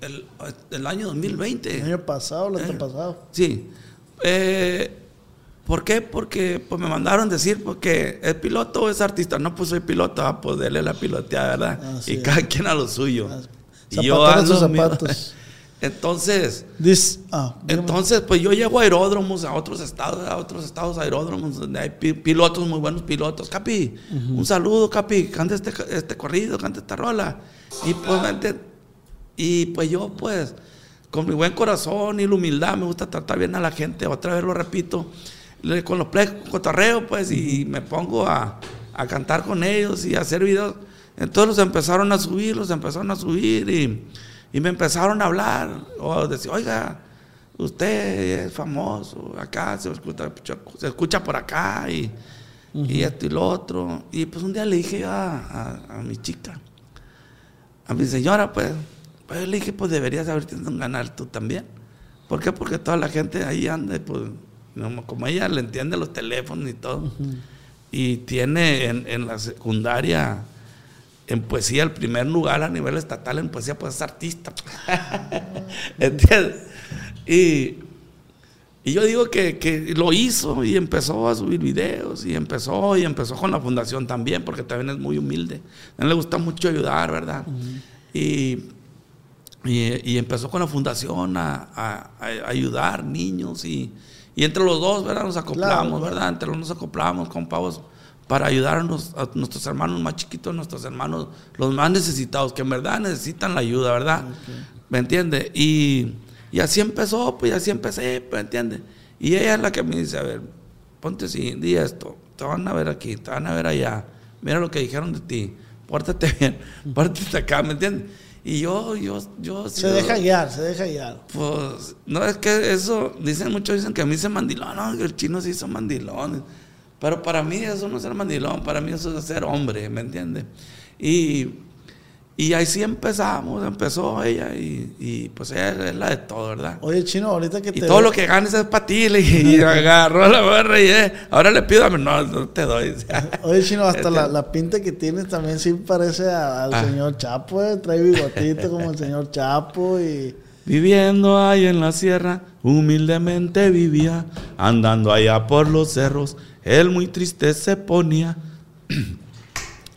El, el año 2020. El año pasado, el año Eh. pasado. Sí. Eh, ¿Por qué? Porque pues, me mandaron decir porque es piloto o es artista. No, pues soy piloto, ah, pues dele la piloteada, ¿verdad? Y cada quien a lo suyo. Ah, y yo ando zapatos. [laughs] Entonces, ah, entonces, pues yo llego a aeródromos, a otros estados, a otros estados aeródromos, donde hay pi- pilotos, muy buenos pilotos. Capi, un saludo, Capi, canta este, este corrido, canta esta rola. Y pues, vente- y pues yo, pues, con mi buen corazón y la humildad, me gusta tratar bien a la gente, otra vez lo repito, con los play, cotorreo, pues, y me pongo a, a cantar con ellos y a hacer videos. Entonces los empezaron a subir, los empezaron a subir y, y me empezaron a hablar, o decir, oiga, usted es famoso, acá se escucha, se escucha por acá y, y esto y lo otro. Y pues un día le dije a, a- a mi chica, a mi señora, pues, pues le dije, pues deberías haber tenido un ganar tú también. ¿Por qué? Porque toda la gente ahí anda, pues, como ella le entiende los teléfonos y todo. Y tiene en, en la secundaria, en poesía, el primer lugar a nivel estatal en poesía, pues es artista. [laughs] ¿Entiendes? Y, y yo digo que, que lo hizo y empezó a subir videos y empezó y empezó con la fundación también, porque también es muy humilde. A él le gusta mucho ayudar, ¿verdad? y, y, y empezó con la fundación a, a- a ayudar niños y, y entre los dos, ¿verdad? Nos acoplamos, Claro. ¿verdad? Entre los dos nos acoplamos con pavos para ayudarnos a nuestros hermanos más chiquitos, nuestros hermanos, los más necesitados, que en verdad necesitan la ayuda, ¿verdad? ¿Me entiende? Y, y así empezó, pues y así empecé, ¿me entiende? Y ella es la que me dice, a ver, ponte así, di esto, te van a ver aquí, te van a ver allá, mira lo que dijeron de ti, pórtate [laughs] bien, pórtate acá, ¿me entiendes? Y yo, yo, yo... Se deja guiar, se deja guiar. Pues, no, es que eso, dicen, muchos dicen que a mí se mandilón, no, el chino se hizo mandilón. Pero para mí eso no es ser mandilón, para mí eso es ser hombre, ¿me entiendes? Y, y ahí sí empezamos, empezó ella y, y pues ella es la de todo, ¿verdad? Oye, chino, ahorita que Y te. todo veo- lo que ganes es para ti, dije, y [laughs] agarró la barra y eh, ahora le pido a mí, no, no te doy. [laughs] Oye, chino, hasta la, Este- la pinta que tienes también sí parece a- al Ah. señor Chapo, eh. Trae bigotito como el señor Chapo y. Viviendo ahí en la sierra, humildemente vivía, andando allá por los cerros, él muy triste se ponía [clears throat]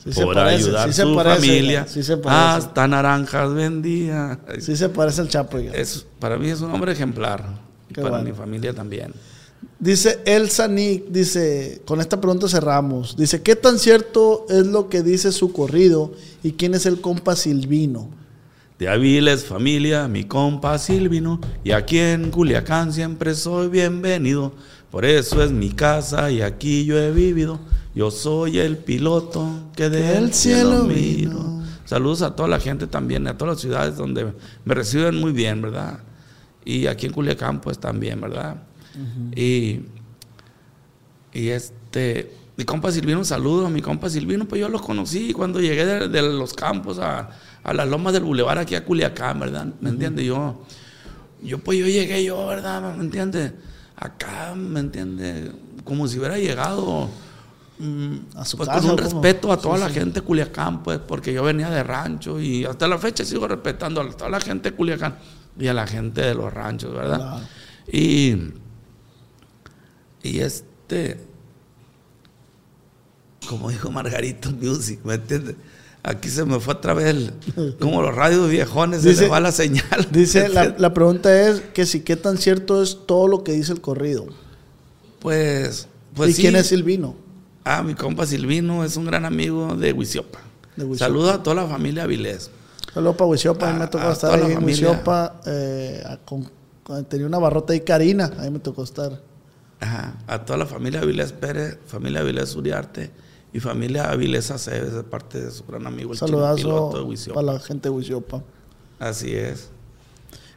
Sí se por parece, ayudar sí a se su parece, familia, Sí se hasta naranjas vendía. Sí se parece al Chapo. Es, para mí es un hombre ejemplar, y para bueno. mi familia también. Dice Elsa Nick, dice, con esta pregunta cerramos. Dice, ¿qué tan cierto es lo que dice su corrido y quién es el compa Silvino? De Aviles, familia, mi compa Silvino, y aquí en Culiacán siempre soy bienvenido. Por eso es mi casa y aquí yo he vivido. Yo soy el piloto que del cielo cielo vino. Saludos a toda la gente también, a todas las ciudades donde me reciben muy bien, ¿verdad? Y aquí en Culiacán, pues también, ¿verdad? Y, y este, mi compa Silvino, un saludo a mi compa Silvino, pues yo lo conocí cuando llegué de, de los campos a, a las lomas del bulevar aquí a Culiacán, ¿verdad? ¿Me entiendes? Yo, yo, pues yo llegué yo, ¿verdad? ¿Me entiendes? Acá, ¿me entiendes? Como si hubiera llegado mm, A su pues, casa, con un respeto a toda Sí, la sí. gente de Culiacán, pues, porque yo venía de rancho y hasta la fecha sigo respetando a toda la gente de Culiacán y a la gente de los ranchos, ¿verdad? Claro. Y, y este, como dijo Margarito Music, ¿me entiendes? Aquí se me fue otra vez, el- como los radios viejones, se Dice- le va la señal. [laughs] Dice, la, [laughs] la pregunta es que si qué tan cierto es todo lo que dice el corrido. Pues, pues ¿Y sí. quién es Silvino? Ah, mi compa Silvino es un gran amigo de Huiziopa. De Huiziopa. Saludo a toda la familia Avilés. Saludos para Huisiopa, a mí me tocó estar ahí en. Huisiopa, eh, con- tenía una barrota ahí, Karina, ahí me tocó estar. Ajá, a toda la familia Avilés Pérez, familia Avilés Uriarte y familia Avilés Aceves, de parte de su gran amigo el chino piloto de Saludazo Huiziopa. para la gente de Huisiopa. Así es.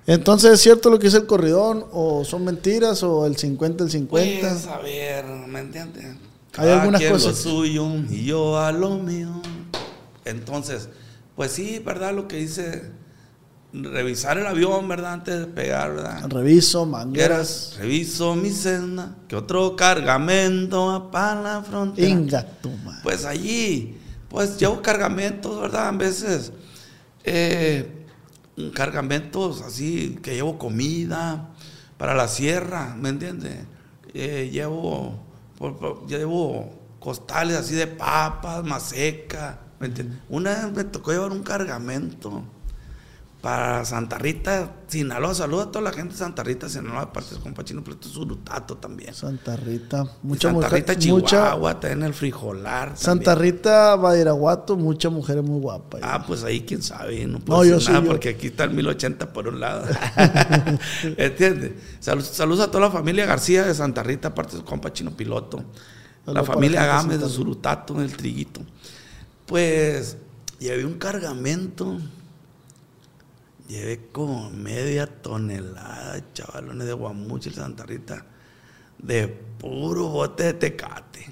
Entonces, ¿es cierto lo que dice el corridón? ¿O son mentiras? ¿O el 50, el 50? Pues, a ver, ¿me entiendes? Hay algunas quien cosas. lo suyo y yo a lo mío. Entonces, pues sí, ¿verdad? Lo que dice, revisar el avión, ¿verdad? Antes de despegar, ¿verdad? Reviso, mangueras. Reviso mi senda, que otro cargamento para la frontera. Inga. Pues allí, pues llevo cargamentos, ¿verdad? A veces, eh, cargamentos así, que llevo comida para la sierra, ¿me entiendes? Eh, llevo, llevo costales así de papas, maseca, ¿me entiendes? Una vez me tocó llevar un cargamento para Santa Rita, Sinaloa. Saludos a toda la gente de Santa Rita, Sinaloa, aparte de compa Chino, pero esto es Urutato también. Santa Rita, mucha Santa mujer, Rita, mucha Chihuahua, también el frijolar. Santa también. Rita, Badiraguato, mucha mujer muy guapa. Ah, pues ahí quién sabe, no puedo No, yo decir nada sí, yo- porque aquí está el 1080 por un lado. [laughs] ¿Entiendes? Salud- saludos a toda la familia García de Santa Rita, aparte de su compa Chino Piloto. La familia Gámez de Surutato, del Triguito. Pues llevé un cargamento. Llevé como media tonelada, chavalones, de guamuchil Santa Rita, de puro bote de tecate.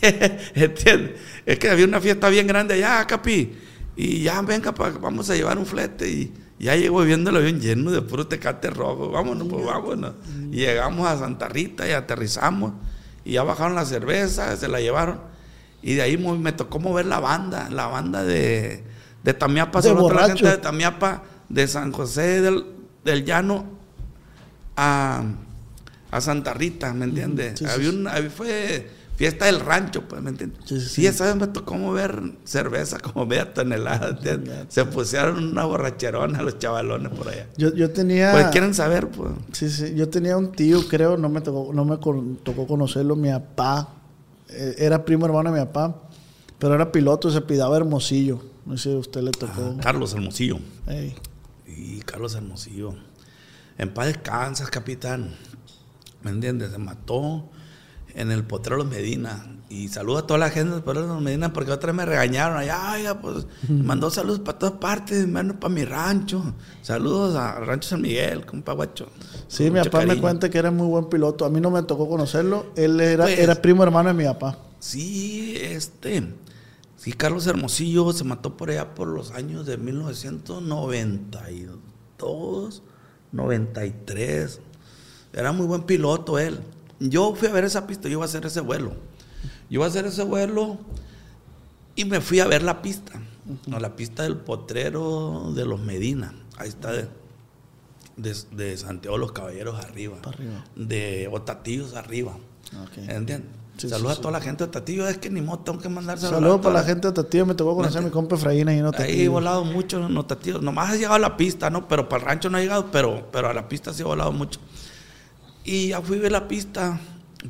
[laughs] ¿Entiendes? Es que había una fiesta bien grande allá, Capi. Y ya, venga, pa- vamos a llevar un flete. Y ya llegó viendo el avión lleno de puro tecate rojo. Vámonos, pues vámonos. Y llegamos a Santa Rita y aterrizamos. Y ya bajaron la cerveza, se la llevaron. Y de ahí me tocó mover la banda, la banda de, de Tamiapa, De todo la borracho. gente de Tamiapa, de San José del, del Llano a, a Santa Rita, ¿me entiendes? sí, sí, había una, había- fue fiesta del rancho, pues, ¿me entiendes? Sí, sí, Sí, esa vez me tocó mover cerveza [laughs] como media tonelada, ¿entiendes? Se pusieron una borracherona los chavalones por allá. Yo, yo tenía. Pues quieren saber, pues. Sí, sí. Yo tenía un tío, creo, no me tocó, no me con- tocó conocerlo, mi papá. eh, era primo hermano de mi papá, pero era piloto, se pidaba Hermosillo. No sé si a usted le tocó. Carlos Hermosillo. Ey. Y Carlos Hermosillo. En paz descansas, capitán. ¿Me entiendes? Se mató en el Potrero Los Medina. Y saludo a toda la gente del Potrero Los Medina porque otra vez me regañaron allá. Oiga, pues mandó saludos para todas partes, menos para mi rancho. Saludos a Rancho San Miguel, compa guacho. Sí, Con mi papá me cuenta que era muy buen piloto. A mí no me tocó conocerlo. Él era, Pues- era primo hermano de mi papá. Sí, este. Sí, Carlos Hermosillo se mató por allá por los años de 1992, 93. Era muy buen piloto él. Yo fui a ver esa pista, yo iba a hacer ese vuelo. Yo iba a hacer ese vuelo y me fui a ver la pista. A la pista del potrero de los Medina. Ahí está de, de, de Santiago de los Caballeros arriba. De Otatillos arriba. Ok. ¿Entiendes? Sí, Saludos sí, a toda la gente de Tatillo. Es que ni modo, tengo que mandar Saludos para la gente de Tatillo. Me tocó conocer a mi compa Efraín ahí en Ahí he Tatillo. volado mucho en Tatillo. Nomás he llegado a la pista, ¿no? Pero para el rancho no he llegado, pero, pero a la pista sí he volado mucho. Y ya fui a ver la pista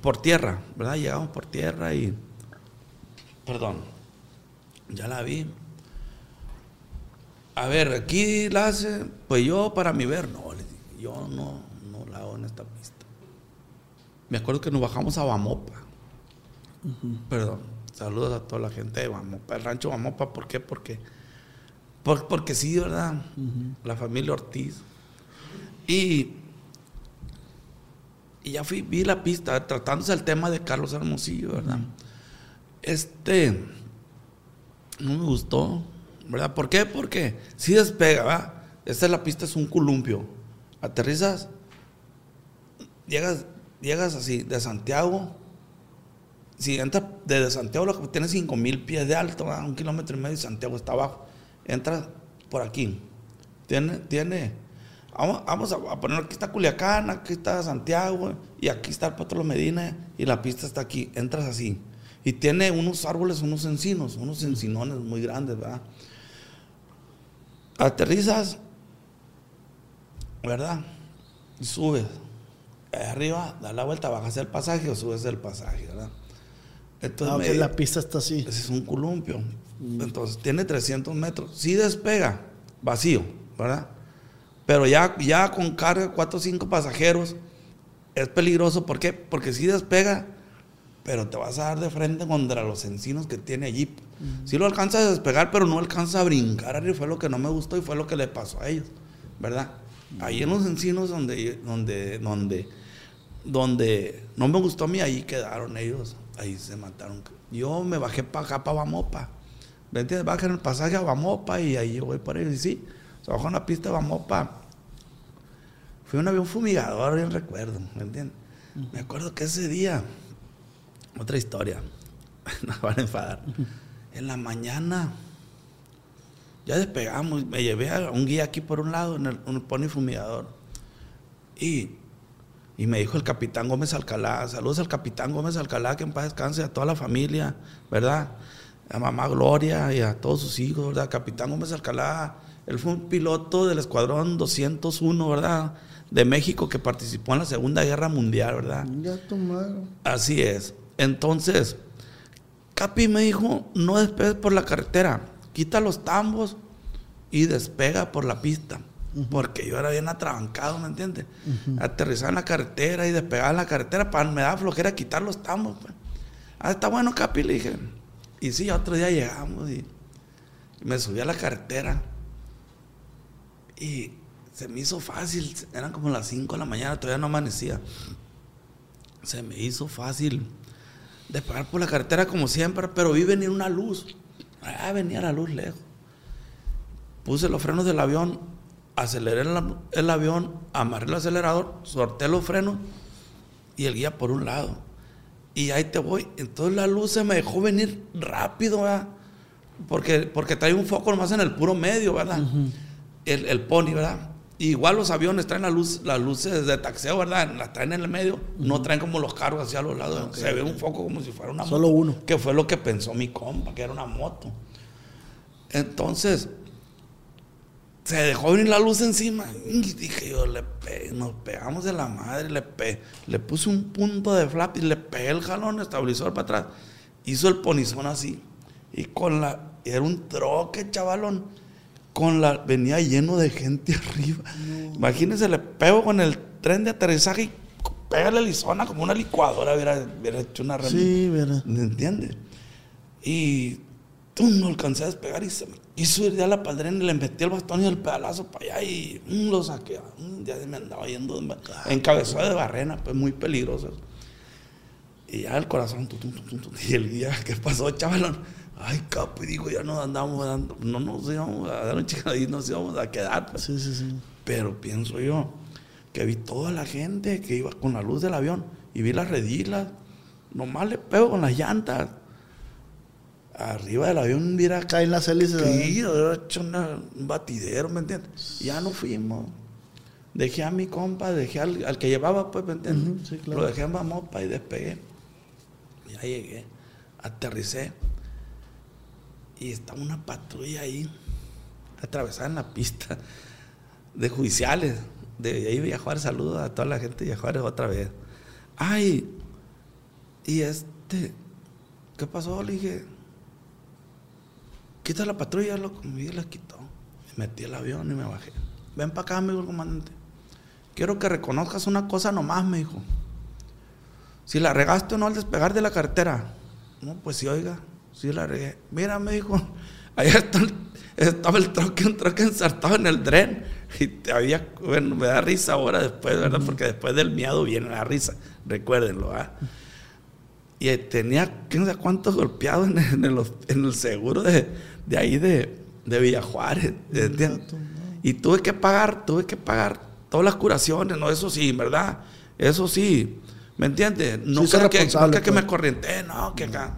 por tierra, ¿verdad? Llegamos por tierra y. Perdón. Ya la vi. A ver, aquí la hace. Pues yo, para mi ver, no, yo no, no la hago en esta pista. Me acuerdo que nos bajamos a Bamopa. Perdón. Saludos a toda la gente de Bamopa, el rancho Bamopa. ¿Por qué? Porque, por- porque sí, ¿verdad? La familia Ortiz. Y, y ya fui, vi la pista, tratándose el tema de Carlos Hermosillo, ¿verdad? Este, no me gustó, ¿verdad? ¿Por qué? Porque sí despega, ¿verdad? Esta es la pista, es un columpio. Aterrizas, llegas, llegas así, de Santiago, si entras desde Santiago, tiene 5 mil pies de alto, un kilómetro y medio, y Santiago está abajo. Entras por aquí. Tiene, tiene, vamos, vamos a, poner aquí está Culiacán, aquí está Santiago, y aquí está el Potro Medina, y la pista está aquí. Entras así. Y tiene unos árboles, unos encinos, unos encinones muy grandes, ¿verdad? Aterrizas, ¿verdad? Y subes. Arriba, das la vuelta, bajas el pasaje o subes el pasaje, ¿verdad? Entonces, Ah, me- la pista está así. ese es un columpio. Entonces tiene 300 metros. Sí despega, vacío, ¿verdad? Pero ya, ya con carga, 4 o 5 pasajeros, es peligroso. ¿Por qué? Porque sí despega, pero te vas a dar de frente contra los encinos que tiene allí. Sí lo alcanzas a despegar, pero no alcanza a brincar arriba. Fue lo que no me gustó y fue lo que le pasó a ellos, ¿verdad? Ahí en los encinos donde, donde, donde, donde no me gustó a mí, ahí quedaron ellos. Ahí se mataron. Yo me bajé para acá, para Bamopa. ¿Me entiendes? Bajan el pasaje a Bamopa y ahí yo voy por ellos. Y sí, se bajó en la pista de Bamopa. Fue un avión fumigador, bien recuerdo, ¿me entiendes? Me acuerdo que ese día, otra historia, [laughs] nos van a enfadar. En la mañana, ya despegamos, me llevé a un guía aquí por un lado, en el, un pony fumigador. Y, y me dijo el capitán Gómez Alcalá, saludos al capitán Gómez Alcalá, que en paz descanse, a toda la familia, ¿verdad? A mamá Gloria y a todos sus hijos, ¿verdad? Capitán Gómez Alcalá Él fue un piloto del Escuadrón 201, ¿verdad? De México que participó en la Segunda Guerra Mundial, ¿verdad? Ya madre. Así es. Entonces, Capi me dijo, no despegues por la carretera, quita los tambos y despega por la pista. Porque yo era bien atrabancado, ¿me entiendes? Aterrizar en la carretera y despegar en la carretera, para me da flojera quitar los tambos. Pues. Ah, está bueno, Capi, le dije. Y sí, otro día llegamos y me subí a la carretera. Y se me hizo fácil, eran como las 5 de la mañana, todavía no amanecía. Se me hizo fácil despegar por la carretera como siempre, pero vi venir una luz. Ah, venía la luz lejos. Puse los frenos del avión, aceleré el, el avión, amarré el acelerador, sorté los frenos y el guía por un lado. Y ahí te voy. Entonces la luz se me dejó venir rápido, ¿verdad? Porque, porque trae un foco nomás en el puro medio, ¿verdad? el, el pony, ¿verdad? Igual los aviones traen la luz, las luces de taxeo, ¿verdad? Las traen en el medio, no traen como los carros hacia los lados. Se ve un foco como si fuera una moto. Solo uno. Que fue lo que pensó mi compa, que era una moto. Entonces, se dejó venir la luz encima. Y dije yo, le pe- nos pegamos de la madre, le, pe- le puse un punto de flap y le pegué el jalón estabilizador para atrás. Hizo el ponizón así. Y con la, era un troque, chavalón. Con la, venía lleno de gente [laughs] arriba. Imagínense, le pego con el tren de aterrizaje y pega la lizona como una licuadora, hubiera, hubiera hecho una rem- Sí, ¿verdad? ¿Me entiendes? Y tú no alcancé a despegar y se me quiso ir ya la padrena y le metí el bastón y el pedalazo para allá y mm, lo saqué. Mm, ya se me andaba yendo en cabezada de barrena, pues muy peligroso. Y ya el corazón, y el guía, ¿qué pasó, chavalón? Ay, capo, y digo, ya nos andamos dando, no nos íbamos a dar un y nos íbamos a quedar. pues. Sí, sí, sí. Pero pienso yo que vi toda la gente que iba con la luz del avión y vi las redilas. Nomás le pego con las llantas. Arriba del avión, mira, Caen las hélices. Sí, hubiera hecho una- un batidero, ¿me entiendes? Ya no fuimos. Dejé a mi compa, dejé al, al que llevaba, pues, ¿me entiendes? Sí, claro. Lo dejé en Mamopa y despegué. Ya llegué, aterricé. Y estaba una patrulla ahí, atravesada en la pista de judiciales. De ahí Villajuárez, saludos a toda la gente de Villajuárez otra vez. Ay, y este, ¿qué pasó? Le dije, quita la patrulla, loco. Y la quitó. Me metí el avión y me bajé. Ven para acá, amigo el comandante. Quiero que reconozcas una cosa nomás, me dijo. Si la regaste o no al despegar de la cartera. No, pues sí, oiga, sí la regué. Mira, me dijo, [laughs] allá está el- estaba el troque, un troque ensartado en el tren. Y te había, bueno, me da risa ahora después, ¿verdad? Porque después del miedo viene la risa. Recuérdenlo, ¿ah? Y tenía, quién sabe cuántos golpeados en el, en el- en el seguro de, de ahí de, de Villajuárez. Y tuve que pagar, tuve que pagar todas las curaciones, ¿no? Eso sí, ¿verdad? Eso sí, ¿me entiendes? No Sí, que, no responsable, creo que pues. me corriente, no, que acá.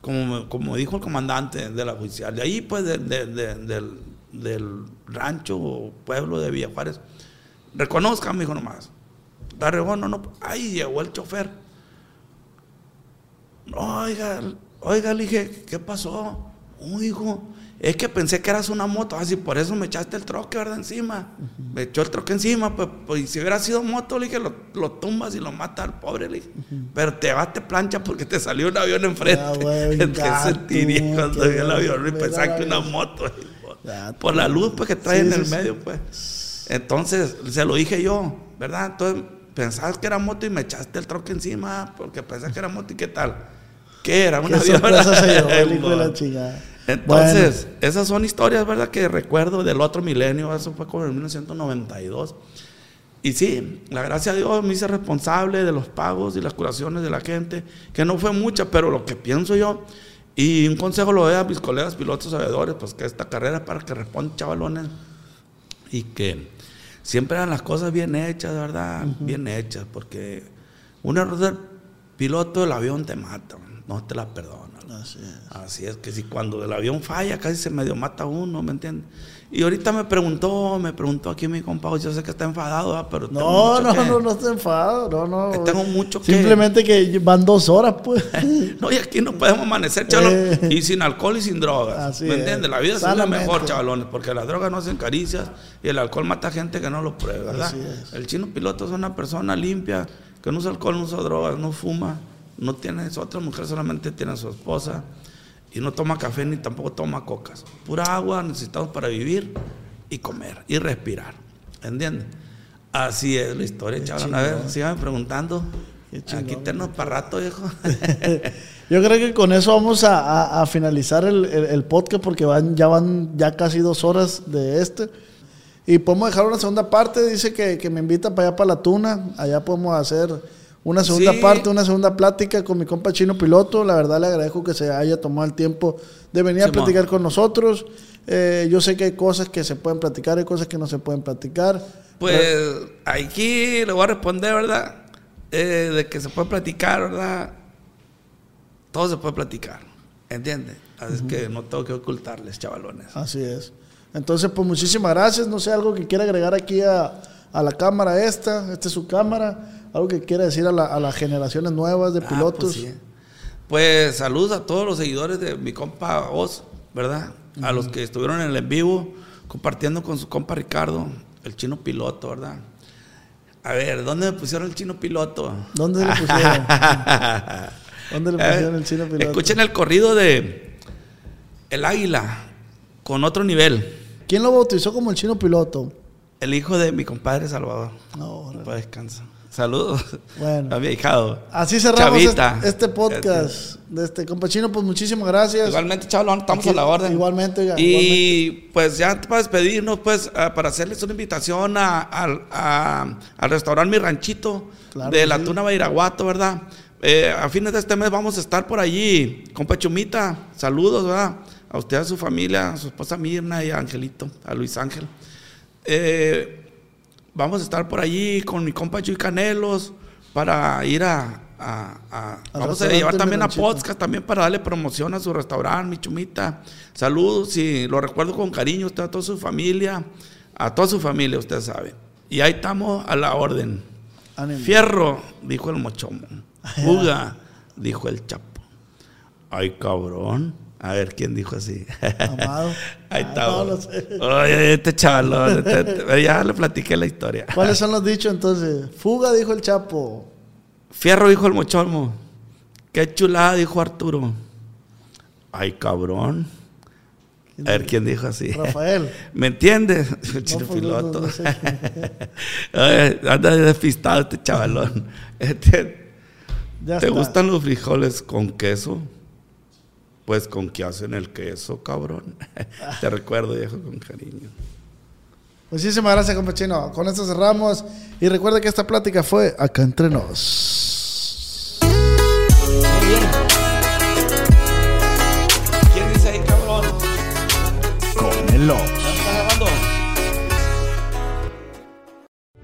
Como, me- como dijo el comandante de la oficial, de ahí, pues, de- de- de- del, del rancho o pueblo de Villajuárez, reconozcan, me dijo nomás. La regó, no, no. Ahí llegó el chofer. Oiga, oiga, le dije, ¿qué pasó? Oh, hijo, es que pensé que eras una moto, así por eso me echaste el troque, ¿verdad? Encima. Me echó el troque encima, pues, pues, y si hubiera sido moto, le dije, lo, lo tumbas y lo mata al pobre, le dije. Pero te vas, te plancha porque te salió un avión enfrente. Ah, güey, ¿Qué gato, sentiría cuando qué vi el avión y pensaba que mira, una moto? Por la luz, pues, que trae Sí, en el sí. medio, pues. Entonces, se lo dije yo, ¿verdad? Entonces, pensabas que era moto y me echaste el troque encima porque pensás que era moto y qué tal. ¿Qué era? Qué Una sorpresa se llevó el avión. hijo de la chingada. Entonces, esas son historias, ¿verdad? Que recuerdo del otro milenio, eso fue como en 1992. Y sí, la gracia de Dios me hice responsable de los pagos y las curaciones de la gente, que no fue mucha, pero lo que pienso yo, y un consejo lo doy a mis colegas pilotos sabedores, pues que esta carrera es para que respondan chavalones y que siempre eran las cosas bien hechas, ¿verdad? Bien hechas, porque un error del piloto del avión te mata. No te la perdonan. Así es. Así es que si cuando el avión falla casi se medio mata uno, ¿me entiendes? Y ahorita me preguntó, me preguntó aquí mi compa, yo sé que está enfadado, ¿verdad? pero No, no, que- no, no estoy enfadado, no, no. Que tengo mucho que- Simplemente que van dos horas, pues. [laughs] No, y aquí no podemos amanecer, chaval, Eh. y sin alcohol y sin drogas. Así ¿Me es. entiendes? La vida es la mejor, chavalones, porque las drogas no hacen caricias y el alcohol mata gente que no lo prueba, ¿verdad? Así es. El chino piloto es una persona limpia, que no usa alcohol, no usa drogas, no fuma, no tiene otra mujer, solamente tiene a su esposa y no toma café ni tampoco toma cocas. Pura agua necesitamos para vivir y comer y respirar. ¿Entiendes? Así es la historia, chaval. A ver, síganme preguntando. Aquí tenemos para rato, viejo. [laughs] Yo creo que con eso vamos a, a- a finalizar el, el- el podcast porque van, ya van ya casi dos horas de este. Y podemos dejar una segunda parte. Dice que, que me invita para allá, para la tuna. Allá podemos hacer una segunda Sí. parte, una segunda plática con mi compa Chino Piloto. La verdad le agradezco que se haya tomado el tiempo de venir a platicar con nosotros. Eh, yo sé que hay cosas que se pueden platicar, hay cosas que no se pueden platicar. Pues aquí le voy a responder, ¿verdad? Eh, de que se puede platicar, ¿verdad? Todo se puede platicar, ¿entiendes? Así es que no tengo que ocultarles, chavalones. Así es. Entonces, pues muchísimas gracias. No sé, algo que quiera agregar aquí a, a la cámara esta. Esta es su cámara. Algo que quiera decir a, la- a las generaciones nuevas de Ah, pilotos. pues, sí. Pues, saludos a todos los seguidores de mi compa Oz, ¿verdad? A los que estuvieron en el en vivo compartiendo con su compa Ricardo, el chino piloto, ¿verdad? A ver, ¿dónde me pusieron el chino piloto? ¿Dónde le [laughs] pusieron? ¿Dónde le pusieron el chino piloto? Escuchen el corrido de El Águila con otro nivel. ¿Quién lo bautizó como el chino piloto? El hijo de mi compadre Salvador. No. Pues descansa. Saludos Bueno. a mi ahijado. Así cerramos Chavita. este, este podcast de este compa chino. Pues muchísimas gracias. Igualmente, chavalón, estamos Aquí- a la orden. igualmente, oiga, Y pues ya para despedirnos, pues ah, para hacerles una invitación a- al- a- al restaurante Mi Ranchito Claro de la sí. Tuna Bairaguato, ¿verdad? Eh, a fines de este mes vamos a estar por allí. Compa Chumita, saludos, ¿verdad? A usted, a su familia, a su esposa Mirna y a Angelito, a Luis Ángel. Eh, vamos a estar por allí con mi compa Chuy Canelos para ir a... a- a- Al vamos a llevar también a podcast también para darle promoción a su restaurante, mi chumita. Saludos y lo recuerdo con cariño, usted a toda su familia, a toda su familia, usted sabe. Y ahí estamos a la orden. Ánimo. Fierro, dijo el mochomo. [laughs] Fuga, dijo el chapo. Ay, cabrón. A ver, ¿quién dijo así? Amado. [laughs] Ahí Ah, está. no, sé. Oye, este chavalón. este- este- ya le platiqué la historia. ¿Cuáles son los dichos entonces? Fuga, dijo el Chapo. Fierro, dijo el mochomo. Qué chulada, dijo Arturo. Ay, cabrón. A ver, ¿quién dijo así? Rafael. [laughs] ¿Me entiendes? El chino pues, no, piloto. no sé. [laughs] Oye, anda despistado este chavalón. Este, ¿Te está. gustan los frijoles con queso? Pues con qué hacen el queso, cabrón. [laughs] Te recuerdo, viejo, con cariño. Muchísimas gracias, compa chino. Con esto cerramos. Y recuerda que esta plática fue acá entre nos. ¿Quién dice ahí, cabrón? Con el Ops.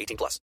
18 plus.